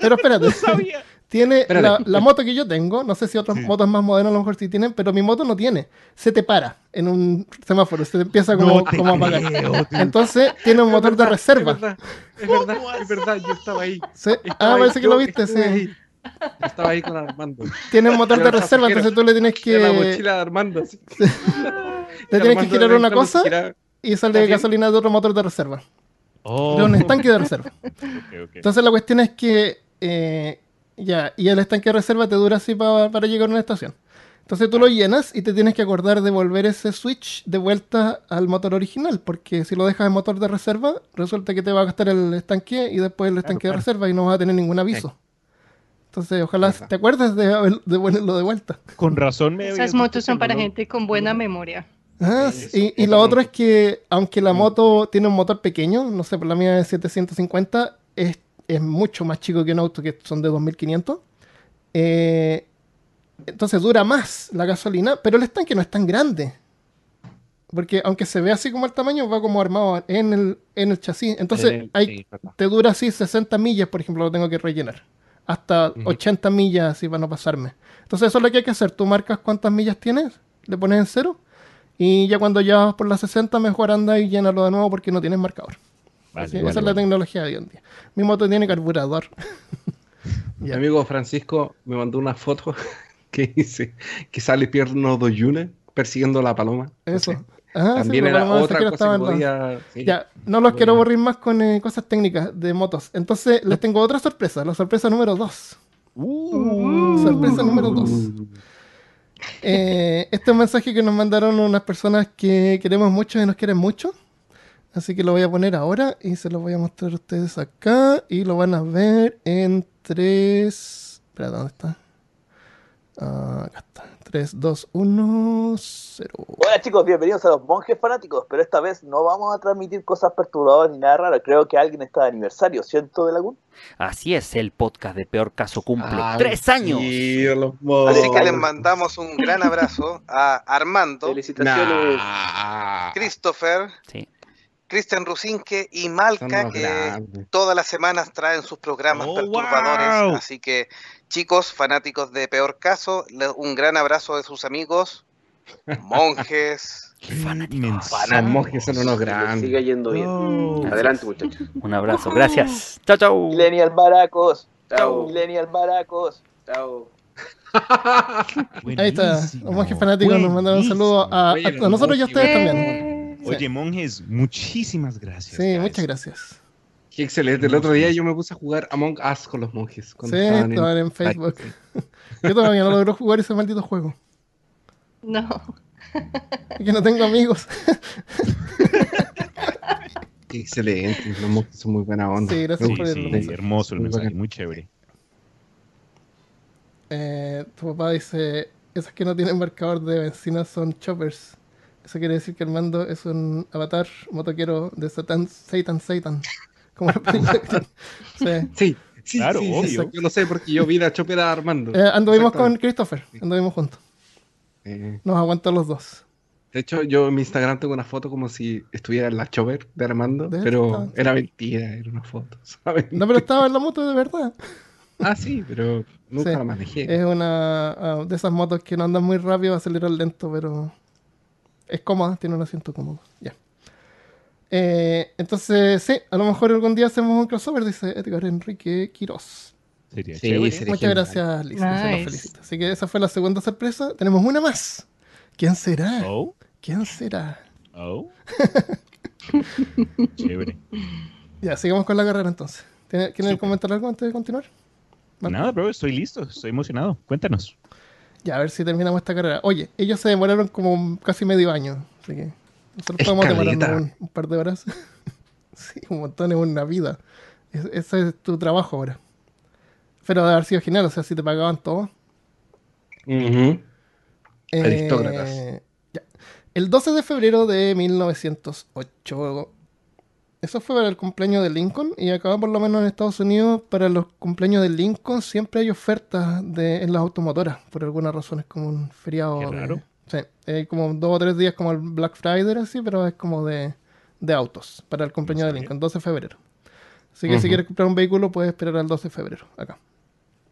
Pero espérate, no sabía. Tiene la, la moto que yo tengo, no sé si otras Sí. motos más modernas a lo mejor sí tienen, pero mi moto no tiene. Se te para en un semáforo, se te empieza como, No te como a apagar. creo, tío. Entonces tiene un Es motor de reserva. Es verdad, es verdad, es verdad, yo estaba ahí. Sí. Estaba Ah, ahí, parece que yo lo viste, sí. ahí. Yo estaba ahí con Armando. Tiene un motor de reserva, entonces tú le tienes Era la que, mochila de Armando. así. le (laughs) tienes que girar una cosa y sale ¿Está bien? gasolina de otro motor de reserva. Oh, De un estanque de reserva. (laughs) Entonces la cuestión es que eh, ya, y el estanque de reserva te dura así pa- para llegar a una estación. Entonces tú lo llenas y te tienes que acordar de volver ese switch de vuelta al motor original, porque si lo dejas en motor de reserva, resulta que te va a gastar el estanque y después el estanque claro. de reserva y no vas a tener ningún aviso. Entonces ojalá te acuerdes de, de ponerlo de vuelta. Con razón me Esas motos son para no gente con buena memoria. Ah, Sí, sí, y, y lo otro es que, aunque la moto tiene un motor pequeño, no sé, por la mía es 750, es, es mucho más chico que un auto que son de 2500. eh, entonces dura más la gasolina, pero el estanque no es tan grande. Porque aunque se ve así como el tamaño, va como armado en el, en el chasis. Entonces hay, sí, verdad. te dura así 60 millas, por ejemplo, lo tengo que rellenar. Hasta Ujú. 80 millas así para no pasarme. Entonces eso es lo que hay que hacer. Tú marcas cuántas millas tienes, le pones en cero. Y ya cuando ya vas por las 60, mejor anda y llénalo de nuevo porque no tienes marcador. Vale, vale, esa es la tecnología de hoy en día. Mi moto tiene carburador. (laughs) Mi amigo Francisco me mandó una foto (laughs) que dice que sale Pierno Doyuna persiguiendo a la paloma. Eso. Ah, sí, También era otra cosa que estaba podía... sí. Ya, no los quiero aburrir más con eh, cosas técnicas de motos. Entonces, les tengo otra sorpresa, la sorpresa número 2. Uh, Sorpresa número 2. Eh, este es un mensaje que nos mandaron unas personas que queremos mucho y nos quieren mucho. Así que lo voy a poner ahora y se lo voy a mostrar a ustedes acá. Y lo van a ver en 3. Espera, ¿dónde está? Ah, acá está. 3, 2, 1, 0. Hola chicos, bienvenidos a los monjes fanáticos, pero esta vez no vamos a transmitir cosas perturbadoras ni nada raro. Creo que alguien está de aniversario, ¿cierto, de Lagún? Así es, el podcast de Peor Caso cumple Ay, tres años. Así que les mandamos un gran abrazo a Armando, Felicitaciones. Nah. Christopher, Sí. Cristian Rusinque y Malca, que grandes. todas las semanas traen sus programas Oh, perturbadores. wow. Así que, chicos, fanáticos de Peor Caso, un gran abrazo de sus amigos, (laughs) monjes. Qué fanático. mensaje. Los monjes son unos grandes. siga yendo bien. Oh. Adelante, muchachos. Un abrazo, gracias. Chao, chao. Millennial Baracos. Chao. Millennial Baracos. Chao. (laughs) Ahí está. Los monjes fanáticos nos mandaron un saludo a, a- a nosotros y a ustedes también. Sí. Oye, monjes, muchísimas gracias. Sí, guys. muchas gracias. Qué excelente. El otro día yo me puse a jugar Among Us con los monjes. Sí, estaban en- Facebook. (laughs) Yo todavía no logro jugar ese maldito juego. No. Es que no tengo amigos. (laughs) Qué excelente. Los monjes son muy buena onda. Sí, gracias Sí, por el sí, mensaje. hermoso el Muy mensaje, bacán. muy chévere. Eh, tu papá dice, esas que no tienen marcador de benzina son choppers. Eso quiere decir que Armando es un avatar motoquero de Satan, Satan, Satan. Como la película que- sí. Sí, sí, Claro, sí, sí, obvio. Yo lo sé porque yo vi la chopera de Armando. Eh, anduvimos con. Christopher, anduvimos juntos. Eh, Nos aguantó los dos. de hecho, yo en mi Instagram tengo una foto como si estuviera en la chopper de Armando, De pero era mentira, era una foto, (laughs) ¿sabes? No, pero estaba en la moto de verdad. Ah, sí, pero nunca Sí. la manejé. Es una ah, de esas motos que no andan muy rápido, aceleran lento, pero es cómoda, tiene un asiento cómodo. Ya. Eh, entonces, sí, a lo mejor algún día hacemos un crossover, dice Edgar Enrique Quiroz. Sería Sí, chévere. sería Muchas genial. gracias, Liz. se felicita. Así que esa fue la segunda sorpresa. Tenemos una más. ¿Quién será? Oh, ¿Quién será? oh. (laughs) chévere. Ya, sigamos con la carrera entonces. ¿Tiene- ¿Quieren comentar algo antes de continuar? Marco. Nada, bro, estoy listo, estoy emocionado. Cuéntanos. Ya, a ver si terminamos esta carrera. Oye, ellos se demoraron como casi medio año. Así que nosotros podemos demorarnos un, un par de horas. (laughs) sí, un montón es una vida. Es- ese es tu trabajo ahora. Pero de haber sido genial, o sea, si te pagaban todo. Eh, Aristócratas. ya. El 12 de febrero de 1908. Eso fue para el cumpleaños de Lincoln. Y acá, por lo menos en Estados Unidos, para los cumpleaños de Lincoln, siempre hay ofertas de, en las automotoras. Por alguna razón, es como un feriado. Qué de- raro. sí, hay como dos o tres días, como el Black Friday, así, pero es como de, de autos. Para el cumpleaños de. Lincoln, 12 de febrero. Así que si quieres comprar un vehículo, puedes esperar al 12 de febrero. Acá.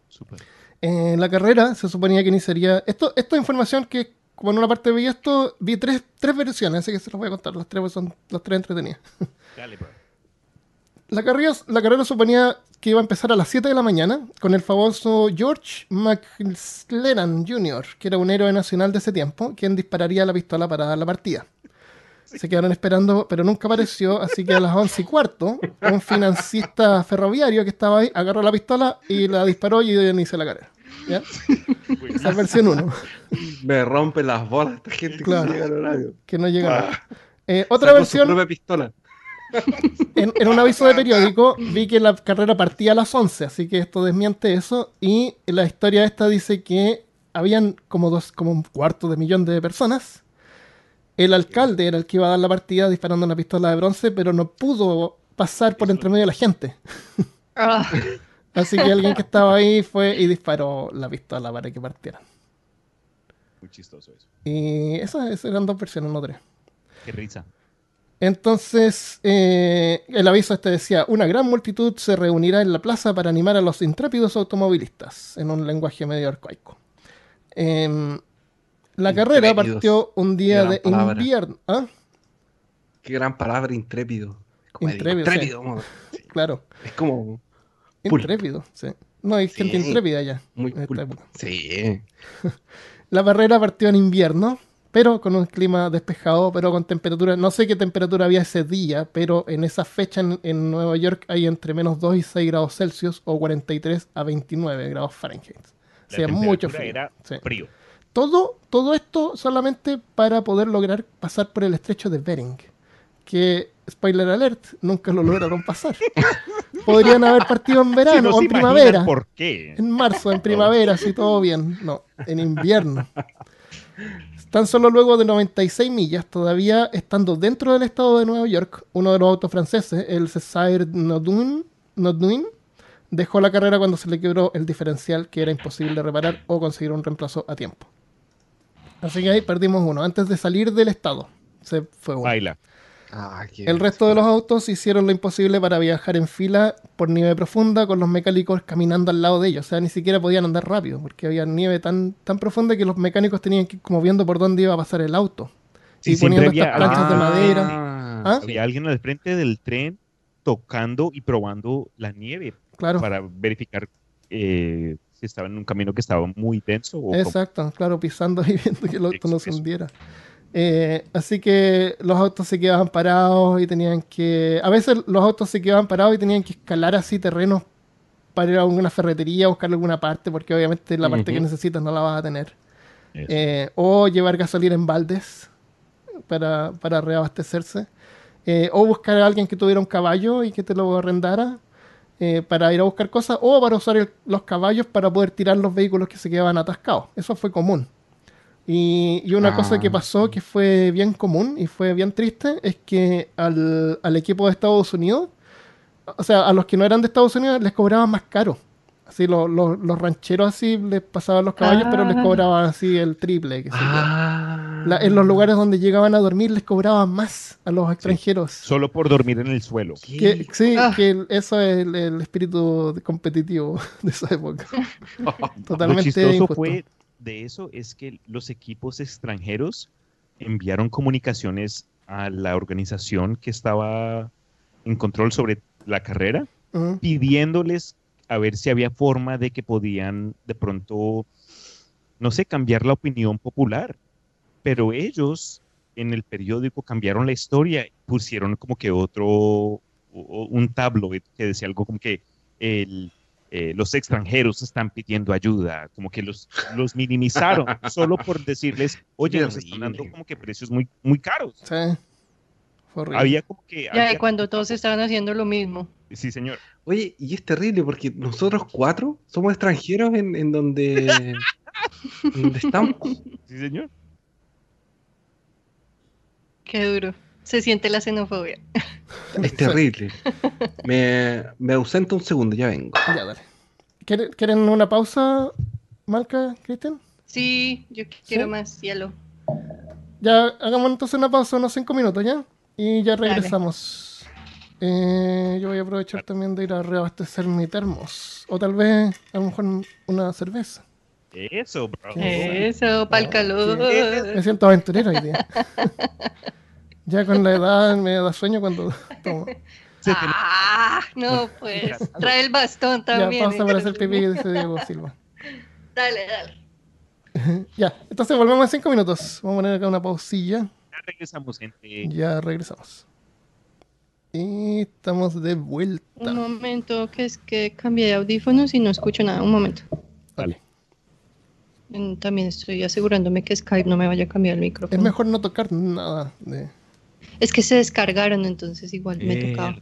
Súper. En la carrera se suponía que iniciaría. Esto, esta información que, como en una parte vi esto, vi tres, tres versiones, así que se las voy a contar. Las tres pues, son las tres entretenidas. (laughs) Dale, bro. La carrera, la carrera suponía que iba a empezar a las 7 de la mañana con el famoso George McLennan Jr., que era un héroe nacional de ese tiempo, quien dispararía la pistola para dar la partida. Se quedaron esperando, pero nunca apareció, así que a las 11 y cuarto, un financista ferroviario que estaba ahí agarró la pistola y la disparó y inició la carrera. ¿Ya? Esa es versión 1. Me rompe las bolas esta gente Claro. que llega al horario. que no llega. Ah. Eh, otra Sacó su versión, propia pistola. (laughs) en, en un aviso de periódico, vi que la carrera partía a las 11, así que esto desmiente eso. Y la historia esta dice que habían como, dos, como un cuarto de millón de personas. El alcalde era el que iba a dar la partida disparando una pistola de bronce, pero no pudo pasar por entre medio de la gente. Ah, (laughs) Así que alguien que estaba ahí fue y disparó la pistola para que partieran. Muy chistoso eso. Y esas, eran dos versiones, no tres. Qué risa. Entonces, eh, el aviso este decía, una gran multitud se reunirá en la plaza para animar a los intrépidos automovilistas, en un lenguaje medio arcaico. Em, la carrera partió un día de palabra. invierno. ¿Ah? Qué gran palabra, intrépido. Como Intrépido, sí. intrépido, (laughs) Claro, Es como. Intrépido. Sí. No, hay gente Sí. intrépida ya. muy en esta pulpo. época. Sí. (laughs) La carrera partió en invierno, pero con un clima despejado, pero con temperatura, no sé qué temperatura había ese día, pero en esa fecha en, en Nueva York hay entre menos 2 y 6 grados Celsius o 43 a 29 grados Fahrenheit. O La sea, mucho frío. era Sí. frío. Todo, todo esto solamente para poder lograr pasar por el estrecho de Bering, que, spoiler alert, nunca lo lograron pasar. (laughs) Podrían haber partido en verano Si o en primavera. ¿Por qué? En marzo, en primavera, si todo bien. No, en invierno. Tan solo luego de 96 millas, todavía estando dentro del estado de Nueva York, uno de los autos franceses, el César Nodun, Nodun, dejó la carrera cuando se le quebró el diferencial que era imposible reparar o conseguir un reemplazo a tiempo. Así que ahí perdimos uno. Antes de salir del estado, se fue uno. Baila. Ah, El resto de los autos hicieron lo imposible para viajar en fila por nieve profunda con los mecánicos caminando al lado de ellos. O sea, ni siquiera podían andar rápido porque había nieve tan, tan profunda que los mecánicos tenían que ir como viendo por dónde iba a pasar el auto. Sí, y poniendo siempre estas había planchas de alguien- madera. Ah, ¿Ah? Había alguien al frente del tren tocando y probando la nieve Claro, para verificar eh, si estaba en un camino que estaba muy denso o exacto, claro, pisando y viendo que el auto no se Eso. hundiera. Eh, así que los autos se quedaban parados y tenían que... A veces los autos se quedaban parados y tenían que escalar así terrenos para ir a alguna ferretería, buscar alguna parte, porque obviamente la parte que necesitas no la vas a tener. Eh, o llevar gasolina en baldes para, para reabastecerse. Eh, o buscar a alguien que tuviera un caballo y que te lo arrendara eh, para ir a buscar cosas. O para usar el- los caballos para poder tirar los vehículos que se quedaban atascados. Eso fue común. Y, y una Ah. cosa que pasó que fue bien común y fue bien triste es que al, al equipo de Estados Unidos, o sea, a los que no eran de Estados Unidos les cobraban más caro. Así lo- lo- los rancheros así les pasaban los caballos, pero les Ah. cobraban así el triple. Ah. La- en los lugares donde llegaban a dormir les cobraban más a los extranjeros. Solo por dormir en el suelo. Que, sí, Ah. que el- eso es el, el espíritu competitivo (laughs) de esa época. (laughs) Lo Totalmente chistoso injusto. fue de eso es que los equipos extranjeros enviaron comunicaciones a la organización que estaba en control sobre la carrera, pidiéndoles a ver si había forma de que podían de pronto, no sé, cambiar la opinión popular. Pero ellos en el periódico cambiaron la historia, pusieron como que otro, un tabloid que decía algo como que el, eh, los extranjeros están pidiendo ayuda, como que los, los minimizaron (laughs) solo por decirles, oye, nos están dando como que precios muy, muy caros. Sí. Fue horrible. Había como que... Ya, había- cuando todos estaban haciendo lo mismo. Sí, señor. Oye, y es terrible porque nosotros cuatro somos extranjeros en, en donde, (laughs) en donde estamos. Sí, señor. Qué duro. Se siente la xenofobia. (laughs) Es terrible. Me, me ausento un segundo, ya vengo. Ya, dale. ¿Quieren, una pausa, Malca, Cristian? Sí, yo quiero ¿Sí? más cielo. Ya, hagamos entonces una pausa, unos 5 minutos, ¿ya? Y ya regresamos. Eh, yo voy a aprovechar también de ir a reabastecer mi termos. O tal vez, a lo mejor, una cerveza. Eso, bro. Eso, para el Oh, calor. Me siento aventurero hoy día. (laughs) ya con la edad me da sueño cuando tomo. Ah, no, pues. Trae el bastón Ya, también. pausa para hacer pipí, dice Diego Silva. (laughs) Dale, dale. (laughs) Ya, entonces volvemos en 5 minutos. Vamos a poner acá una pausilla. Ya regresamos, gente. Ya regresamos. Y estamos de vuelta. Un momento, que es que cambié de audífonos y no escucho nada. Un momento. Dale. Mm, También estoy asegurándome que Skype no me vaya a cambiar el micrófono. Es mejor no tocar nada de... Es que se descargaron, entonces igual me tocaba.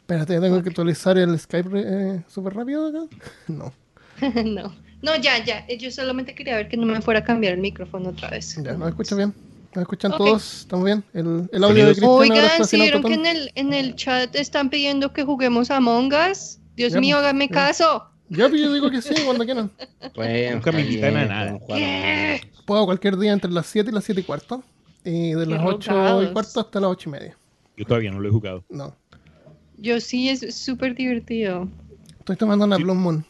Espérate, tengo que actualizar el Skype eh, súper rápido acá. (laughs) No, (laughs) no. No, ya, ya. Eh, Yo solamente quería ver que no me fuera a cambiar el micrófono otra vez. ya, ¿nos escucha bien? ¿Nos escuchan todos? ¿Estamos bien? El, el audio de Cristian Oigan, está ¿sí sin vieron que en el, en el chat están pidiendo que juguemos a Us? Dios Ya, mío, pues, háganme ya. caso. Ya, pues yo digo que sí, cuando quieran. (laughs) Bueno, Nunca me invitan a nada. ¿Qué? Puedo cualquier día entre las 7 y las 7 y cuarto. Y de las 8 y cuarto hasta las 8 y media. Yo todavía no lo he jugado. No. Yo sí, es súper divertido. Estoy tomando una Sí. Blue Moon.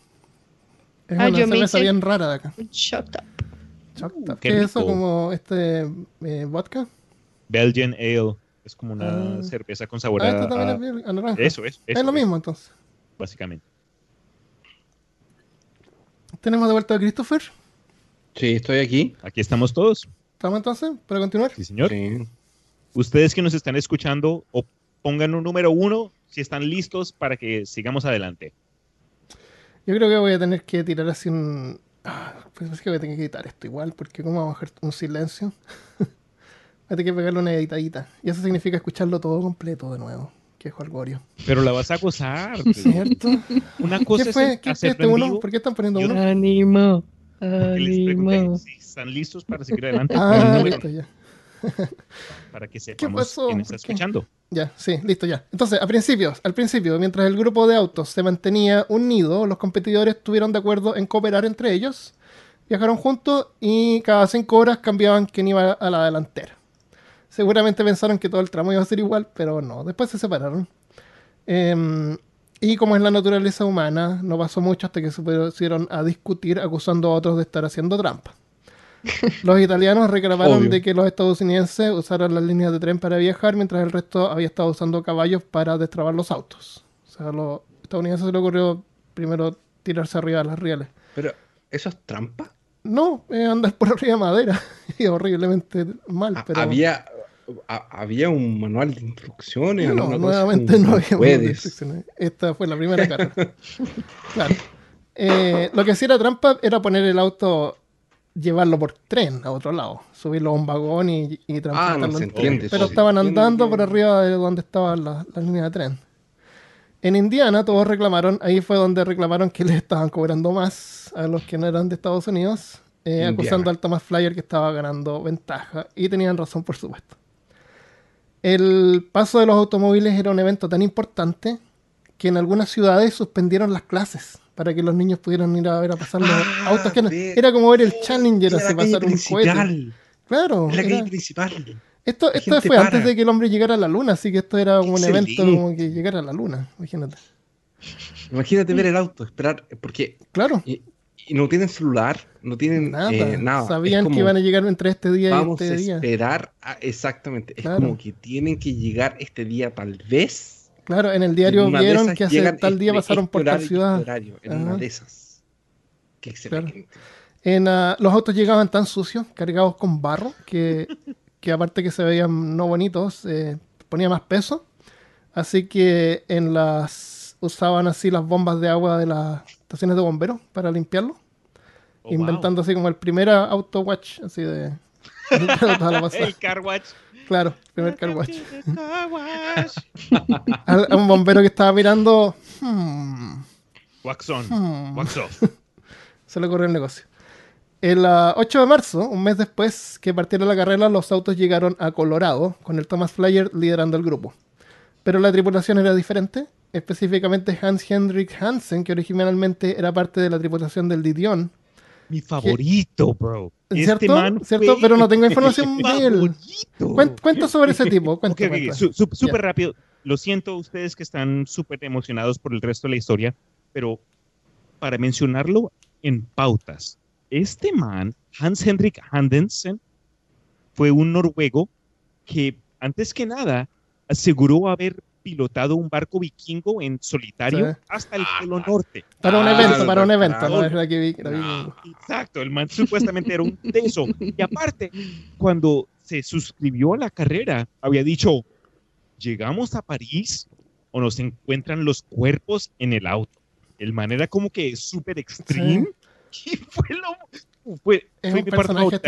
Es Ah, una yo me cerveza hice- bien rara de acá. Shut up. Chocta. qué ¿Qué es eso? Como este eh, vodka. Belgian Ale. Es como una Ah. cerveza con sabor Ah, a, también a- es bien- a naranja. Eso es. Es eso lo mismo entonces. Básicamente. Tenemos de vuelta a Christopher. Sí, estoy aquí. Aquí estamos todos. ¿Estamos entonces? ¿Para continuar? Sí, señor. Sí. Ustedes que nos están escuchando, o pongan un número uno si están listos para que sigamos adelante. Yo creo que voy a tener que tirar así un. Ah, pues es que voy a tener que editar esto igual, porque ¿cómo vamos a bajar un silencio? (laughs) voy a tener que pegarle una editadita. Y eso significa escucharlo todo completo de nuevo. Que es Jorgorio. Pero la vas a gozar. (laughs) ¿Cierto? Una cosa ¿Qué es fue? ¿Qué fue hacerlo este uno? ¿Por qué están poniendo Yo uno? Ánimo. les pregunté si están listos para seguir adelante. Ah, listo, ya. para que sepamos quién está escuchando. Ya, sí, listo ya. Entonces, a principios, al principio, mientras el grupo de autos se mantenía unido, los competidores estuvieron de acuerdo en cooperar entre ellos, viajaron juntos y cada cinco horas cambiaban quién iba a la delantera. Seguramente pensaron que todo el tramo iba a ser igual, pero no, después se separaron. Em, y como es la naturaleza humana, no pasó mucho hasta que se pusieron a discutir acusando a otros de estar haciendo trampa. Los italianos reclamaron Obvio. de que los estadounidenses usaron las líneas de tren para viajar, mientras el resto había estado usando caballos para destrabar los autos. O sea, a los estadounidenses se les ocurrió primero tirarse arriba de las rieles. Pero, ¿eso es trampa? No, eh, andar por arriba de madera. (laughs) y horriblemente mal, Ah, pero... Había, a- había un manual de instrucciones. No, nuevamente no había manual de instrucciones. Esta fue la primera carrera. (laughs) claro. Eh, lo que sí era trampa era poner el auto, llevarlo por tren a otro lado, subirlo a un vagón y, y Ah, transportarlo. no se en- entiende. Pero estaban andando por arriba de donde estaban las las líneas de tren. En Indiana todos reclamaron, ahí fue donde reclamaron que les estaban cobrando más a los que no eran de Estados Unidos, eh, acusando al Thomas Flyer que estaba ganando ventaja. Y tenían razón, por supuesto. El paso de los automóviles era un evento tan importante que en algunas ciudades suspendieron las clases para que los niños pudieran ir a ver a pasar los Ah, autos que no- era como ver el Challenger calle pasar un cohete. principal. Claro. La calle era- principal. Esto, La esto fue antes de que el hombre llegara a la luna, así que esto era como un evento como que llegara a la luna, imagínate. Imagínate ver el auto, esperar, porque Claro, y, y no tienen celular, no tienen nada. eh, nada. Sabían como, que iban a llegar entre este día y este a día. esperar a- exactamente. Es como que tienen que llegar este día tal vez. Claro, en el diario una vieron que hace tal día este- pasaron por tal ciudad. horario, en una Ajá. de esas. Qué Claro. excelente. En, ah, los autos llegaban tan sucios, cargados con barro, que, (laughs) que aparte que se veían no bonitos, eh, ponía más peso. Así que en las usaban así las bombas de agua de las estaciones de bomberos para limpiarlo, Oh, wow. inventando así como el primer auto watch, así de... (laughs) (laughs) El car watch. Claro, primer car wash. (laughs) Al- a un bombero que estaba mirando, hmm, Wax on, hmm, wax off. (laughs) se le ocurrió el negocio. El ah, 8 de marzo, un mes después que partiera la carrera, los autos llegaron a Colorado, con el Thomas Flyer liderando el grupo. Pero la tripulación era diferente, específicamente Hans Hendrik Hansen, que originalmente era parte de la tripulación del Didion. Mi favorito, bro. ¿Cierto? Este man ¿Cierto? Pero no tengo información de él. Cuenta (laughs) sobre ese tipo. Su- su- súper rápido. Lo siento ustedes que están súper emocionados por el resto de la historia, pero para mencionarlo en pautas, este man, Hans Henrik Handensen, fue un noruego que antes que nada aseguró haber pilotado un barco vikingo en solitario Sí. hasta el Polo Norte. Para un Ah, evento, para un evento. No que vi. Exacto, el man supuestamente era un teso. Y aparte, cuando se suscribió a la carrera, había dicho, llegamos a París o nos encuentran los cuerpos en el auto. El man era como que súper extreme. (laughs) Y fue lo... Fue, Es fue un personaje.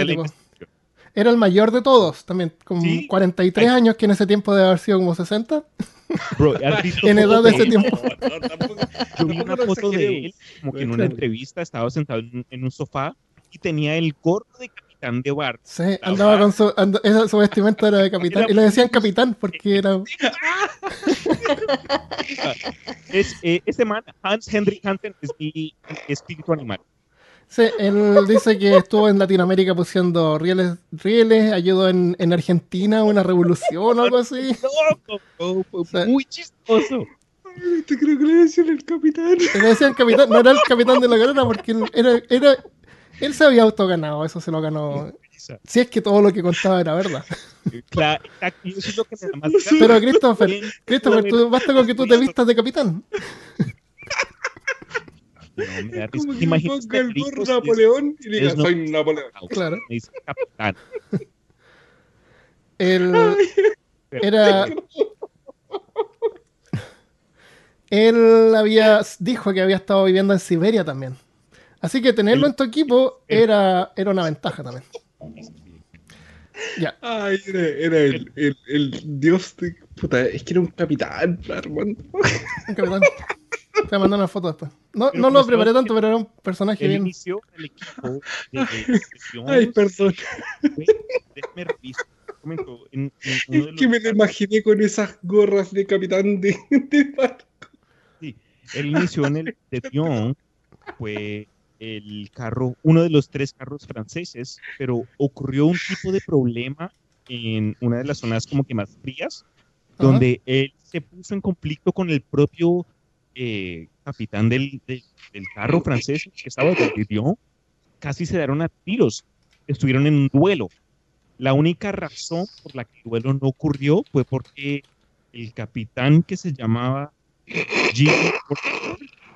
Era el mayor de todos, también, con Sí. 43 Ay. años, que en ese tiempo debe haber sido como 60. Bro, (laughs) ¿has visto En edad de ese tiempo. (laughs) No, tampoco- Yo vi una foto de él, como que en una entrevista estaba sentado en, un- en un sofá y tenía el gorro de capitán de bar. Sí, andaba con su. and- esa- su vestimenta era de capitán. Y le decían capitán porque era. (laughs) Es, eh, este man, Hans Henrik Hansen, es mi espíritu animal. Sí, él dice que estuvo en Latinoamérica pusiendo rieles, rieles ayudó en, en Argentina una revolución o algo así. Loco, bro, fue Sí. muy chistoso. Te creo que le decían el capitán. Le decían capitán, no era el capitán de la carrera porque él era, era él se había autoganado, eso se lo ganó. Si es que todo lo que contaba era verdad. Claro, exacto, eso es lo que me da más Sí. Pero Christopher, Christopher, tú, basta con que tú te vistas de capitán. No, me da risa. Como ¿Te que el gorro Napoleón y diga, es no- soy Napoleón. Claro. me dice capitán. (laughs) Él era. Él había dijo que había estado viviendo en Siberia también. Así que tenerlo en tu equipo era, era una ventaja también. Ya. Ay, era, era el, el, el dios de... Puta, es que era un capitán, Armando. Un capitán. (laughs) Te voy a mandar una foto después. No, no lo preparé tanto, pero era un personaje Él bien. inició el equipo de. (laughs) Ay, perdón. En- en Es que me lo imaginé con esas gorras de capitán de, de barco. Él inició en el de Dion, fue el carro, uno de los tres carros franceses, pero ocurrió un tipo de problema en una de las zonas como que más frías, Ajá. donde él se puso en conflicto con el propio eh, capitán del, del- del carro francés que estaba de Dion, casi se dieron a tiros, estuvieron en un duelo. La única razón por la que el duelo no ocurrió fue porque el capitán que se llamaba Jimmy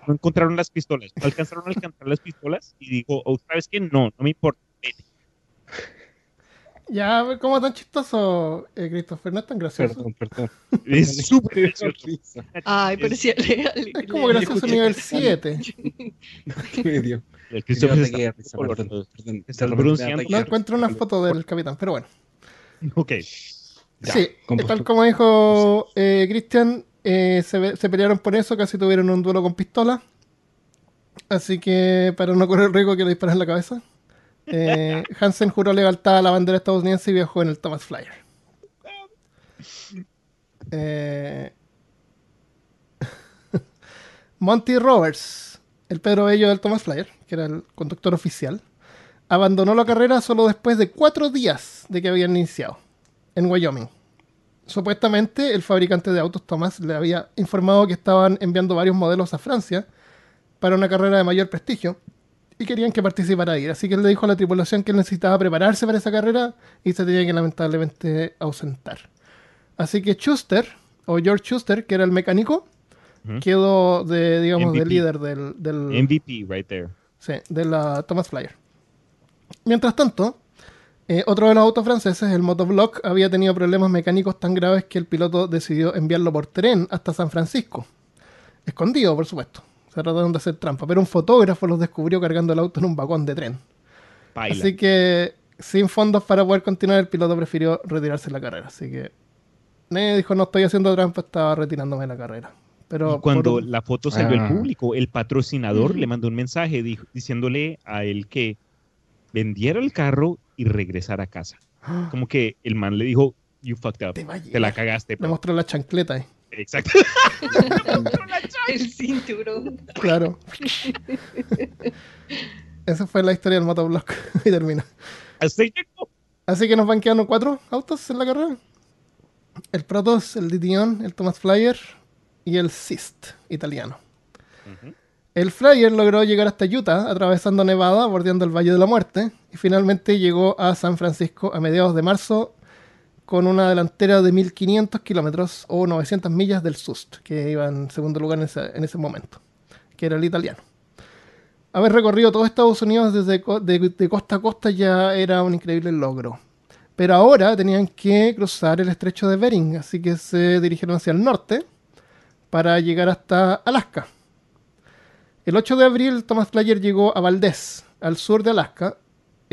no encontraron las pistolas, no alcanzaron a alcanzar las pistolas y dijo, oh, ¿sabes qué? No, no me importa. Vete". Ya, como tan chistoso, eh, Christopher, no es tan gracioso. Perdón, perdón. (laughs) Es súper gracioso. Ay, pero sí, le- le- Es como gracioso nivel 7. (laughs) Medio. El Christopher está perdón, perdón. está No encuentro una foto del capitán, pero bueno. Ok. Ya, sí, tal como dijo eh, Christian, eh, se, ve- se pelearon por eso, casi tuvieron un duelo con pistola. Así que para no correr el riesgo que le disparan en la cabeza, eh, Hansen juró lealtad a la bandera estadounidense y viajó en el Thomas Flyer. Eh, (laughs) Monty Roberts, el Pedro Bello del Thomas Flyer, que era el conductor oficial, abandonó la carrera solo después de cuatro días de que habían iniciado en Wyoming. Supuestamente el fabricante de autos Thomas le había informado que estaban enviando varios modelos a Francia para una carrera de mayor prestigio y querían que participara ahí. Así que él le dijo a la tripulación que él necesitaba prepararse para esa carrera y se tenía que lamentablemente ausentar. Así que Schuster, o George Schuster, que era el mecánico, Ujú. quedó de, digamos, de MVP. líder del, del, MVP right there. Sí, de la Thomas Flyer. Mientras tanto, eh, otro de los autos franceses, el Motoblock, había tenido problemas mecánicos tan graves que el piloto decidió enviarlo por tren hasta San Francisco. Escondido, por supuesto. Se trataron de hacer trampa, pero un fotógrafo los descubrió cargando el auto en un vagón de tren. Así que, sin fondos para poder continuar, el piloto prefirió retirarse de la carrera. Así que, eh, dijo, no estoy haciendo trampa, estaba retirándome de la carrera. Pero y cuando la foto salió Ah. al público, el patrocinador le mandó un mensaje dijo- diciéndole a él que vendiera el carro y regresara a casa. (gasps) Como que el man le dijo, you fucked up, Te la cagaste. le bro". mostró la chancleta ahí. Exacto. (laughs) El cinturón. Claro. (laughs) Esa fue la historia del motoblock. (laughs) y termina. Así llegó. Así que nos van quedando cuatro autos en la carrera. El Protos, el Dition, el Thomas Flyer y el Sist italiano. El Flyer logró llegar hasta Utah, atravesando Nevada, bordeando el Valle de la Muerte, y finalmente llegó a San Francisco a mediados de marzo con una delantera de 1500 kilómetros o 900 millas del SUST, que iba en segundo lugar en ese, en ese momento, que era el italiano. Haber recorrido todo Estados Unidos desde de, de costa a costa ya era un increíble logro. Pero ahora tenían que cruzar el estrecho de Bering, así que se dirigieron hacia el norte para llegar hasta Alaska. El 8 de abril, Thomas Flyer llegó a Valdez, al sur de Alaska,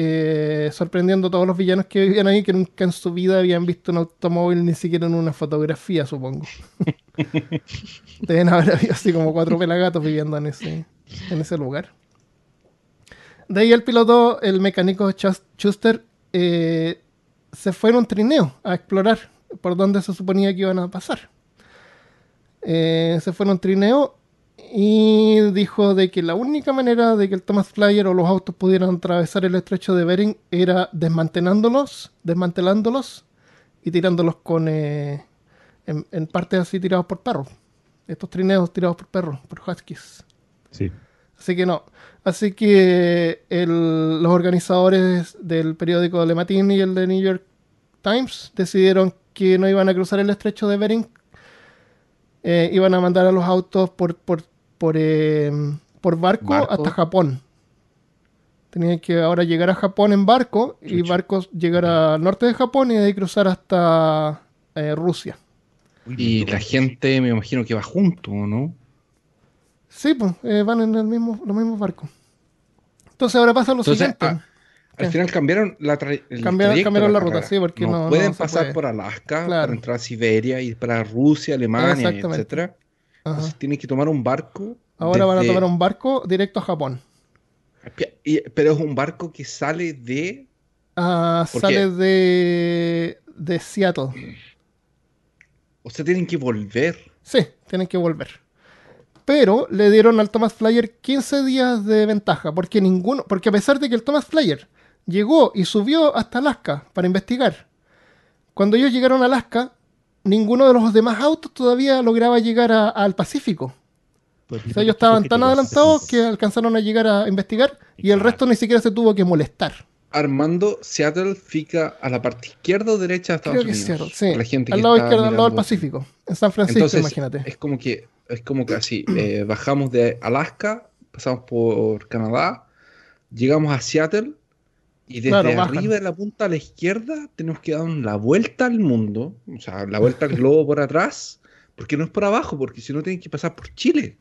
eh, sorprendiendo a todos los villanos que vivían ahí, que nunca en su vida habían visto un automóvil, ni siquiera en una fotografía, supongo. (laughs) Deben haber habido así como cuatro pelagatos viviendo en ese, en ese lugar. De ahí el piloto, el mecánico Chus- Schuster, eh, se fue en un trineo a explorar por dónde se suponía que iban a pasar. Eh, se fue en un trineo y dijo de que la única manera de que el Thomas Flyer o los autos pudieran atravesar el estrecho de Bering era desmantelándolos, desmantelándolos y tirándolos con eh, en, en partes así tirados por perros. Estos trineos tirados por perros, por huskies. Sí. Así que no. Así que el- los organizadores del periódico Le Matin y el de New York Times decidieron que no iban a cruzar el estrecho de Bering. Eh, iban a mandar a los autos por, por, por, eh, por barco, Barco. hasta Japón. Tenían que ahora llegar a Japón en barco y barcos llegar al norte de Japón y de ahí cruzar hasta eh, Rusia. Y la gente me imagino que va junto, ¿no? Sí, pues eh, van en el mismo, los mismos barcos. Entonces ahora pasa lo Entonces, siguiente. Al final cambiaron la tra- el Cambiaron- trayecto cambiaron de la ruta, sí, porque no- no pueden pasar puede. por Alaska Claro. para entrar a Siberia y para Rusia, Alemania, etcétera. Ajá. Entonces que tomar un barco. Ahora van a tomar un barco directo a Japón. pero es un barco que sale de. Ah, ¿Por sale de, de Seattle. O sea, tienen que volver. Sí, tienen que volver. Pero le dieron al Thomas Flyer 15 días de ventaja, porque ninguno, porque a pesar de que el Thomas Flyer llegó y subió hasta Alaska para investigar, cuando ellos llegaron a Alaska, ninguno de los demás autos todavía lograba llegar a- al Pacífico. pues, O sea, ellos estaban tan adelantados que alcanzaron a llegar a investigar y el resto ni siquiera se tuvo que molestar. Armando, Seattle fica a la parte izquierda o derecha de Estados Creo que Unidos. Seattle, sí. Para la gente al lado izquierdo, al lado del. Pacífico. En San Francisco, Entonces, imagínate. es como que es como que así, eh, bajamos de Alaska, pasamos por Canadá, llegamos a Seattle y desde Claro, arriba de la punta a la izquierda tenemos que dar la vuelta al mundo, o sea, la vuelta al globo por atrás, porque no es por abajo, porque si no tienen que pasar por Chile.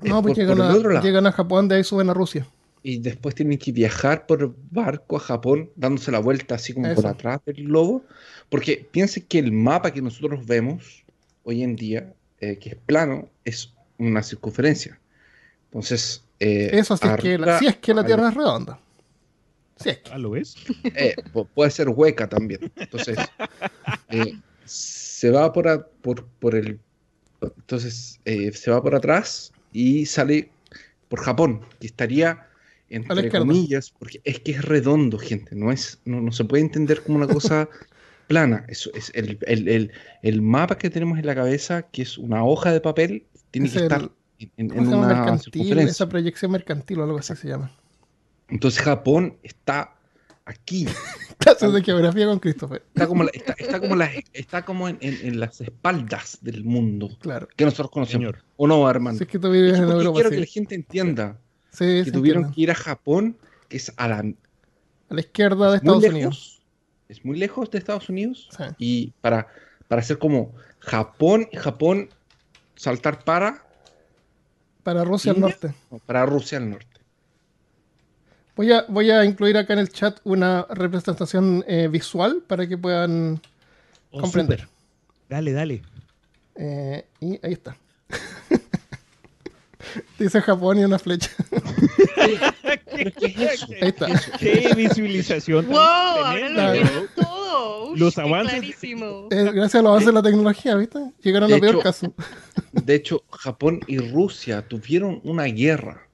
No, pues por- llegan, por a, llegan a Japón, de ahí suben a Rusia. Y después tienen que viajar por barco a Japón, dándose la vuelta así como por atrás del globo. Porque piensen que el mapa que nosotros vemos hoy en día, eh, que es plano, es una circunferencia. Entonces, eh, Eso si es, que la, es que la Tierra es redonda. Si es que. Ah, ¿lo ves? (laughs) eh, pu- puede ser hueca también. Entonces, (laughs) eh, se va por, a- por, por el Entonces eh, se va por atrás y sale por Japón, que estaría entre comillas, porque es que es redondo, gente, no es, no, no se puede entender como una cosa (laughs) plana. Eso es el, el- el- el mapa que tenemos en la cabeza, que es una hoja de papel, tiene Es que estar en, en- una Mercantil, esa proyección mercantil o algo así se llama. Entonces Japón está aquí. (laughs) Clases de geografía con Christopher. Está como, la- está, está como, la- está como en, en- en las espaldas del mundo Claro. que nosotros conocemos. Señor. ¿O no, hermano? Si es que tú vives Es en Europa, quiero sí. que la gente entienda Sí, que tuvieron que ir a Japón, que es a la, A la izquierda de Estados lejos, Unidos. es muy lejos de Estados Unidos Sí. y para, para hacer como Japón, Japón saltar para, Para Rusia al norte. no, para Rusia al norte. Voy a, voy a incluir acá en el chat una representación eh, visual para que puedan Oh, comprender. Dale, dale. Eh, y ahí está. (laughs) Dice Japón y una flecha. ¿Pero qué? Ahí está. Qué visualización. ¡Wow! Ahora lo todo. Ush, Los avances- Clarísimo. Eh, gracias a los avances de la tecnología, ¿viste? Llegaron a peor caso. De hecho, Japón y Rusia tuvieron una guerra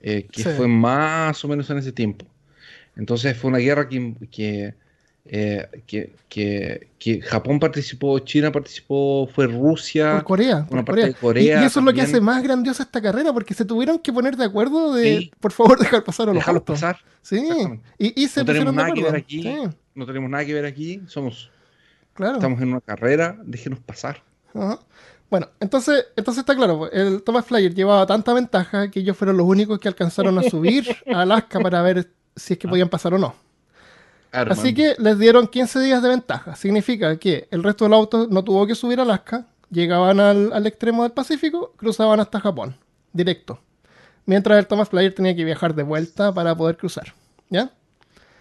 eh, que Sí. fue más o menos en ese tiempo. Entonces fue una guerra que, que, eh, que, que- que Japón participó, China participó, fue Rusia. Por Corea. por una parte de Corea y, eso es lo que hace más grandiosa esta carrera, porque se tuvieron que poner de acuerdo de, Sí. por favor, dejar pasar a los Dejarlos autos. pasar. Sí, y, y se No tenemos nada que ver aquí. Sí, No tenemos nada que ver aquí. Somos, claro. estamos en una carrera. Déjenos pasar. Ajá. Bueno, entonces, entonces está claro, pues, el Thomas Flyer llevaba tanta ventaja que ellos fueron los únicos que alcanzaron a subir a (laughs) Alaska para ver si es que podían pasar o no. Así que les dieron 15 días de ventaja. Significa que el resto del auto no tuvo que subir a Alaska, llegaban al, al extremo del Pacífico, cruzaban hasta Japón, directo. Mientras el Thomas Flyer tenía que viajar de vuelta para poder cruzar. ¿Ya?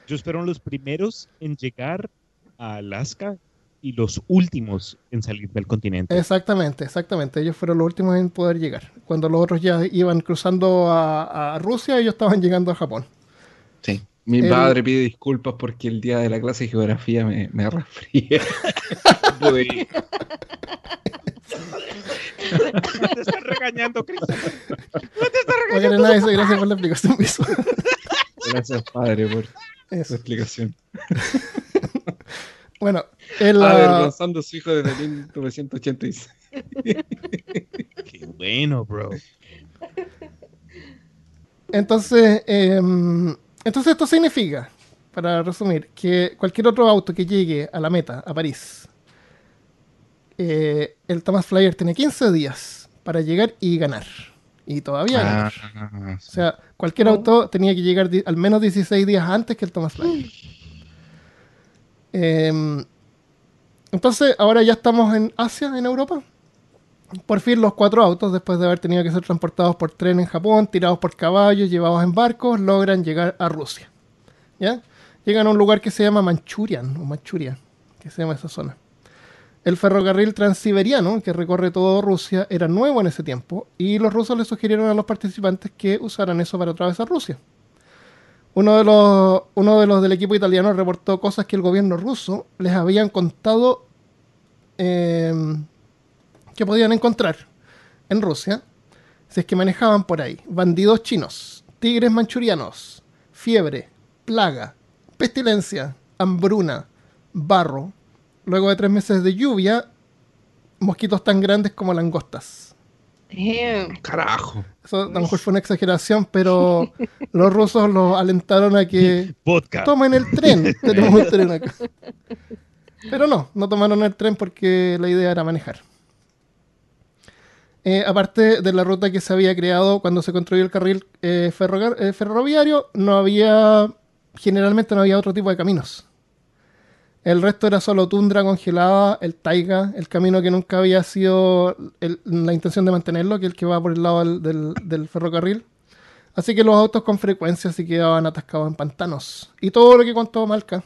Ellos fueron los primeros en llegar a Alaska y los últimos en salir del continente. Exactamente, exactamente. Ellos fueron los últimos en poder llegar. Cuando los otros ya iban cruzando a, a Rusia, ellos estaban llegando a Japón. Sí. Mi el- padre pide disculpas porque el día de la clase de geografía me, me resfrié. (laughs) No pude ir. Te están regañando. Macarena dice gracias por la explicación. Gracias, padre, por su Eso. explicación. (laughs) Bueno, el, ah, Avergonzando a su hijo desde 1986. (laughs) Qué bueno, bro. entonces, em, entonces esto significa, para resumir, que cualquier otro auto que llegue a la meta, a París, eh, el Thomas Flyer tiene 15 días para llegar y ganar. Y todavía ganar. Ah, O sea, cualquier auto tenía que llegar al menos 16 días antes que el Thomas Flyer. (laughs) Em, entonces, ahora ya estamos en Asia, en Europa. Por fin los cuatro autos, después de haber tenido que ser transportados por tren en Japón, tirados por caballos, llevados en barcos, logran llegar a Rusia. Llegan a un lugar que se llama Manchurian, o Manchuria, que se llama esa zona. El ferrocarril transiberiano, que recorre toda Rusia, era nuevo en ese tiempo y los rusos le sugirieron a los participantes que usaran eso para atravesar Rusia. Uno de los, uno de los del equipo italiano reportó cosas que el gobierno ruso les habían contado eh, que podían encontrar en Rusia si es que manejaban por ahí bandidos chinos, tigres manchurianos, fiebre, plaga, pestilencia, hambruna, barro, luego de tres meses de lluvia, mosquitos tan grandes como langostas. Damn. Carajo. Eso a lo mejor fue una exageración, pero (laughs) los rusos los alentaron a que Vodka. tomen el tren. (laughs) Tenemos un tren acá. Pero no, no tomaron el tren porque la idea era manejar. Eh, aparte de la ruta que se había creado cuando se construyó el carril eh, eh, ferroviario, no había, generalmente no había otro tipo de caminos. El resto era solo tundra congelada, el taiga, el camino que nunca había sido la intención de mantenerlo, que es el que va por el lado del, ferrocarril. Así que los autos con frecuencia se quedaban atascados en pantanos. Y todo lo que contó Malca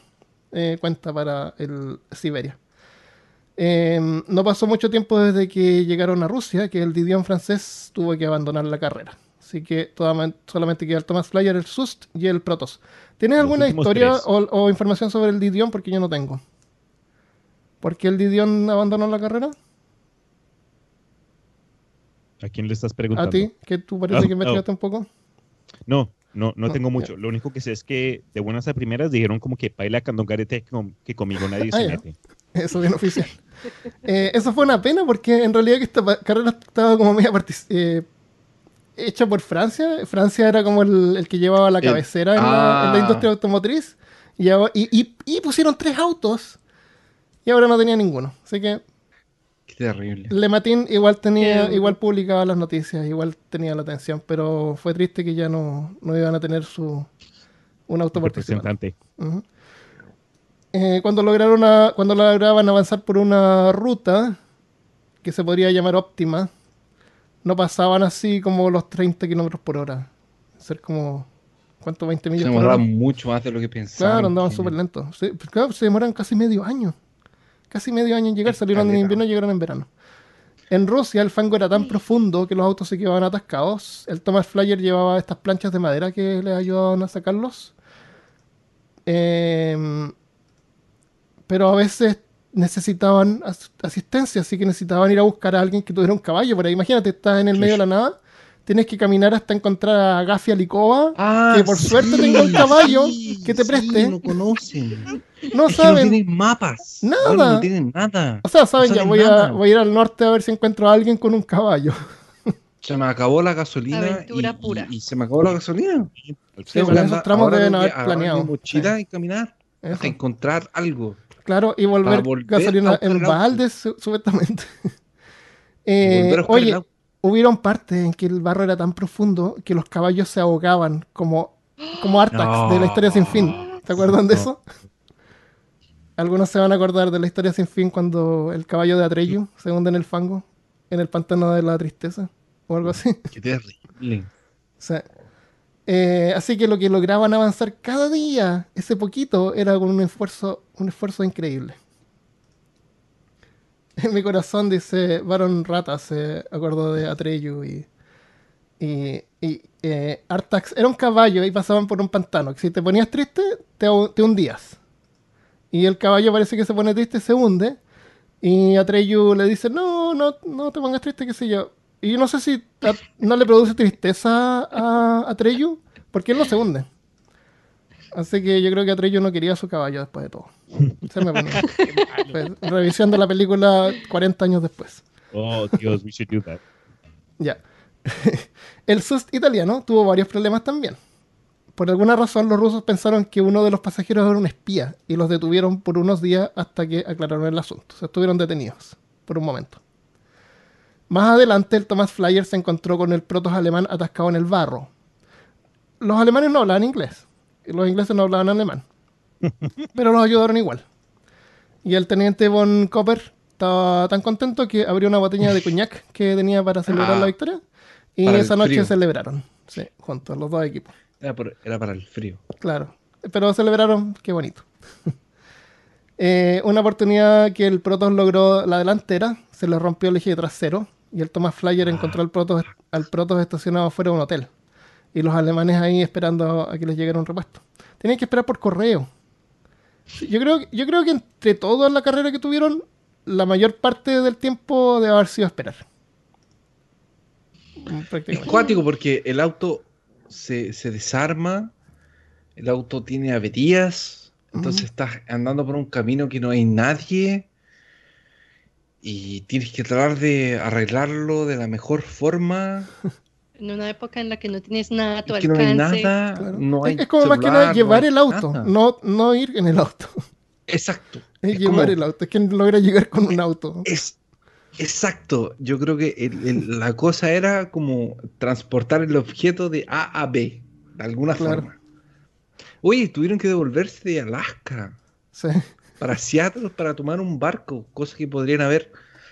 eh, cuenta para el Siberia. Eh, no pasó mucho tiempo desde que llegaron a Rusia, que el Didion francés tuvo que abandonar la carrera. Así que solamente queda el Thomas Flyer, el Sust y el Protos. ¿Tienes Los alguna historia o, o información sobre el Didion? Porque yo no tengo. ¿Por qué el Didion abandonó la carrera? ¿A quién le estás ¿A preguntando? ti? ¿Que tú parece Ah, que oh. investigaste un poco? No, no, no No, tengo mucho. Lo único que sé es que de buenas a primeras dijeron como que baila candongarete que, conmigo nadie Ah, se mete. Eso bien oficial. (laughs) Eh, eso fue una pena porque en realidad que esta carrera estaba como media eh, hecha por Francia. Francia era como el, el que llevaba la El- cabecera en, la, en la Ah. industria automotriz. Y, y, y- y pusieron tres autos y ahora no tenía ninguno. Así que Qué terrible. Le Matin igual tenía, Qué- igual publicaba las noticias, igual tenía la atención, pero fue triste que ya no, no iban a tener su un auto participante. Eh, cuando lograron a- cuando lograban avanzar por una ruta que se podría llamar óptima, no pasaban así como los 30 kilómetros por hora. Ser como, ¿cuánto? 20 Se millas por hora. demoraban mucho más de lo que pensaban. Claro, andaban súper lentos. Sí, pues claro, se demoran casi medio año. Casi medio año en llegar. Es Salieron en invierno y llegaron en verano. En Rusia el fango era tan profundo que los autos se quedaban atascados. El Thomas Flyer llevaba estas planchas de madera que les ayudaban a sacarlos. Em, pero a veces necesitaban as- asistencia, así que necesitaban ir a buscar a alguien que tuviera un caballo. Por ahí, imagínate, estás en el medio de la nada, tienes que caminar hasta encontrar a Gafia Likova, Ah, que por suerte tenga un caballo que te sí, preste. no conocen. (laughs) No Es que no saben. tienen mapas. Nada. No, no tienen nada. O sea, saben, no ya saben voy a, voy a ir al norte a ver si encuentro a alguien con un caballo. Se me acabó la gasolina. Aventura y, pura. y- y se me acabó la gasolina. Sí, esos tramos deben haber planeado. Mi mochila Sí. y caminar Eso. hasta encontrar algo. Claro, y volver, volver gasolina en el auto. balde, su- supuestamente. (laughs) Eh, oye, hubieron partes en que el barro era tan profundo que los caballos se ahogaban como, como Artax (gasps) de la historia sin fin. ¿Se acuerdan de No. eso? Algunos se van a acordar de la historia sin fin cuando el caballo de Atreyu se hunde en el fango, en el pantano de la tristeza, o algo así. (laughs) Qué terrible. O sea, eh, así que lo que lograban avanzar cada día, ese poquito, era con un esfuerzo, un esfuerzo increíble. En mi corazón dice Baron Rata, se acordó de Atreyu y, y, eh, Artax era un caballo y pasaban por un pantano. Si te ponías triste, te, te hundías. Y el caballo parece que se pone triste, se hunde. Y Atreyu le dice, no, no, no te pongas triste, qué sé yo. Y yo no sé si no le produce tristeza a Atreyu, porque él no se hunde. Así que yo creo que Atreyu no quería su caballo después de todo. Se me ponía. Pues, revisión de la película 40 años después. Oh, Dios, we should do that. Ya. (laughs) El SUST italiano tuvo varios problemas también. Por alguna razón los rusos pensaron que uno de los pasajeros era un espía y los detuvieron por unos días hasta que aclararon el asunto. Se estuvieron detenidos por un momento. Más adelante el Thomas Flyer se encontró con el protos alemán atascado en el barro. Los alemanes no hablaban inglés. Los ingleses no hablaban alemán. (laughs) Pero los ayudaron igual. Y el teniente von Copper estaba tan contento que abrió una botella de coñac (laughs) que tenía para celebrar Ah, la victoria. Y esa noche frío. celebraron. Sí, juntos, los dos equipos. Era, por- era para el frío. Claro. Pero celebraron, qué bonito. (laughs) Eh, una oportunidad que el Protoss logró la delantera, se le rompió el eje trasero y el Thomas Flyer encontró al Protoss, al Protoss estacionado fuera de un hotel. Y los alemanes ahí esperando a que les llegara un repuesto. Tenían que esperar por correo. Yo creo, yo creo que entre toda la carrera que tuvieron, la mayor parte del tiempo debe haber sido esperar. Mm, Es cuático porque el auto se, se desarma, el auto tiene averías, entonces estás andando por un camino que no hay nadie y tienes que tratar de arreglarlo de la mejor forma. (laughs) En una época en la que no tienes nada a tu que no hay alcance. nada, Claro. no hay es, como más que nada no llevar el auto, nada. no, no ir en el auto. Exacto. (laughs) Es, Es llevar como- el auto, es que logra llegar con un auto. Es exacto. Yo creo que el- el- la cosa era como transportar el objeto de A a B, de alguna Claro. forma. Oye, tuvieron que devolverse de Alaska Sí. para Seattle para tomar un barco, cosa que podrían haber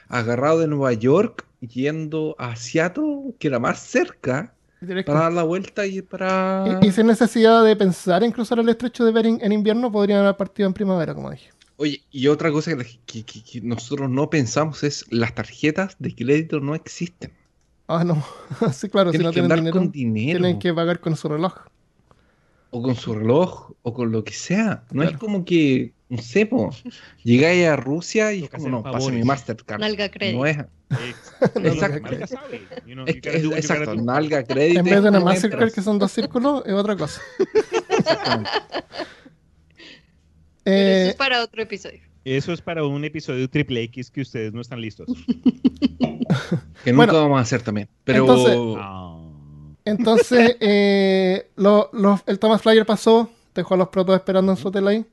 agarrado de Nueva York yendo a Seattle, que era más cerca, que- para dar la vuelta y para... y- y sin necesidad de pensar en cruzar el estrecho de Bering en invierno, podrían haber partido en primavera, como dije. Oye, y otra cosa que, que- que- que nosotros no pensamos es las tarjetas de crédito no existen. Ah, no. (laughs) sí, claro, si Tienes no que tienen andar dinero, con dinero. tienen que pagar con su reloj. o con su reloj, o con lo que sea. No es como que, no sé, po, llegáis a Rusia y es como, no, pasa mi Mastercard. Nalga crédito. No es, Exacto. No. You know, you do nalga, crédito. En vez de una entras. Mastercard que son dos círculos, es otra cosa. (laughs) Exactamente. Pero eso Eh, es para otro episodio. Eso es para un episodio triple X que ustedes no están listos. (laughs) Que nunca Bueno, vamos a hacer también. Pero entonces- Ah. entonces, (laughs) eh, lo- lo- el Thomas Flyer pasó, dejó a los protos esperando en su hotel ahí.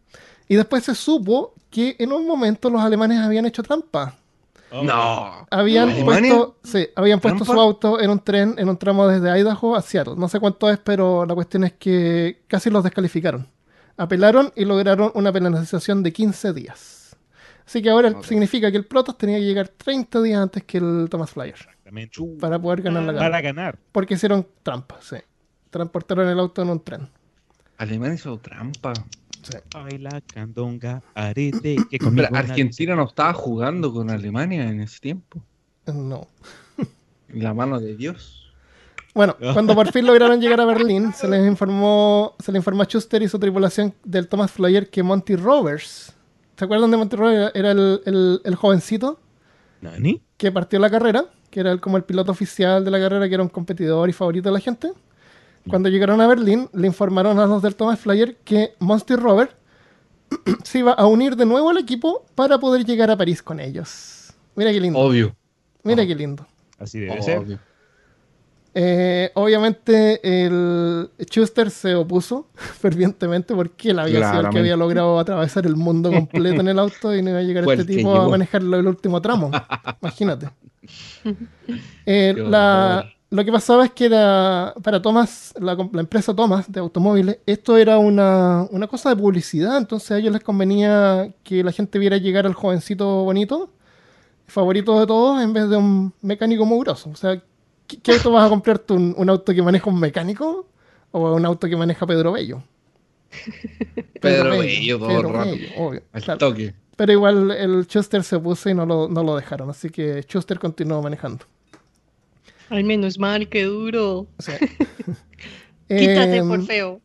Y después se supo que en un momento los alemanes habían hecho trampa. Oh. no. Habían puesto, sí, habían puesto ¿Trampa? su auto en un tren, en un tramo desde Idaho a Seattle. No sé cuánto es, pero la cuestión es que casi los descalificaron. Apelaron y lograron una penalización de 15 días. Así que ahora significa que el Protoss tenía que llegar 30 días antes que el Thomas Flyer Exactamente. para poder ganar la carrera. Para ganar. Porque hicieron trampa, sí. Transportaron el auto en un tren. Alemania hizo trampa. Sí. Ay, la candonga, arete, que conmigo Pero Argentina no estaba jugando con Alemania en ese tiempo. No. La mano de Dios. Bueno, cuando por fin lograron llegar a Berlín, se les informó, se le informó a Schuster y su tripulación del Thomas Flyer que Monty Rovers, ¿se acuerdan de Monty Rovers? Era el, el- el jovencito ¿Nani? que partió la carrera, que era el- como el piloto oficial de la carrera, que era un competidor y favorito de la gente. Cuando llegaron a Berlín, le informaron a los del Thomas Flyer que Monty Rover (clears throat) se iba a unir de nuevo al equipo para poder llegar a París con ellos. Mira qué lindo. Obvio. Mira Oh. qué lindo. Así debe ser. Obvio. Eh, obviamente el Schuster se opuso (laughs) fervientemente porque él había sido el que había logrado atravesar el mundo (laughs) completo en el auto y no iba a llegar este tipo a manejarlo el último tramo. (laughs) Imagínate. Eh, la- horror. Lo que pasaba es que era para Thomas, la, la empresa Thomas de automóviles, esto era una, una cosa de publicidad, entonces a ellos les convenía que la gente viera llegar al jovencito bonito, favorito de todos, en vez de un mecánico mugroso. O sea, ¿qué, qué auto vas a comprarte? ¿Un, un auto que maneja un mecánico o un auto que maneja Pedro Bello? (laughs) Pedro Bello, todo Pedro el rato. Bello, obvio, Al claro. toque. Pero igual el Schuster se puso y no lo, no lo dejaron, así que Schuster continuó manejando. Ay, menos mal, qué duro. O sea, (laughs) Quítate, em, por feo.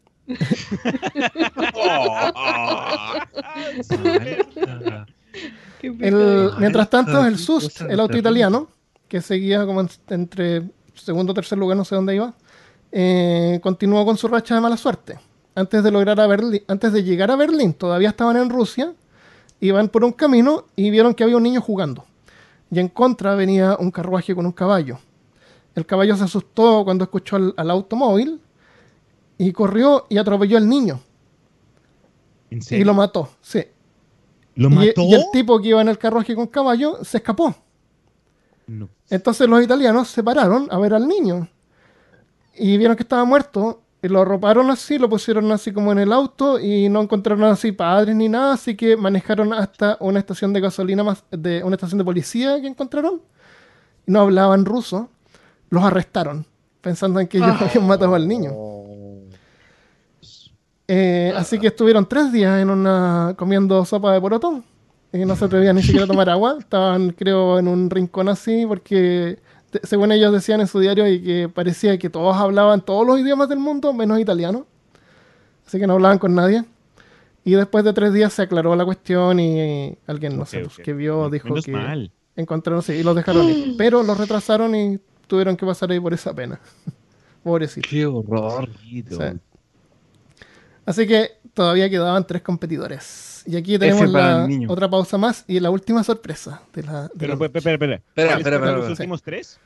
Qué (laughs) El- pecado. mientras tanto, el cosa el auto italiano, que seguía como en- entre segundo o tercer lugar, no sé dónde iba, eh, continuó con su racha de mala suerte. Antes de lograr a Berlín, antes de llegar a Berlín, todavía estaban en Rusia, iban por un camino y vieron que había un niño jugando. Y en contra venía un carruaje con un caballo. El caballo se asustó cuando escuchó al, al automóvil y corrió y atropelló al niño ¿En y serio? lo mató. Sí. ¿Lo Y- mató? y el tipo que iba en el carruaje con caballo se escapó. No. Entonces los italianos se pararon a ver al niño y vieron que estaba muerto y lo arroparon así, lo pusieron así como en el auto y no encontraron así padres ni nada, así que manejaron hasta una estación de gasolina más de una estación de policía que encontraron. Y no hablaban ruso, los arrestaron pensando en que ellos Ah. habían matado al niño. Eh, así que estuvieron tres días en una comiendo sopa de poroto y no se atrevían ni siquiera a tomar agua. (laughs) Estaban, creo, en un rincón así porque, te- según ellos decían en su diario, y que parecía que todos hablaban todos los idiomas del mundo menos italiano. Así que no hablaban con nadie. Y después de tres días se aclaró la cuestión y alguien, no Ok, sé, pues, ok. que vio, dijo Menos que mal. encontraron, sí, y los dejaron ir. (gasps) Pero los retrasaron y tuvieron que pasar ahí por esa pena. (laughs) Pobrecito. Qué horror. Sí. Así que todavía quedaban tres competidores. Y aquí tenemos la otra pausa más y la última sorpresa de la. de Pero, la espera, espera, espera. Espera, ¿Cuáles espera, fueron espera, los últimos tres?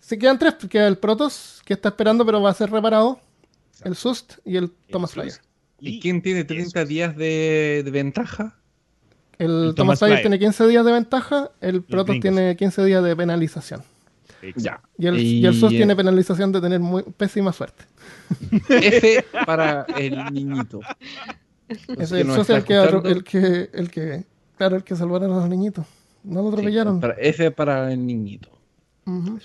Se quedan tres, queda el Protoss, que está esperando pero va a ser reparado. El Sust y el Thomas Flyer. ¿Y quién tiene 30 días de, de ventaja? El, El Thomas Flyer tiene 15 días de ventaja, el Protoss tiene 15 días de penalización. Exacto. Y el, Y- y el Sust tiene penalización de tener muy pésima suerte. F para el niñito. Ese que el es el que, el que, el que, claro, el que salvaron a los niñitos. No lo sí, atropellaron. para- F para el niñito. Ujú.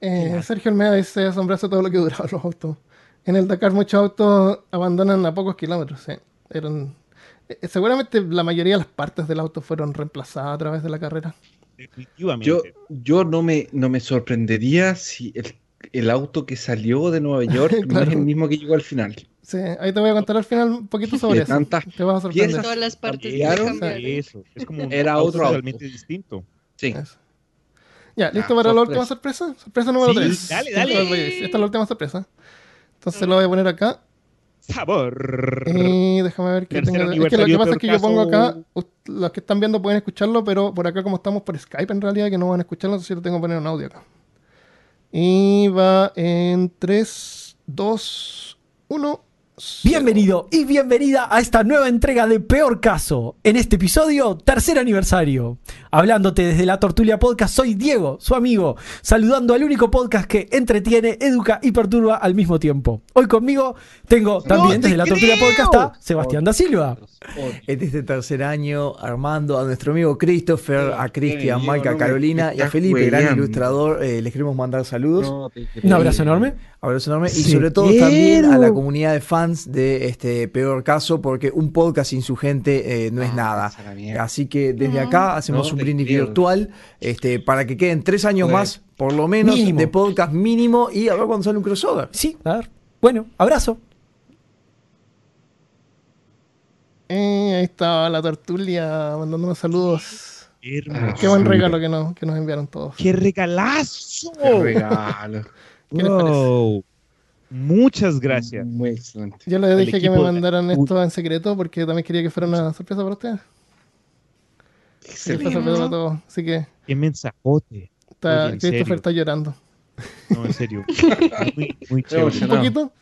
Eh, Sergio Almeida dice asombrarse todo lo que duraban los autos. En el Dakar muchos autos abandonan a pocos kilómetros. sí. Eran, eh, seguramente la mayoría de las partes del auto fueron reemplazadas a través de la carrera. Definitivamente. Yo, yo no, me, no me sorprendería si el, el auto que salió de Nueva York (laughs) no es el mismo que llegó al final. Sí, ahí te voy a contar al final un poquito sobre eso. tantas Te vas a sorprender. Todas las partes. Eso, es como un Era auto otro auto. totalmente distinto. Sí. Eso. Ya, ¿listo Ah, para la sorpresa. última sorpresa? Sorpresa número Sí, 3. dale, dale. Esta es la última sorpresa. Entonces lo voy a poner acá. Sabor. Y déjame ver qué tengo. Es que lo que pasa es que yo pongo acá, los que están viendo pueden escucharlo, pero por acá como estamos por Skype en realidad, que no van a escucharlo, entonces yo lo tengo que poner en audio acá. Y va en 3, 2, 1. Bienvenido y bienvenida a esta nueva entrega de Peor Caso. En este episodio, tercer aniversario. Hablándote desde la Tortulia Podcast, soy Diego, su amigo, saludando al único podcast que entretiene, educa y perturba al mismo tiempo. Hoy conmigo tengo también te desde la Tortulia! Podcast a Sebastián da Silva. En este tercer año, Armando, a nuestro amigo Christopher, a Cristian, Mike, a Carolina y a Felipe, gran ilustrador. eh, les queremos mandar saludos. No te Un abrazo enorme. Abrazo enorme. Y sobre todo también a la comunidad de fans de este peor caso, porque un podcast sin su gente eh, no es Ah, nada. Así que desde acá hacemos No un brindis virtual este, para que queden tres años Bueno. más, por lo menos, Mínimo. de podcast mínimo y a ver cuándo sale un crossover. Sí, a ver. Bueno, abrazo. Eh, ahí está la tortulia mandándonos saludos. Hermosura. Qué buen regalo que nos, que nos enviaron todos. ¡Qué regalazo! Qué regalo. (laughs) ¿Qué? Wow. Muchas gracias. Muy excelente. Yo les dije que me de- mandaran esto en secreto porque también quería que fuera una sorpresa para ustedes. Excelente. todos. Así que ¡Qué mensajote! está, Oye, Christopher serio. está llorando. No, en serio. (laughs) Muy, muy chévere. Un poquito.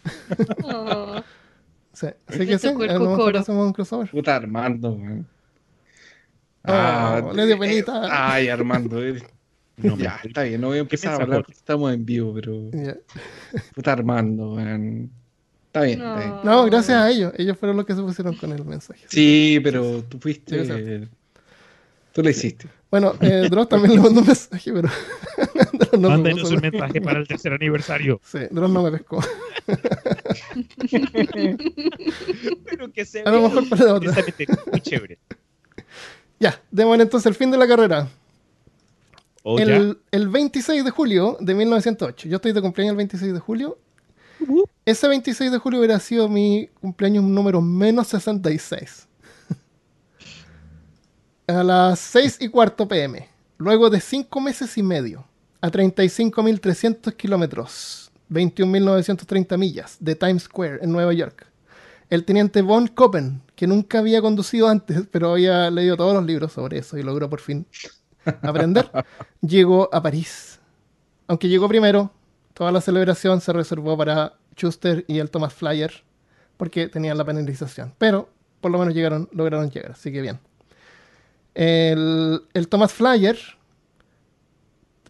Oh, (laughs) Sí. Así Le que sí, hacemos un crossover. Puta Armando, weón. Oh, le dio eh. Ay, Armando. eh. (laughs) No, me- ya, está bien, no voy a empezar a hablar porque estamos en vivo, pero. Puta Armando, weón. Está bien, está bien. No, gracias a ellos. Ellos fueron los que se pusieron con el mensaje. Sí, pero tú fuiste. Tú lo hiciste. Bueno, eh, Dross también le mandó un mensaje, pero. (laughs) Dross no Mándenos un mensaje para el tercer aniversario. Sí, Dross no me pescó. Pero que se A lo mejor para otra. honestamente muy chévere. Ya, démosle entonces el fin de la carrera. O ya. el, el 26 de julio de 1908. Yo estoy de cumpleaños el 26 de julio. Ese 26 de julio hubiera sido mi cumpleaños número menos 66. A las 6 y cuarto pm. Luego de 5 meses y medio. A 35.300 kilómetros. 21.930 millas de Times Square en Nueva York. El teniente Von Koppen, que nunca había conducido antes, (laughs) pero había leído todos los libros sobre eso y logró por fin aprender, (laughs) llegó a París. Aunque llegó primero, toda la celebración se reservó para Schuster y el Thomas Flyer, porque tenían la penalización. Pero por lo menos llegaron, lograron llegar, así que bien. El, el Thomas Flyer,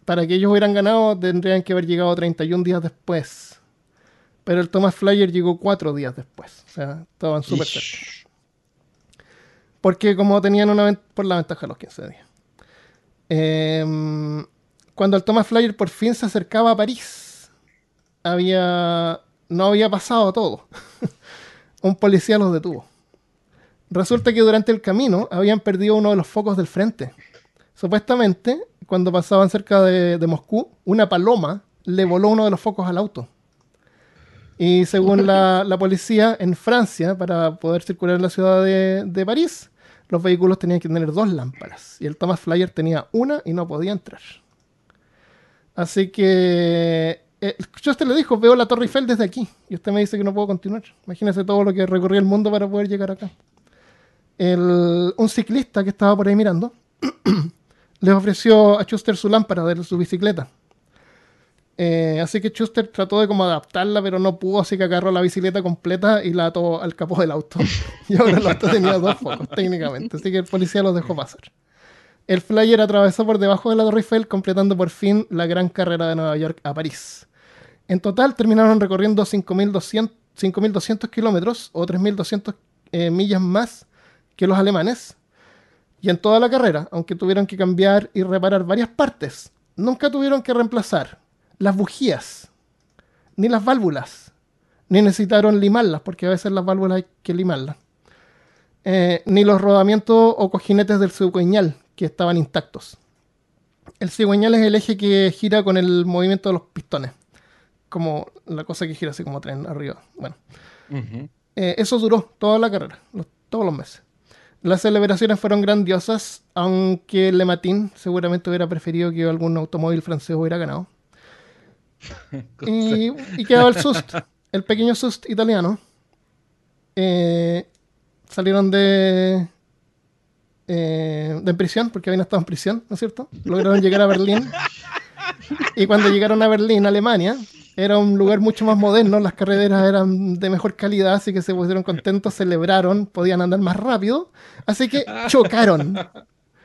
para que ellos hubieran ganado, tendrían que haber llegado 31 días después. Pero el Thomas Flyer llegó 4 días después. O sea, estaban súper cerca. Porque como tenían una por la ventaja de los 15 días. Em, cuando el Thomas Flyer por fin se acercaba a París, había no había pasado todo. (laughs) Un policía los detuvo. Resulta que durante el camino habían perdido uno de los focos del frente. Supuestamente, cuando pasaban cerca de, Moscú, una paloma le voló uno de los focos al auto. Y según la, policía en Francia, para poder circular en la ciudad de, París, los vehículos tenían que tener dos lámparas. Y el Thomas Flyer tenía una y no podía entrar. Así que eh, yo usted le dijo, veo la Torre Eiffel desde aquí. Y usted me dice que no puedo continuar. Imagínese todo lo que recorrí el mundo para poder llegar acá. El- un ciclista que estaba por ahí mirando (clears throat) le ofreció a Schuster su lámpara de su bicicleta. Eh, así que Schuster trató de como adaptarla, pero no pudo, así que agarró la bicicleta completa y la ató al capó del auto. (laughs) Y ahora el auto tenía dos focos, técnicamente, así que el policía los dejó pasar. El flyer atravesó por debajo de la Torre Eiffel, completando por fin la gran carrera de Nueva York a París. En total terminaron recorriendo 5.200 5.200 kilómetros o 3.200 eh, millas más que los alemanes. Y en toda la carrera, aunque tuvieron que cambiar y reparar varias partes, nunca tuvieron que reemplazar las bujías, ni las válvulas, ni necesitaron limarlas, porque a veces las válvulas hay que limarlas, eh, ni los rodamientos o cojinetes del cigüeñal, que estaban intactos. El cigüeñal es el eje que gira con el movimiento de los pistones, como la cosa que gira así como tren arriba. Bueno. Eh, eso duró toda la carrera, los- todos los meses. Las celebraciones fueron grandiosas, aunque Le Matin seguramente hubiera preferido que algún automóvil francés hubiera ganado. (laughs) Y, y quedaba el Sust, el pequeño Sust italiano. Eh, salieron de, eh, de prisión, porque habían estado en prisión, ¿no es cierto? Lograron llegar a Berlín. (laughs) Y cuando llegaron a Berlín, Alemania, era un lugar mucho más moderno, las carreteras eran de mejor calidad, así que se pusieron contentos, celebraron, podían andar más rápido, así que chocaron.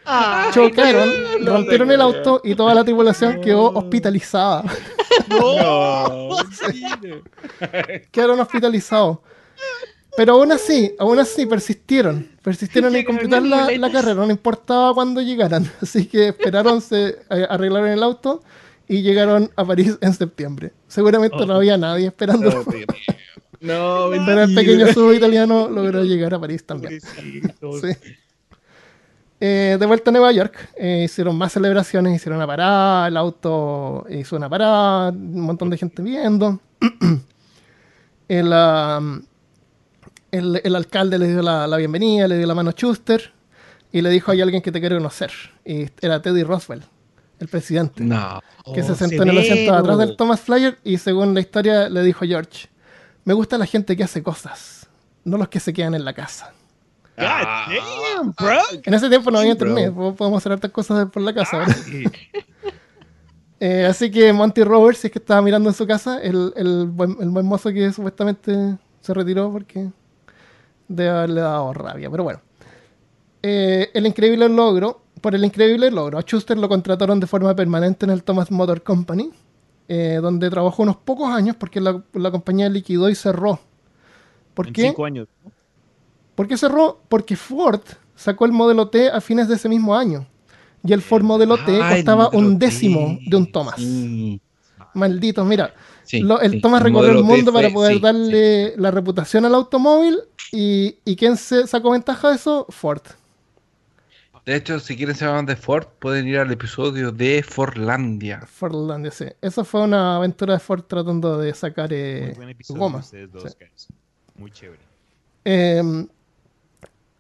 Ay, Chocaron, rompieron el auto y toda la tripulación quedó hospitalizada. No. (laughs) Quedaron hospitalizados. Pero aún así, aún así persistieron. Persistieron en completar la, la carrera, no importaba cuándo llegaran. (laughs) Así que esperaron, se eh, arreglaron el auto y llegaron a París en septiembre. Seguramente no había nadie esperando. No, te- no, Pero el pequeño sub italiano logró llegar a París también. (laughs) Sí. Eh, de vuelta a Nueva York, eh, hicieron más celebraciones, hicieron una parada, el auto hizo una parada, un montón de gente viendo. (clears throat) el, am, el, el alcalde le dio la, la bienvenida, le dio la mano a Schuster y le dijo hay alguien que te quiere conocer. Y era Teddy Roosevelt, el presidente, No. que se Oh, sentó en el asiento atrás del Thomas Flyer y según la historia le dijo a George, me gusta la gente que hace cosas, no los que se quedan en la casa. God damn, bro. En ese tiempo no había internet, po- podemos hacer hartas cosas por la casa. ¿verdad? (laughs) Eh, así que Monty Roberts, si es que estaba mirando en su casa, el, el buen, el buen mozo que supuestamente se retiró porque debe haberle dado rabia. Pero bueno. Eh, el increíble logro, por el increíble logro, a Schuster lo contrataron de forma permanente en el Thomas Motor Company, eh, donde trabajó unos pocos años porque la, la compañía liquidó y cerró. ¿Por En qué? cinco años. ¿no? ¿Por qué cerró? Porque Ford sacó el modelo T a fines de ese mismo año. Y el Ford modelo T Ah, costaba un T. décimo de un Thomas. Sí. Malditos, mira. Sí, lo- el sí, Thomas recorrió el T mundo fue- para poder sí, darle la reputación al automóvil. Y, ¿Y quién se sacó ventaja de eso? Ford. De hecho, si quieren saber de Ford, pueden ir al episodio de Fordlandia. Fordlandia, sí. Esa fue una aventura de Ford tratando de sacar Muy eh, buen episodio goma. dos, Sí. Muy chévere. Eh,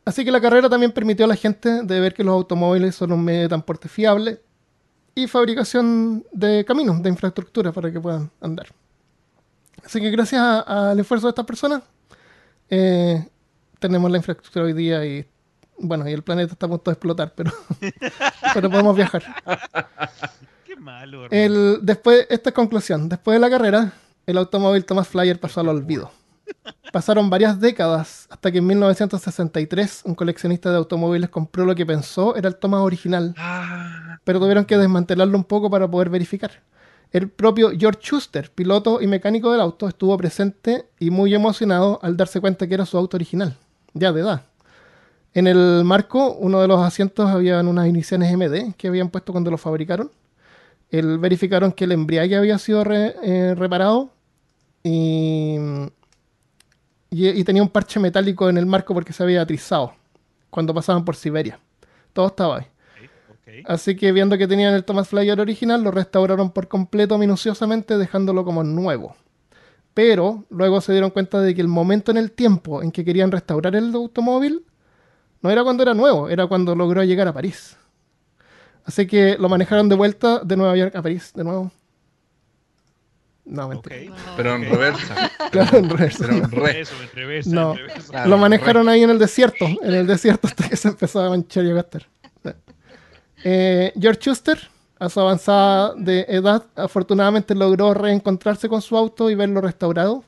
así que la carrera también permitió a la gente de ver que los automóviles son un medio de transporte fiable y fabricación de caminos, de infraestructura para que puedan andar. Así que gracias a- al esfuerzo de estas personas, eh, tenemos la infraestructura hoy día y bueno, y el planeta está a punto de explotar, pero, (laughs) pero podemos viajar. Qué malo, hermano. El, después, esta es conclusión. Después de la carrera, el automóvil Thomas Flyer pasó al olvido. Pasaron varias décadas hasta que en 1963 un coleccionista de automóviles compró lo que pensó era el Thomas original, Ah, pero tuvieron que desmantelarlo un poco para poder verificar. El propio George Schuster, piloto y mecánico del auto, estuvo presente y muy emocionado al darse cuenta que era su auto original, ya de edad. En el marco, uno de los asientos habían unas iniciales MD que habían puesto cuando lo fabricaron. El, verificaron que el embriague había sido re- eh, reparado y, y, y tenía un parche metálico en el marco porque se había atrizado cuando pasaban por Siberia. Todo estaba ahí. Así que viendo que tenían el Thomas Flyer original, lo restauraron por completo minuciosamente, dejándolo como nuevo. Pero luego se dieron cuenta de que el momento en el tiempo en que querían restaurar el automóvil no era cuando era nuevo, era cuando logró llegar a París. Así que lo manejaron de vuelta de Nueva York a París, de nuevo. No, mentira. Ok. pero en reversa. (laughs) Claro, en reversa. Pero en reversa, No. Claro, Lo manejaron ahí en el desierto, en el desierto hasta que se empezó a manchar y a gastar. Sí. Eh, George Schuster, a su avanzada de edad, afortunadamente logró reencontrarse con su auto y verlo restaurado.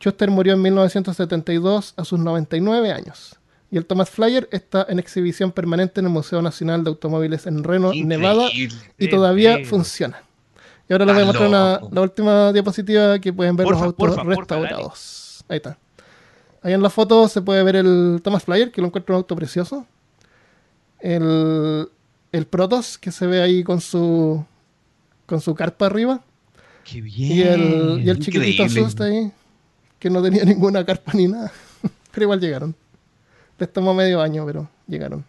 Schuster murió en 1972 a sus 99 años. Y el Thomas Flyer está en exhibición permanente en el Museo Nacional de Automóviles en Reno, Nevada, Increíble. y todavía funciona. Y ahora les voy a Está mostrar una- la última diapositiva que pueden ver Porfa, los autos porfa, porfa, restaurados. Ahí está. Ahí en la foto se puede ver el Thomas Flyer, que lo encuentro un auto precioso. El, el Protos, que se ve ahí con su con su carpa arriba. Qué bien. Y el, y el chiquitito Increíble. Sust ahí, que no tenía (laughs) ninguna carpa ni nada. (laughs) pero igual llegaron. Les tomó medio año, pero llegaron.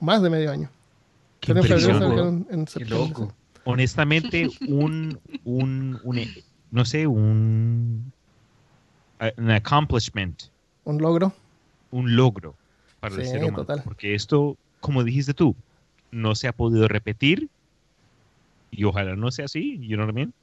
Más de medio año. Qué impresión, en Qué loco. Honestamente, un, un, un, no sé, un, an accomplishment, Un logro. un logro para el Sí, ser humano. total. Porque esto, como dijiste tú, no se ha podido repetir y ojalá no sea así, you know what I mean?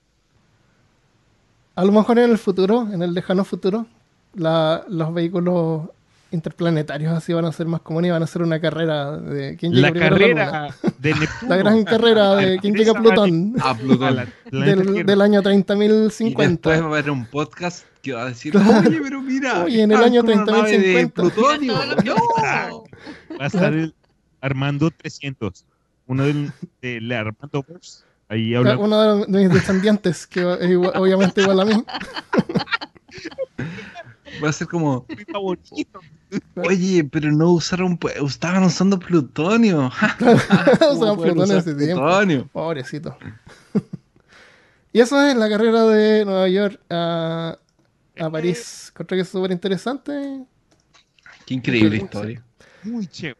A lo mejor en el futuro, en el lejano futuro, la- los vehículos interplanetarios así van a ser más comunes y van a ser una carrera de quién llega La primero a la luna. carrera de (laughs) Neptuno. La gran carrera de quién llega a Plutón A (laughs) Plutón. del, del año Y después 30.050. va a haber un podcast que va a decir, oye, pero mira, Oye, en el año con una nave de 30.050. plutonio. Mira todo lo que No. Va a estar el Armando 300. Uno del, del Armando Verse. Ahí habla. Uno de mis descendientes, que es igual- obviamente igual a mí. (laughs) Va a ser como, mi favorito. oye, pero no usaron, estaban usando plutonio. (laughs) ¿Cómo (laughs) Usaban pueden plutonio hace tiempo. plutonio? Pobrecito. (laughs) y eso es la carrera de Nueva York a, a París. Encontré que es súper interesante. Qué increíble historia. Muy chévere.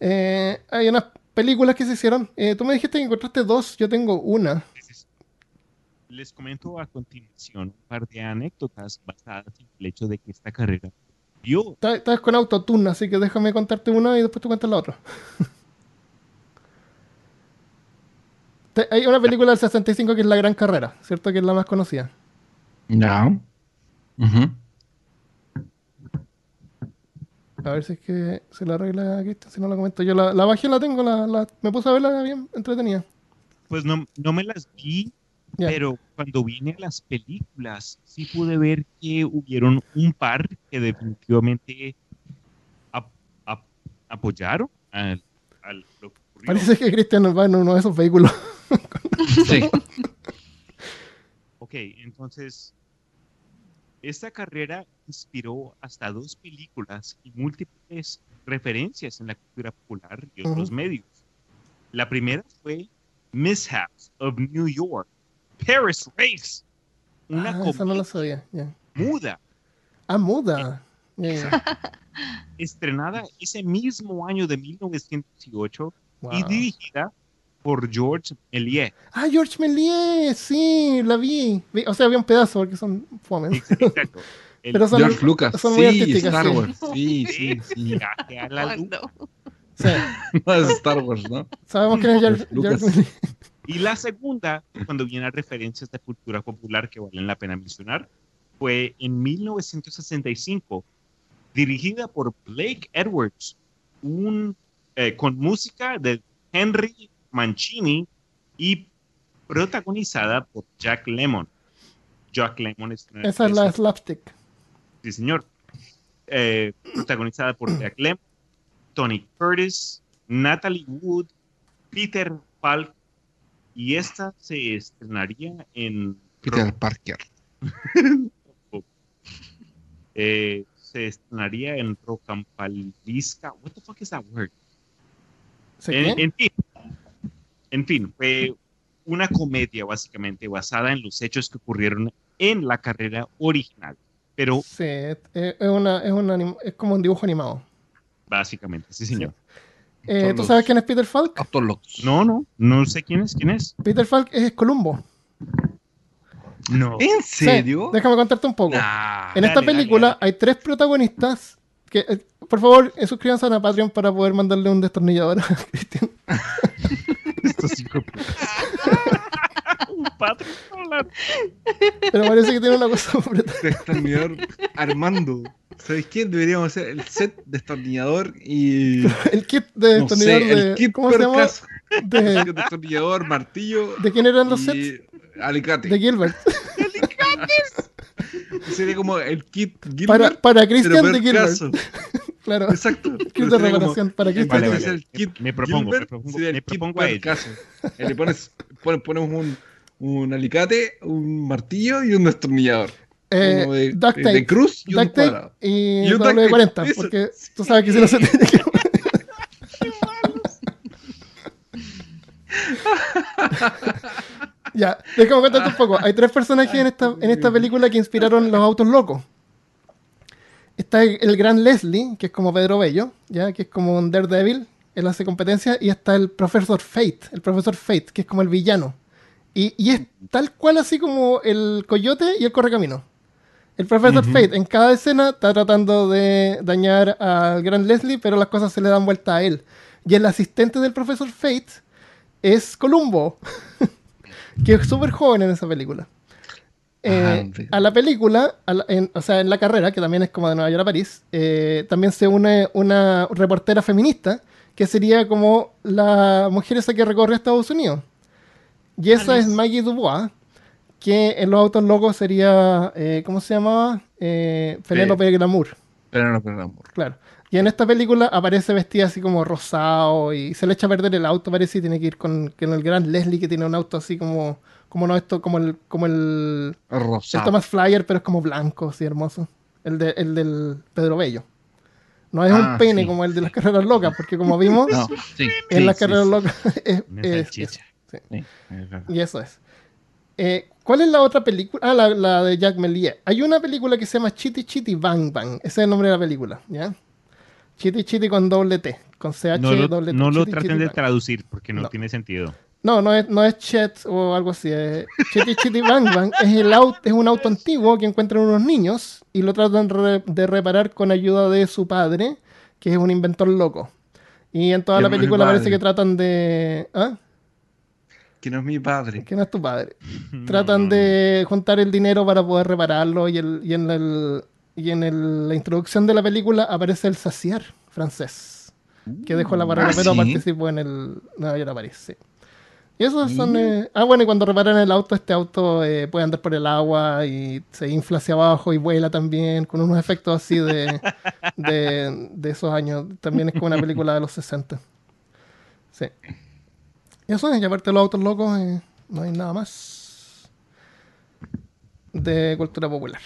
Eh, hay unas películas que se hicieron. Eh, tú me dijiste que encontraste dos, yo tengo una. Les comento a continuación un par de anécdotas basadas en el hecho de que esta carrera vio Estás con autotune, así que déjame contarte una y después tú cuentas la otra. (laughs) Hay una película del 65 que es La Gran Carrera, ¿cierto? Que es la más conocida. Ujú. A ver si es que se la arregla a Cristian, si no la comento. Yo la, la bajé, la tengo, la, la- me puse a verla bien entretenida. pues no, no me las vi, Pero cuando vine a las películas sí pude ver que hubieron un par que definitivamente ap- ap- apoyaron al, al- lo que ocurrió. Parece que Cristian va en uno de esos vehículos. (laughs) Sí. Ok, entonces, esta carrera inspiró hasta dos películas y múltiples referencias en la cultura popular y otros medios. La primera fue Mishaps of New York, Paris Race, una Ah, esa no comedia la sabía. ya. muda Ah, muda. Ya. (laughs) estrenada ese mismo año de 1908 y Wow. dirigida por George Méliès. Ah, George Méliès, sí, la vi. Vi- O sea, había un pedazo porque son fomes. Exacto. El (laughs) Pero son, George Lucas, son muy sí, Star sí. Wars, sí, sí, sí. a la (laughs) Sí, No es Star Wars, ¿no? sabemos quién es George, George Lucas. George. Y la segunda, cuando viene a referencias de cultura popular que valen la pena mencionar, fue en 1965, dirigida por Blake Edwards, un, eh, con música de Henry Mancini y protagonizada por Jack Lemmon. Jack Lemmon es una- Esa es la slapstick. Sí, señor. Eh, protagonizada por Jack Lemmon, Tony Curtis, Natalie Wood, Peter Falk, y esta se estrenaría en Peter Parker. (laughs) eh, se estrenaría en Rocampalisca. What the fuck is that word? ¿Se En, fin, en fin, fue una comedia básicamente basada en los hechos que ocurrieron en la carrera original, pero Sí, es, es una, es, un anim- es como un dibujo animado. básicamente, sí señor. Eh, ¿Tú los- sabes quién es Peter Falk? No, no, no sé quién es, quién es. Peter Falk es Columbo. No. ¿En Sí, serio? déjame contarte un poco. Nah. En esta Dale, película dale. hay tres protagonistas que, eh, por favor, eh, suscríbanse a la Patreon para poder mandarle un destornillador a (laughs) Cristian. (laughs) Estos hablando. Pero parece que tiene una cosa apretada. Destornillador Armando. ¿Sabes qué? Deberíamos hacer el set destornillador y. (laughs) El kit de No sé, destornillador el de. kit ¿Cómo se llama? percaso. De, Destornillador, martillo ¿De quién eran los sets? y alicate. De Gilbert. (laughs) Sería como el kit Gilbert, Para, para Christian de Gilbert. (laughs) Claro. Exacto. Kit de reparación para en Christian. Vale, de vale. ser el kit Me propongo, me Gilbert, propongo- sería el me propongo a ello. percaso. Y le pones, pon- ponemos un, un alicate, un martillo y un destornillador. Eh, de, duct de- tape. de cruz y un Duct tape cuadrado. y, Y un doble de duct tape, 40. eso. Porque tú sabes que si no se tiene que. (laughs) ya, déjame contarte un poco. Hay tres personajes en esta, en esta película que inspiraron los autos locos. Está el, el gran Leslie, que es como Pedro Bello, ya que es como un Daredevil, él hace competencia, y está el profesor Fate, el profesor Fate, que es como el villano. Y, y es tal cual así como el coyote y el correcamino. El profesor. Fate en cada escena está tratando de dañar al gran Leslie, pero las cosas se le dan vuelta a él. Y el asistente del profesor Fate es Columbo, (laughs) que es súper joven en esa película. Eh, Ah, a la película, a la- en- o sea, en la carrera, que también es como de Nueva York a París, eh, también se une una reportera feminista, que sería como la mujer esa que recorre Estados Unidos. Y esa es Alice. Maggie Dubois, que en los autos locos sería, eh, ¿cómo se llamaba? Eh, Penélope Glamour, no, amor. claro. Y en esta película aparece vestida así como rosado y se le echa a perder el auto, parece, y tiene que ir con, con el gran Leslie que tiene un auto así como, como no esto, como el, como el, el Rosado. Thomas Flyer, pero es como blanco, así hermoso. El, de, el del Pedro Bello. No es un Ah, pene sí. como el de las carreras locas, porque como vimos, No, (laughs) sí, en sí, las carreras locas (laughs) es, es- es verdad. Y eso es. Eh, ¿Cuál es la otra película? Ah, la, la de Jack Mellier. Hay una película que se llama Chitty Chitty Bang Bang. Ese es el nombre de la película, ¿ya? Chitty Chitty con doble T. Con CH No lo, doble T. no lo Chitty traten Chitty de traducir porque no, No. tiene sentido. No, no es, no es Chet o algo así. Es Chitty Chitty Bang Bang es, el auto, es un auto antiguo que encuentran unos niños y lo tratan re- de reparar con ayuda de su padre, que es un inventor loco. Y en toda la película parece que tratan de... ¿Ah? Que no es mi padre. Que no es tu padre. (laughs) Tratan de juntar el dinero para poder repararlo y, el, y en, el, y en el- la introducción de la película aparece el saciar francés, que dejó la barrera, Ah, pero ¿sí? participó en el Nueva York a París, sí. Y esos son... eh, ah, bueno, y cuando reparan el auto, este auto eh, puede andar por el agua y se infla hacia abajo y vuela también, con unos efectos así de, (laughs) de, de esos años. También es como una película de los 60. Sí. Y eso es, y aparte de los autos locos, eh, no hay nada más de cultura popular.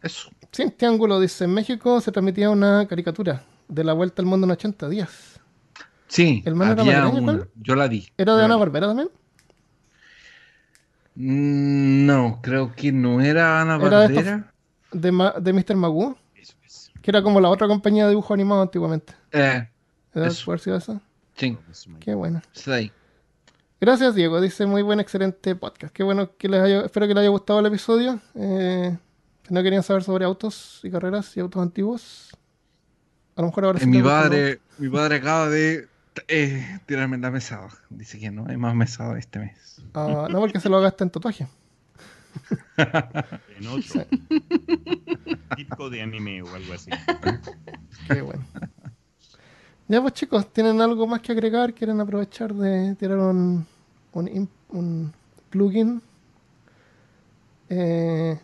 Eso. Cinti Ángulo dice, en México se transmitía una caricatura de la vuelta al mundo en 80 días. Sí, ¿El man había una. Yo la vi. ¿Era de Ana. Barbera también? Mm, No, creo que no era Ana Era de Barbera. De, Ma- de Mr. Magoo, Eso es. que era como la otra compañía de dibujo animado antiguamente. Eh, ¿Era Eso. eso? Sí, Qué bueno. sí. Gracias, Diego. Dice muy buen, excelente podcast. Qué bueno que les haya, espero que les haya gustado el episodio. Eh, si no querían saber sobre autos y carreras y autos antiguos, a lo mejor ahora sí Eh, mi gusta, ¿no? padre, mi padre acaba de eh, tirarme la mesada. Dice que no hay más mesada este mes. Ah, no, porque se lo gasta en tatuaje. En otro. Típico de anime o algo así. Qué bueno. Ya pues chicos, ¿tienen algo más que agregar? ¿Quieren aprovechar de tirar un, un, un plugin? Eh,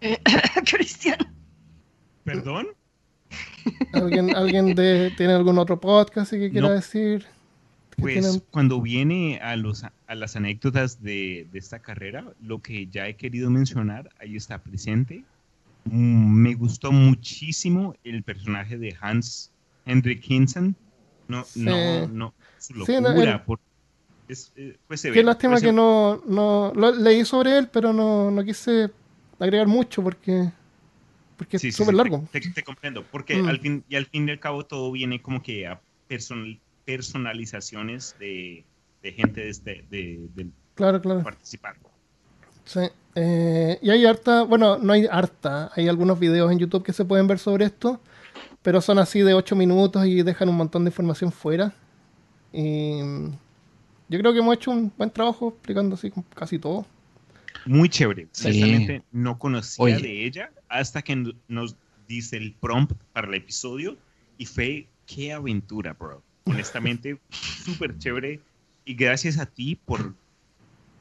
(laughs) Cristian. ¿Perdón? ¿Alguien, alguien de, tiene algún otro podcast que quiera No. decir? Pues tienen- cuando viene a, los, a las anécdotas de, de esta carrera, lo que ya he querido mencionar, ahí está presente. Mm, Me gustó muchísimo el personaje de Hans Henrik Hinsen. No, Sí. no, no, su Sí, no, locura. él- por- es, eh, fue Qué severo, lástima fue que no, no lo leí sobre él, pero no, no quise agregar mucho porque, porque es sí, súper largo. Te, te- te comprendo, porque Mm. al fin y al fin y al cabo todo viene como que a personal- personalizaciones de, de gente de, este, de, de Claro, claro. participar. Sí. Eh, y hay harta, bueno, no hay harta, hay algunos videos en YouTube que se pueden ver sobre esto, pero son así de 8 minutos y dejan un montón de información fuera. Y mm, yo creo que hemos hecho un buen trabajo explicando así casi todo. Muy chévere. Sí. No conocía Oye. de ella hasta que no- nos dice el prompt para el episodio y fue qué aventura, bro. Honestamente, (laughs) súper chévere. Y gracias a ti por,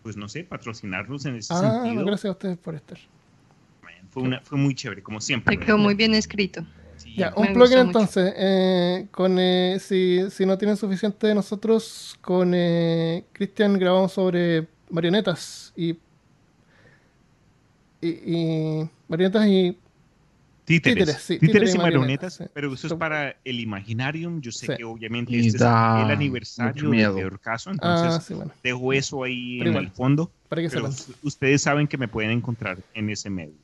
pues no sé, patrocinarnos en ese Ah, sentido. gracias a ustedes por estar. Man, Fue, una, fue muy chévere, como siempre. Te quedó muy bien escrito. Ya, un plugin entonces. eh, con, eh, si, si no tienen suficiente de nosotros, con eh, Cristian grabamos sobre marionetas y, y, y marionetas y Títeres, Títeres, sí, títeres títeres y y marionetas, marionetas, sí. pero eso es para el Imaginarium. Yo sé Sí. que obviamente Y este es el aniversario de miedo. peor caso, ah, entonces sí, bueno, dejo eso ahí Pero en igual, el fondo. para que Pero ustedes saben que me pueden encontrar en ese medio.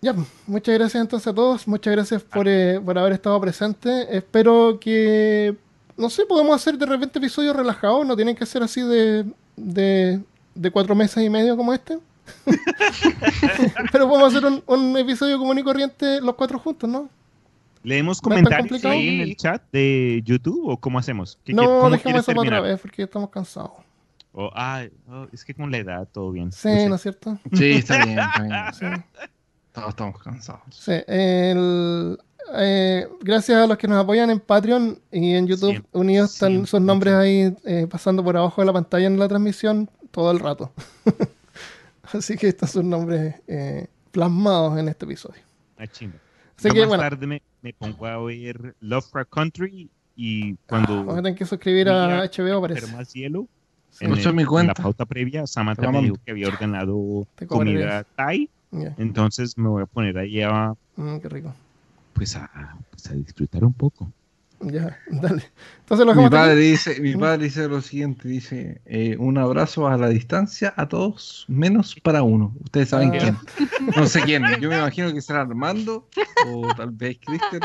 Ya, muchas gracias entonces a todos. Muchas gracias por, eh, por haber estado presente. Espero que, no sé, podamos hacer de repente episodios relajados. No tienen que ser así de, de, de cuatro meses y medio como este. (laughs) Pero podemos hacer un, un episodio común y corriente los cuatro juntos, ¿no? ¿Leemos ¿No es tan comentarios ahí en el chat de YouTube o cómo hacemos? ¿Qué- No, cómo dejemos eso para otra vez porque estamos cansados. O, ah, oh, es que con la edad todo bien. Sí. ¿no es cierto? Sí, está bien, está bien. Sí. (laughs) Todos estamos cansados. Sí, el- eh, gracias a los que nos apoyan en Patreon y en YouTube Siempre, unidos están sus nombres ahí eh, pasando por abajo de la pantalla en la transmisión todo el rato. (laughs) Así que están sus nombres eh, plasmados en este episodio. Ah. Así Yo que más bueno, tarde me, me pongo a ver Lovecraft Country y cuando vamos a tener que suscribir a HBO, parece. Pero más hielo. Sí. En, el- mi en cuenta. la pauta previa, Samantha me dijo que había ordenado comida Thai. Ya, Entonces me voy a poner ahí a, mm, qué rico. pues a, pues a disfrutar un poco. Ya, (laughs) dale. Entonces lo Mi padre dice, mi padre dice lo siguiente, dice eh, un abrazo a la distancia a todos, menos para uno. Ustedes saben Ah. quién. (laughs) No sé quién. Yo me imagino que será Armando o tal vez Cristian.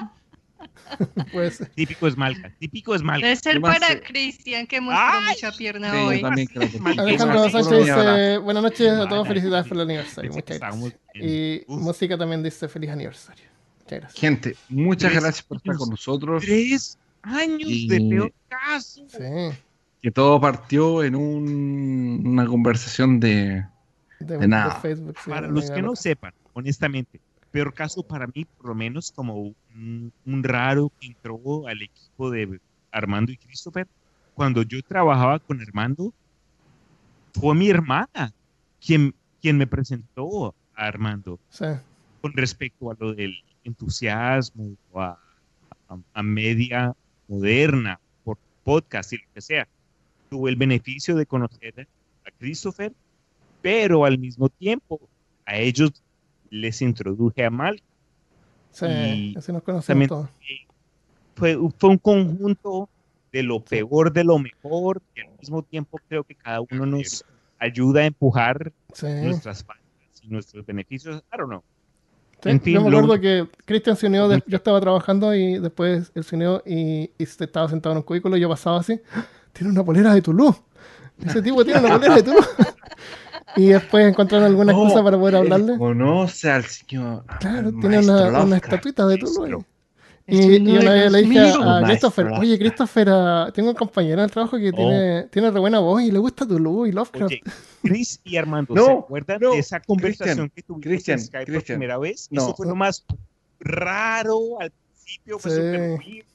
(laughs) Puede ser. Típico es Malca. Típico es Malca. Debe ser ¿Qué más para se- Cristian que mostró mucha pierna Sí, yo hoy. también creo que sí. Alejandro Sánchez dice buenas noches a todos, felicidades por el aniversario. Muchas gracias. Y Uf. música también dice feliz aniversario. Muchas gracias. Gente, muchas Tres gracias por estar años. con nosotros. Tres años Y- de peor caso. Sí, Que todo partió en un- una conversación de... de, De nada. de Facebook. sí, Para los que no sepan, honestamente, peor caso para mí, por lo menos como un, un raro que entró al equipo de Armando y Christopher, cuando yo trabajaba con Armando, fue mi hermana quien, quien me presentó a Armando Sí, con respecto a lo del entusiasmo, a, a- a media moderna, por podcast y lo que sea. Tuve el beneficio de conocer a Christopher, pero al mismo tiempo a ellos les introduje a Mal. sí, Y así nos conocemos también- todos. Fue, fue un conjunto de lo peor de lo mejor, y al mismo tiempo creo que cada uno nos ayuda a empujar Sí. nuestras faltas y nuestros beneficios. I don't know. Sí, En fin, yo me lo- acuerdo que Cristian se unió, de- yo estaba trabajando y después él se unió y, y se estaba sentado en un cubículo y yo pasaba así, "¡Ah! tiene una polera de Toulouse. Ese tipo tiene una polera de Toulouse. (laughs) (laughs) y después encontraron alguna Oh, excusa para poder hablarle. Conoce al señor. Claro, al tiene una, una Lovecraft. estatuita de. Es Y, y una vez le dije a Maestro Christopher, oye. Christopher, ah, tengo un compañero en el trabajo que tiene, tiene re buena voz y le gusta Toulouse y Lovecraft. Oye, Chris y Armando, (laughs) No, ¿se acuerdan no, de esa conversación Cristian, que tuvimos Cristian, en Skype por primera vez? no. Eso fue lo más raro al principio, fue Sí. súper weird.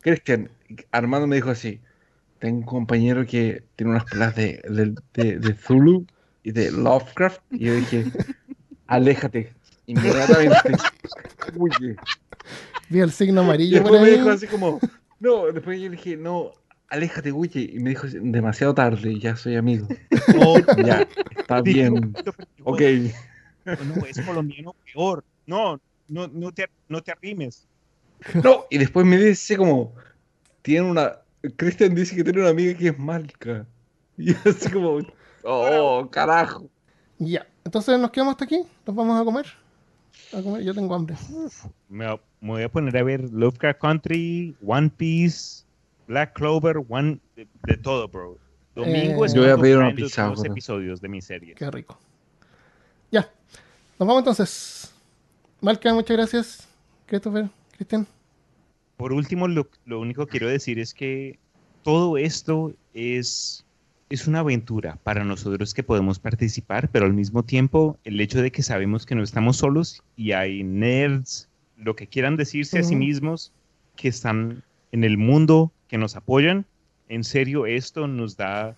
Cristian, Armando me dijo así, tengo un compañero que tiene unas pelas de, de, de- de Zulu y de Lovecraft, y yo dije, (laughs) aléjate, inmediatamente. (laughs) Huye. Vi el signo Y amarillo por después me dijo así como, no, después yo le dije, no, aléjate, huye, y me dijo, demasiado tarde, ya soy amigo. No, (laughs) Ya, está bien, ok. No, es colombiano peor. No, no, no te, no te arrimes. No, y después me dice como, tiene una, Cristian dice que tiene una amiga que es Malca. Y así como, oh, carajo. Ya, entonces nos quedamos hasta aquí, nos vamos a comer. A comer, yo tengo hambre. Me, voy a poner a ver Lovecraft Country, One Piece, Black Clover, One, de, de todo, bro. Domingo Eh, es Yo voy a pedir una pizza, bro. episodios de mi serie. Qué rico. Ya, nos vamos entonces. Malca, muchas gracias. Christopher, Cristian. Por último, lo, lo único que quiero decir es que todo esto es, es una aventura para nosotros que podemos participar, pero al mismo tiempo el hecho de que sabemos que no estamos solos y hay nerds, lo que quieran decirse a sí mismos, que están en el mundo, que nos apoyan, en serio esto nos da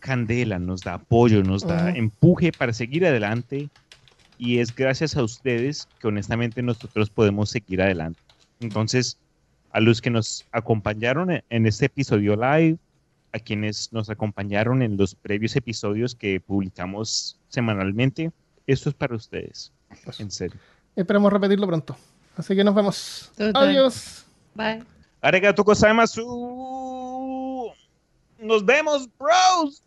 candela, nos da apoyo, nos da empuje para seguir adelante y es gracias a ustedes que honestamente nosotros podemos seguir adelante. Entonces, a los que nos acompañaron en este episodio live, a quienes nos acompañaron en los previos episodios que publicamos semanalmente, esto es para ustedes, en serio. Esperamos repetirlo pronto. Así que nos vemos. Total. Adiós. Bye. Arigato gozaimasu. Nos vemos, bros.